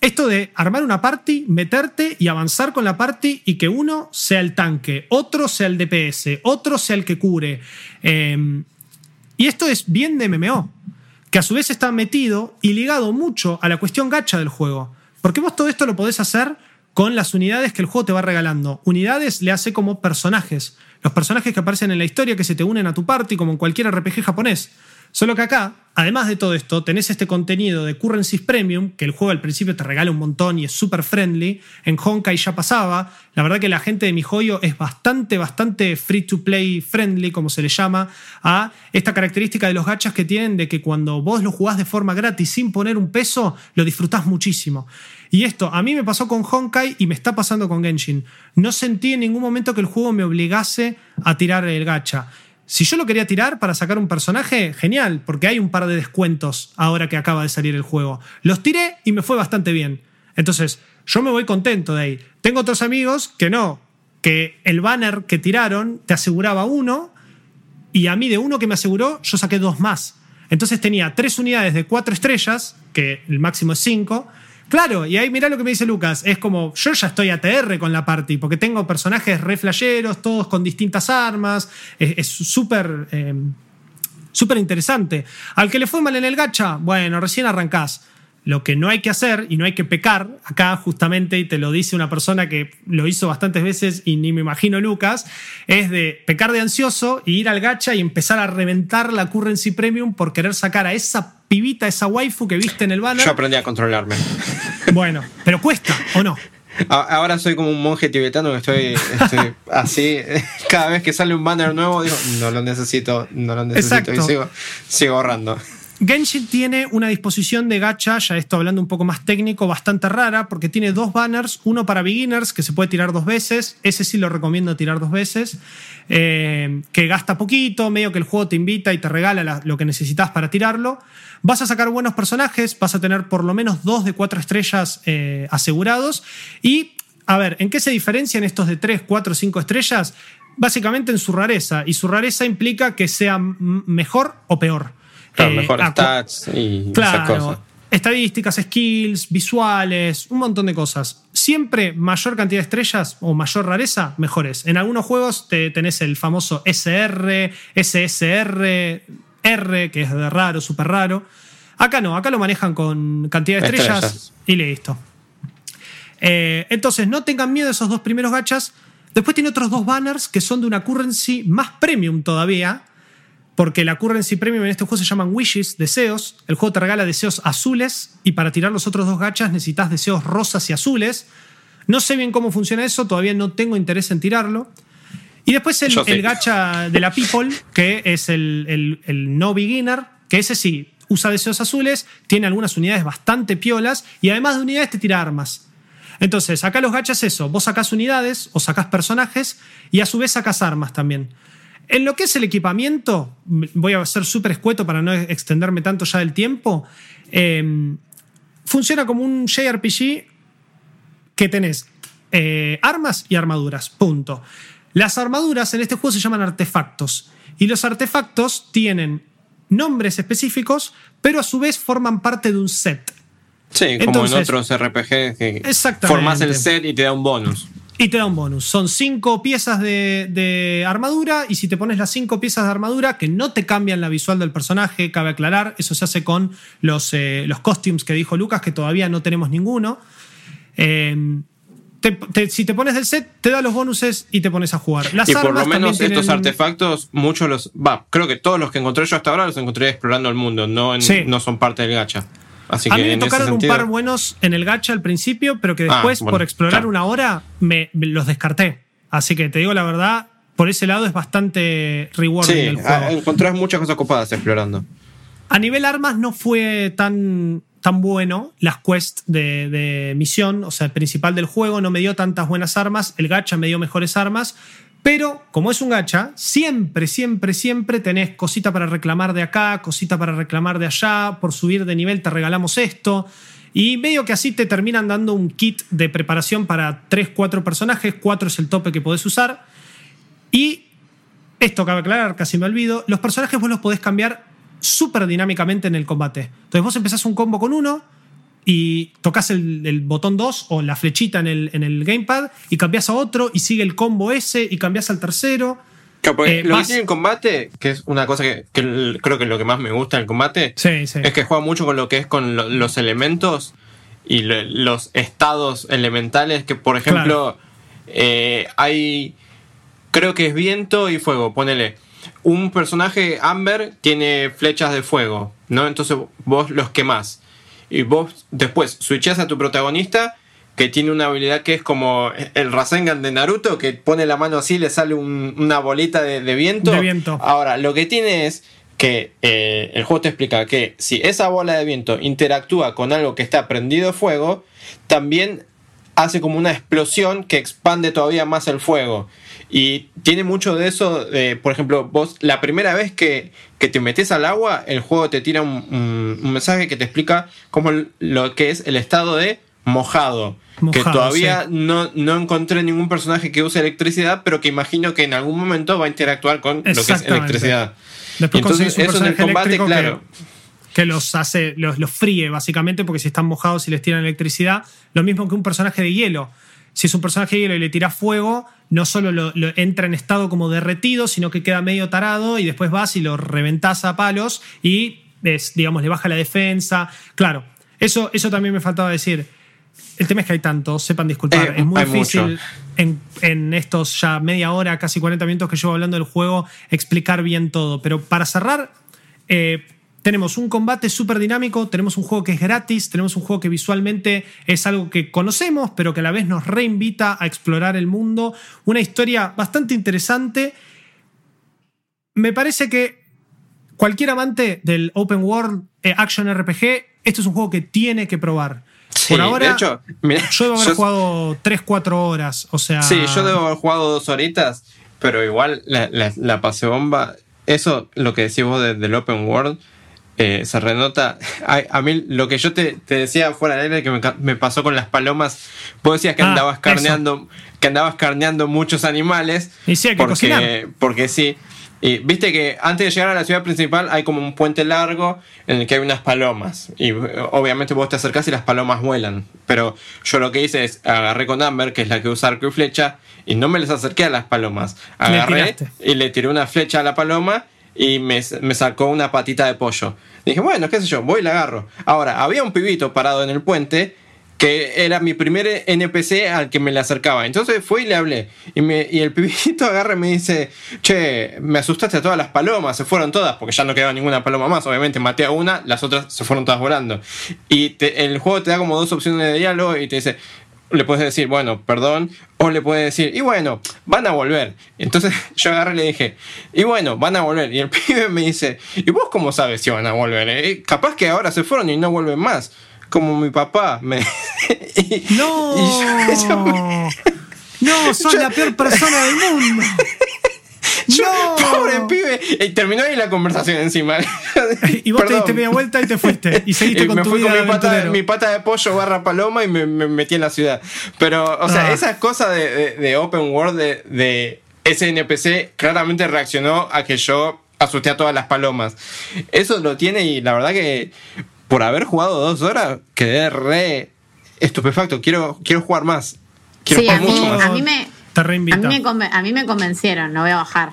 esto de armar una party, meterte y avanzar con la party y que uno sea el tanque, otro sea el DPS, otro sea el que cure. y esto es bien de MMO que a su vez está metido y ligado mucho a la cuestión gacha del juego. Porque vos todo esto lo podés hacer con las unidades que el juego te va regalando. Unidades le hace como personajes. Los personajes que aparecen en la historia que se te unen a tu party, como en cualquier RPG japonés. Solo que acá, además de todo esto, tenés este contenido de Currencies Premium, que el juego al principio te regala un montón y es súper friendly. En Honkai ya pasaba. La verdad que la gente de mi joyo es bastante, bastante free to play friendly, como se le llama, a esta característica de los gachas que tienen de que cuando vos lo jugás de forma gratis sin poner un peso, lo disfrutás muchísimo. Y esto a mí me pasó con Honkai y me está pasando con Genshin. No sentí en ningún momento que el juego me obligase a tirar el gacha. Si yo lo quería tirar para sacar un personaje, genial, porque hay un par de descuentos ahora que acaba de salir el juego. Los tiré y me fue bastante bien. Entonces, yo me voy contento de ahí. Tengo otros amigos que no, que el banner que tiraron te aseguraba uno y a mí de uno que me aseguró yo saqué dos más. Entonces tenía tres unidades de cuatro estrellas, que el máximo es cinco, Claro, y ahí mirá lo que me dice Lucas. Es como, yo ya estoy ATR con la party, porque tengo personajes re todos con distintas armas. Es súper. Eh, súper interesante. Al que le fue mal en el gacha, bueno, recién arrancás. Lo que no hay que hacer y no hay que pecar, acá justamente, y te lo dice una persona que lo hizo bastantes veces y ni me imagino Lucas, es de pecar de ansioso y ir al gacha y empezar a reventar la currency premium por querer sacar a esa pibita, esa waifu que viste en el banner. Yo aprendí a controlarme. Bueno, pero cuesta, ¿o no? Ahora soy como un monje tibetano que estoy, así. Cada vez que sale un banner nuevo, digo, no lo necesito, no lo necesito. Y sigo, sigo ahorrando. Genshin tiene una disposición de gacha, ya esto hablando un poco más técnico, bastante rara, porque tiene dos banners, uno para beginners, que se puede tirar dos veces, ese sí lo recomiendo tirar dos veces, eh, que gasta poquito, medio que el juego te invita y te regala lo que necesitas para tirarlo. Vas a sacar buenos personajes, vas a tener por lo menos dos de cuatro estrellas eh, asegurados, y a ver, ¿en qué se diferencian estos de tres, cuatro, cinco estrellas? Básicamente en su rareza, y su rareza implica que sea mejor o peor. Claro, eh, mejor stats y claro, Estadísticas, skills, visuales, un montón de cosas. Siempre mayor cantidad de estrellas o mayor rareza, mejores. En algunos juegos te tenés el famoso SR, SSR, R, que es de raro, súper raro. Acá no, acá lo manejan con cantidad de estrellas, y listo. Eh, entonces, no tengan miedo de esos dos primeros gachas. Después tiene otros dos banners que son de una currency más premium todavía, porque la currency premium en este juego se llaman wishes, deseos. El juego te regala deseos azules y para tirar los otros dos gachas necesitas deseos rosas y azules. No sé bien cómo funciona eso, todavía no tengo interés en tirarlo. Y después el, gacha de la People, que es el, no beginner, que ese sí, usa deseos azules, tiene algunas unidades bastante piolas y además de unidades te tira armas. Entonces, acá los gachas es eso, vos sacás unidades o sacás personajes y a su vez sacás armas también. En lo que es el equipamiento, voy a ser súper escueto para no extenderme tanto ya del tiempo. Em, funciona como un JRPG que tenés eh, armas y armaduras. Punto. Las armaduras en este juego se llaman artefactos. Y los artefactos tienen nombres específicos, pero a su vez forman parte de un set. Sí, como en otros RPG que formas el set y te da un bonus. Y te da un bonus. Son cinco piezas de, armadura y si te pones las cinco piezas de armadura que no te cambian la visual del personaje, cabe aclarar, eso se hace con los, eh, los costumes que dijo Lucas, que todavía no tenemos ninguno. Em, te- te- si te pones del set, te da los bonuses y te pones a jugar. Las y por armas lo menos estos tienen- artefactos, muchos los. Va, creo que todos los que encontré yo hasta ahora los encontré explorando el mundo, no, en- Sí. no son parte del gacha. Así A que mí me tocaron un par buenos en el gacha al principio, pero que después, Ah, bueno, por explorar claro. una hora, me, me los descarté. Así que te digo la verdad, por ese lado es bastante rewarding Sí, el juego. ah, encontrás muchas cosas copadas explorando. A nivel armas no fue tan, tan bueno las quests de, de misión, o sea, el principal del juego no me dio tantas buenas armas, el gacha me dio mejores armas, pero como es un gacha, siempre, siempre, siempre tenés cosita para reclamar de acá, cosita para reclamar de allá, por subir de nivel te regalamos esto. Y medio que así te terminan dando un kit de preparación para 3, 4 personajes, 4 es el tope que podés usar. Y esto cabe aclarar, casi me olvido, los personajes vos los podés cambiar súper dinámicamente en el combate. Entonces vos empezás un combo con uno y tocas el, el botón 2 o la flechita en el, en el gamepad y cambias a otro y sigue el combo ese y cambias al tercero. Claro, Eh, lo vas- que tiene el combate, que es una cosa que, creo que es lo que más me gusta del combate, Sí, sí. es que juega mucho con lo que es con lo- los elementos y lo- los estados elementales que, por ejemplo, eh, hay, creo que es viento y fuego, ponele. Un personaje, Amber, tiene flechas de fuego, ¿no? Entonces vos los quemás. Y vos después switchás a tu protagonista que tiene una habilidad que es como el Rasengan de Naruto, que pone la mano así y le sale un- una bolita de, de viento. De viento. Ahora, lo que tiene es que eh, el juego te explica que si esa bola de viento interactúa con algo que está prendido fuego, también hace como una explosión que expande todavía más el fuego. Y tiene mucho de eso, de, por ejemplo, vos la primera vez que, que te metes al agua, el juego te tira un, un- un mensaje que te explica cómo lo que es el estado de mojado. que todavía sí. no, no encontré ningún personaje que use electricidad, pero que imagino que en algún momento va a interactuar con lo que es electricidad. Después un eso en el combate, claro. que, que los hace, los, los fríe básicamente, porque si están mojados y les tiran electricidad, lo mismo que un personaje de hielo. Si es un personaje de hielo y le tira fuego, no solo lo, lo entra en estado como derretido, sino que queda medio tarado y después vas y lo reventás a palos y es, digamos, le baja la defensa. Claro, eso, eso también me faltaba decir. El tema es que hay tantos, sepan disculpar. Eh, es muy difícil en estos ya media hora, casi 40 minutos que llevo hablando del juego, explicar bien todo. Pero para cerrar, eh, tenemos un combate súper dinámico, tenemos un juego que es gratis, tenemos un juego que visualmente es algo que conocemos, pero que a la vez nos reinvita a explorar el mundo. Una historia bastante interesante. Me parece que cualquier amante del Open World eh, Action RPG, esto es un juego que tiene que probar. Sí, Por ahora, de hecho, mira, yo debo haber yo- jugado 3-4 horas. O sea. Sí, yo debo haber jugado dos horitas, pero igual la, la, la pasé bomba. Eso, lo que decís vos de- del Open World, eh, se renota. A, a mí, lo que yo te, te decía fuera del aire que me, pasó con las palomas, vos decías que Ah, andabas eso. carneando, que andabas carneando muchos animales. Y sí, hay que porque, cocinar. porque sí. Y viste que antes de llegar a la ciudad principal hay como un puente largo en el que hay unas palomas. Y eh, obviamente vos te acercás y las palomas vuelan. Pero yo lo que hice es agarré con Amber, que es la que usa arco y flecha, y no me les acerqué a las palomas. Agarré y le tiré una flecha a la paloma y me, me sacó una patita de pollo. Dije, bueno, qué sé yo, voy y la agarro. Ahora, había un pibito parado en el puente que era mi primer NPC al que me le acercaba. Entonces fui y le hablé. Y, me, y el pibito agarra y me dice, che, me asustaste a todas las palomas, se fueron todas, porque ya no quedaba ninguna paloma más. Obviamente maté a una, las otras se fueron todas volando. Y te- el juego te da como dos opciones de diálogo y te dice, le puedes decir, bueno, perdón, o le puedes decir, y bueno, van a volver. Entonces yo agarré y le dije, y bueno, van a volver. Y el pibe me dice, ¿y vos cómo sabes si van a volver? eh? Capaz que ahora se fueron y no vuelven más. Como mi papá. Me... y- ¡No! y yo- yo me- ¡No! ¡Sos la peor persona del mundo! Yo- ¡No! Pobre pibe. Y terminó ahí la conversación encima. Y vos te diste media vuelta y te fuiste. Y seguiste Y con me tu fui vida con mi pata, aventurero. mi pata de pollo barra paloma y me, me metí en la ciudad. Pero, o sea, Ah. esas cosas de, de- de open world de, de ese NPC claramente reaccionó a que yo asusté a todas las palomas. Eso lo tiene y la verdad que por haber jugado dos horas quedé re estupefacto. Quiero, quiero jugar más. Quiero Sí, a jugar mí, mucho más. a mí me, Te a reinvita. mí me, conven- a mí me convencieron, no voy a bajar.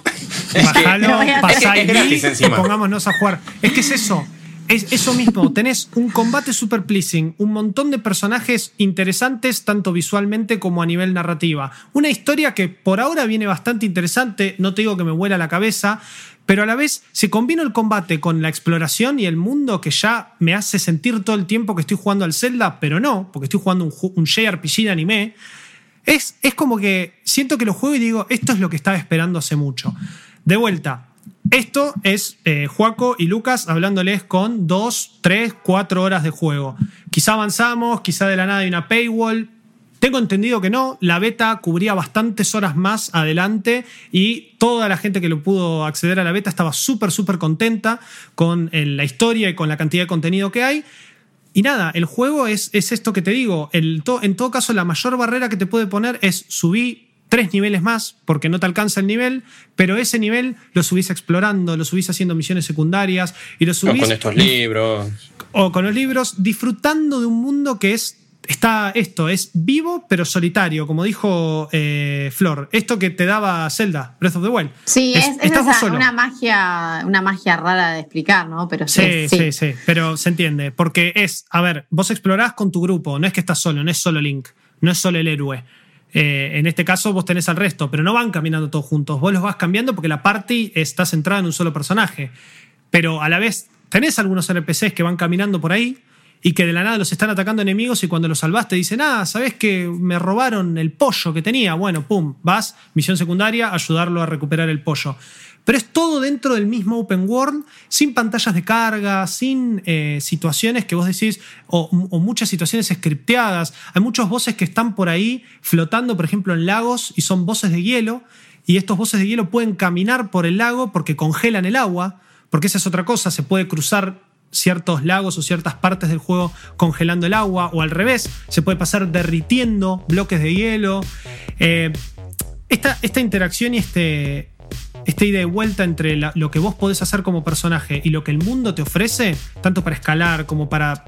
Bajalo, a pasá y encima. pongámonos a jugar. Es que es eso. Es eso mismo, tenés un combate super pleasing, un montón de personajes interesantes, tanto visualmente como a nivel narrativa. Una historia que por ahora viene bastante interesante, no te digo que me vuela la cabeza, pero a la vez se combina el combate con la exploración y el mundo que ya me hace sentir todo el tiempo que estoy jugando al Zelda, pero no, porque estoy jugando un, un JRPG de anime. Es, es como que siento que lo juego y digo, esto es lo que estaba esperando hace mucho. De vuelta, esto es eh, Juaco y Lucas hablándoles con dos, tres, cuatro horas de juego. Quizá avanzamos, quizá de la nada hay una paywall. Tengo entendido que no, la beta cubría bastantes horas más adelante y toda la gente que lo pudo acceder a la beta estaba súper, súper contenta con eh, la historia y con la cantidad de contenido que hay. Y nada, el juego es, es esto que te digo. El en todo caso, la mayor barrera que te puede poner es subir tres niveles más porque no te alcanza el nivel, pero ese nivel lo subís explorando, lo subís haciendo misiones secundarias y lo subís... O con estos libros. O con los libros, disfrutando de un mundo que es... Está esto, es vivo pero solitario, como dijo eh, Flor. Esto que te daba Zelda, Breath of the Wild. Sí, es, una magia, una magia rara de explicar, ¿no? Pero sí, sí, sí, sí, pero se entiende. Porque es, a ver, vos explorás con tu grupo, no es que estás solo, no es solo Link, no es solo el héroe eh, en este caso vos tenés al resto, pero no van caminando todos juntos. Vos los vas cambiando porque la party está centrada en un solo personaje. Pero a la vez tenés algunos NPCs que van caminando por ahí y que de la nada los están atacando enemigos y cuando los salvaste dicen, ah, ¿sabés que me robaron el pollo que tenía? Bueno, pum, vas, misión secundaria, ayudarlo a recuperar el pollo. Pero es todo dentro del mismo open world, sin pantallas de carga, sin eh, situaciones que vos decís, o, muchas situaciones scripteadas. Hay muchos voces que están por ahí flotando, por ejemplo, en lagos y son voces de hielo. Y estos voces de hielo pueden caminar por el lago porque congelan el agua, porque esa es otra cosa, se puede cruzar ciertos lagos o ciertas partes del juego congelando el agua, o al revés, se puede pasar derritiendo bloques de hielo. Eh, esta, esta interacción y este, esta idea de vuelta entre lo que vos podés hacer como personaje y lo que el mundo te ofrece, tanto para escalar como para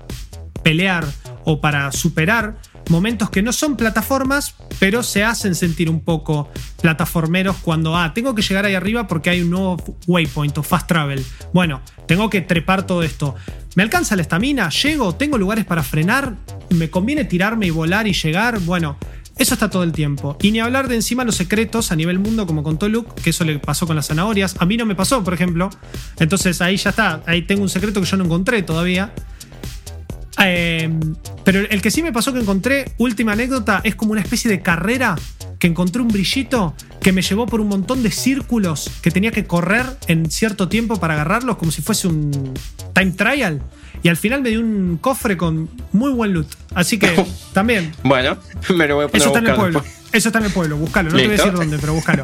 pelear o para superar momentos que no son plataformas, pero se hacen sentir un poco plataformeros cuando, ah, tengo que llegar ahí arriba porque hay un nuevo waypoint o fast travel. Bueno, tengo que trepar todo esto. ¿Me alcanza la estamina? ¿Llego? ¿Tengo lugares para frenar? ¿Me conviene tirarme y volar y llegar? Bueno, eso está todo el tiempo. Y ni hablar de encima los secretos a nivel mundo, como contó Luke, que eso le pasó con las zanahorias. A mí no me pasó, por ejemplo. Entonces ahí ya está. Ahí tengo un secreto que yo no encontré todavía. Em, pero el que sí me pasó que encontré, última anécdota, es como una especie de carrera que encontré un brillito que me llevó por un montón de círculos que tenía que correr en cierto tiempo para agarrarlos, como si fuese un time trial. Y al final me dio un cofre con muy buen loot. Así que también. bueno, me lo voy a poner Eso está en el pueblo. Eso está en el pueblo, búscalo. No te voy a decir dónde, pero búscalo.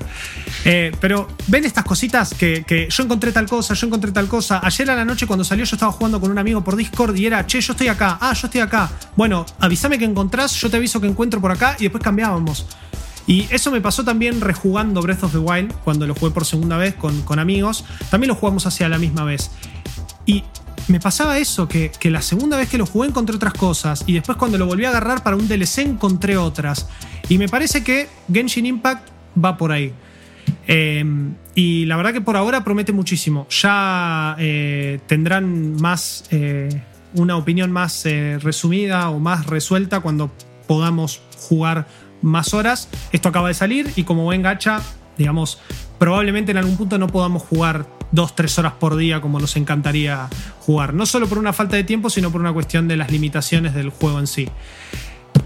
Eh, pero ven estas cositas que, yo encontré tal cosa, yo encontré tal cosa. Ayer a la noche cuando salió yo estaba jugando con un amigo por Discord y era, che, yo estoy acá, ah, yo estoy acá. Bueno, avísame que encontrás, yo te aviso que encuentro por acá y después cambiábamos. Y eso me pasó también rejugando Breath of the Wild, cuando lo jugué por segunda vez con, con amigos. También lo jugamos hacia la misma vez. Y me pasaba eso, que, la segunda vez que lo jugué encontré otras cosas y después cuando lo volví a agarrar para un DLC encontré otras. Y me parece que Genshin Impact va por ahí. Em, y la verdad que por ahora promete muchísimo. Ya eh, tendrán más eh, una opinión más eh, resumida o más resuelta cuando podamos jugar más horas. Esto acaba de salir y como buen gacha, digamos, probablemente en algún punto no podamos jugar dos, tres horas por día como nos encantaría jugar. No solo por una falta de tiempo, sino por una cuestión de las limitaciones del juego en sí.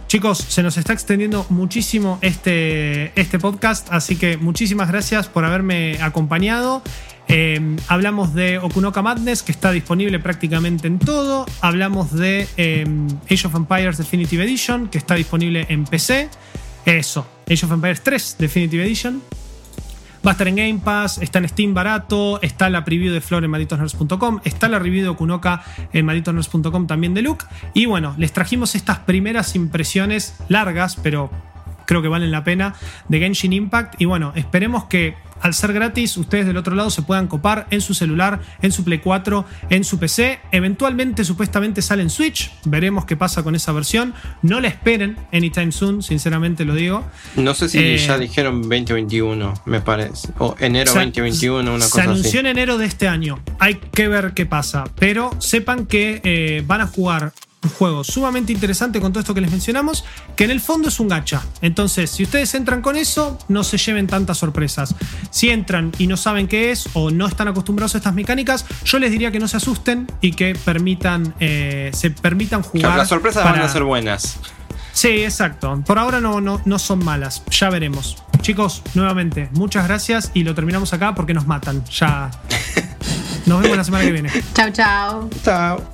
Chicos, se nos está extendiendo muchísimo este, este podcast, así que muchísimas gracias por haberme acompañado. Eh, hablamos de Okunoka Madness, que está disponible prácticamente en todo. Hablamos de eh, Age of Empires Definitive Edition, que está disponible en PC. Eso, Age of Empires 3 Definitive Edition. Va a estar en Game Pass, está en Steam barato, está la preview de Flor en malditosnerds.com, está la review de Okunoka en malditosnerds.com también de Luke. Y bueno, les trajimos estas primeras impresiones largas, pero creo que valen la pena, de Genshin Impact. Y bueno, esperemos que al ser gratis, ustedes del otro lado se puedan copar en su celular, en su Play 4, en su PC. Eventualmente, supuestamente sale en Switch. Veremos qué pasa con esa versión. No la esperen anytime soon, sinceramente lo digo. No sé si Eh, ya dijeron 2021, me parece. O enero Se- 2021, una Se cosa anunció así. en enero de este año. Hay que ver qué pasa. Pero sepan que eh, van a jugar un juego sumamente interesante con todo esto que les mencionamos, que en el fondo es un gacha. Entonces, si ustedes entran con eso, no se lleven tantas sorpresas. Si entran y no saben qué es o no están acostumbrados a estas mecánicas, yo les diría que no se asusten y que permitan, eh, se permitan jugar. Claro, las sorpresas van para- a ser buenas. Sí, exacto. Por ahora no, no, no son malas. Ya veremos. Chicos, nuevamente, muchas gracias y lo terminamos acá porque nos matan. Ya. Nos vemos la semana que viene. Chau, chau. Chao.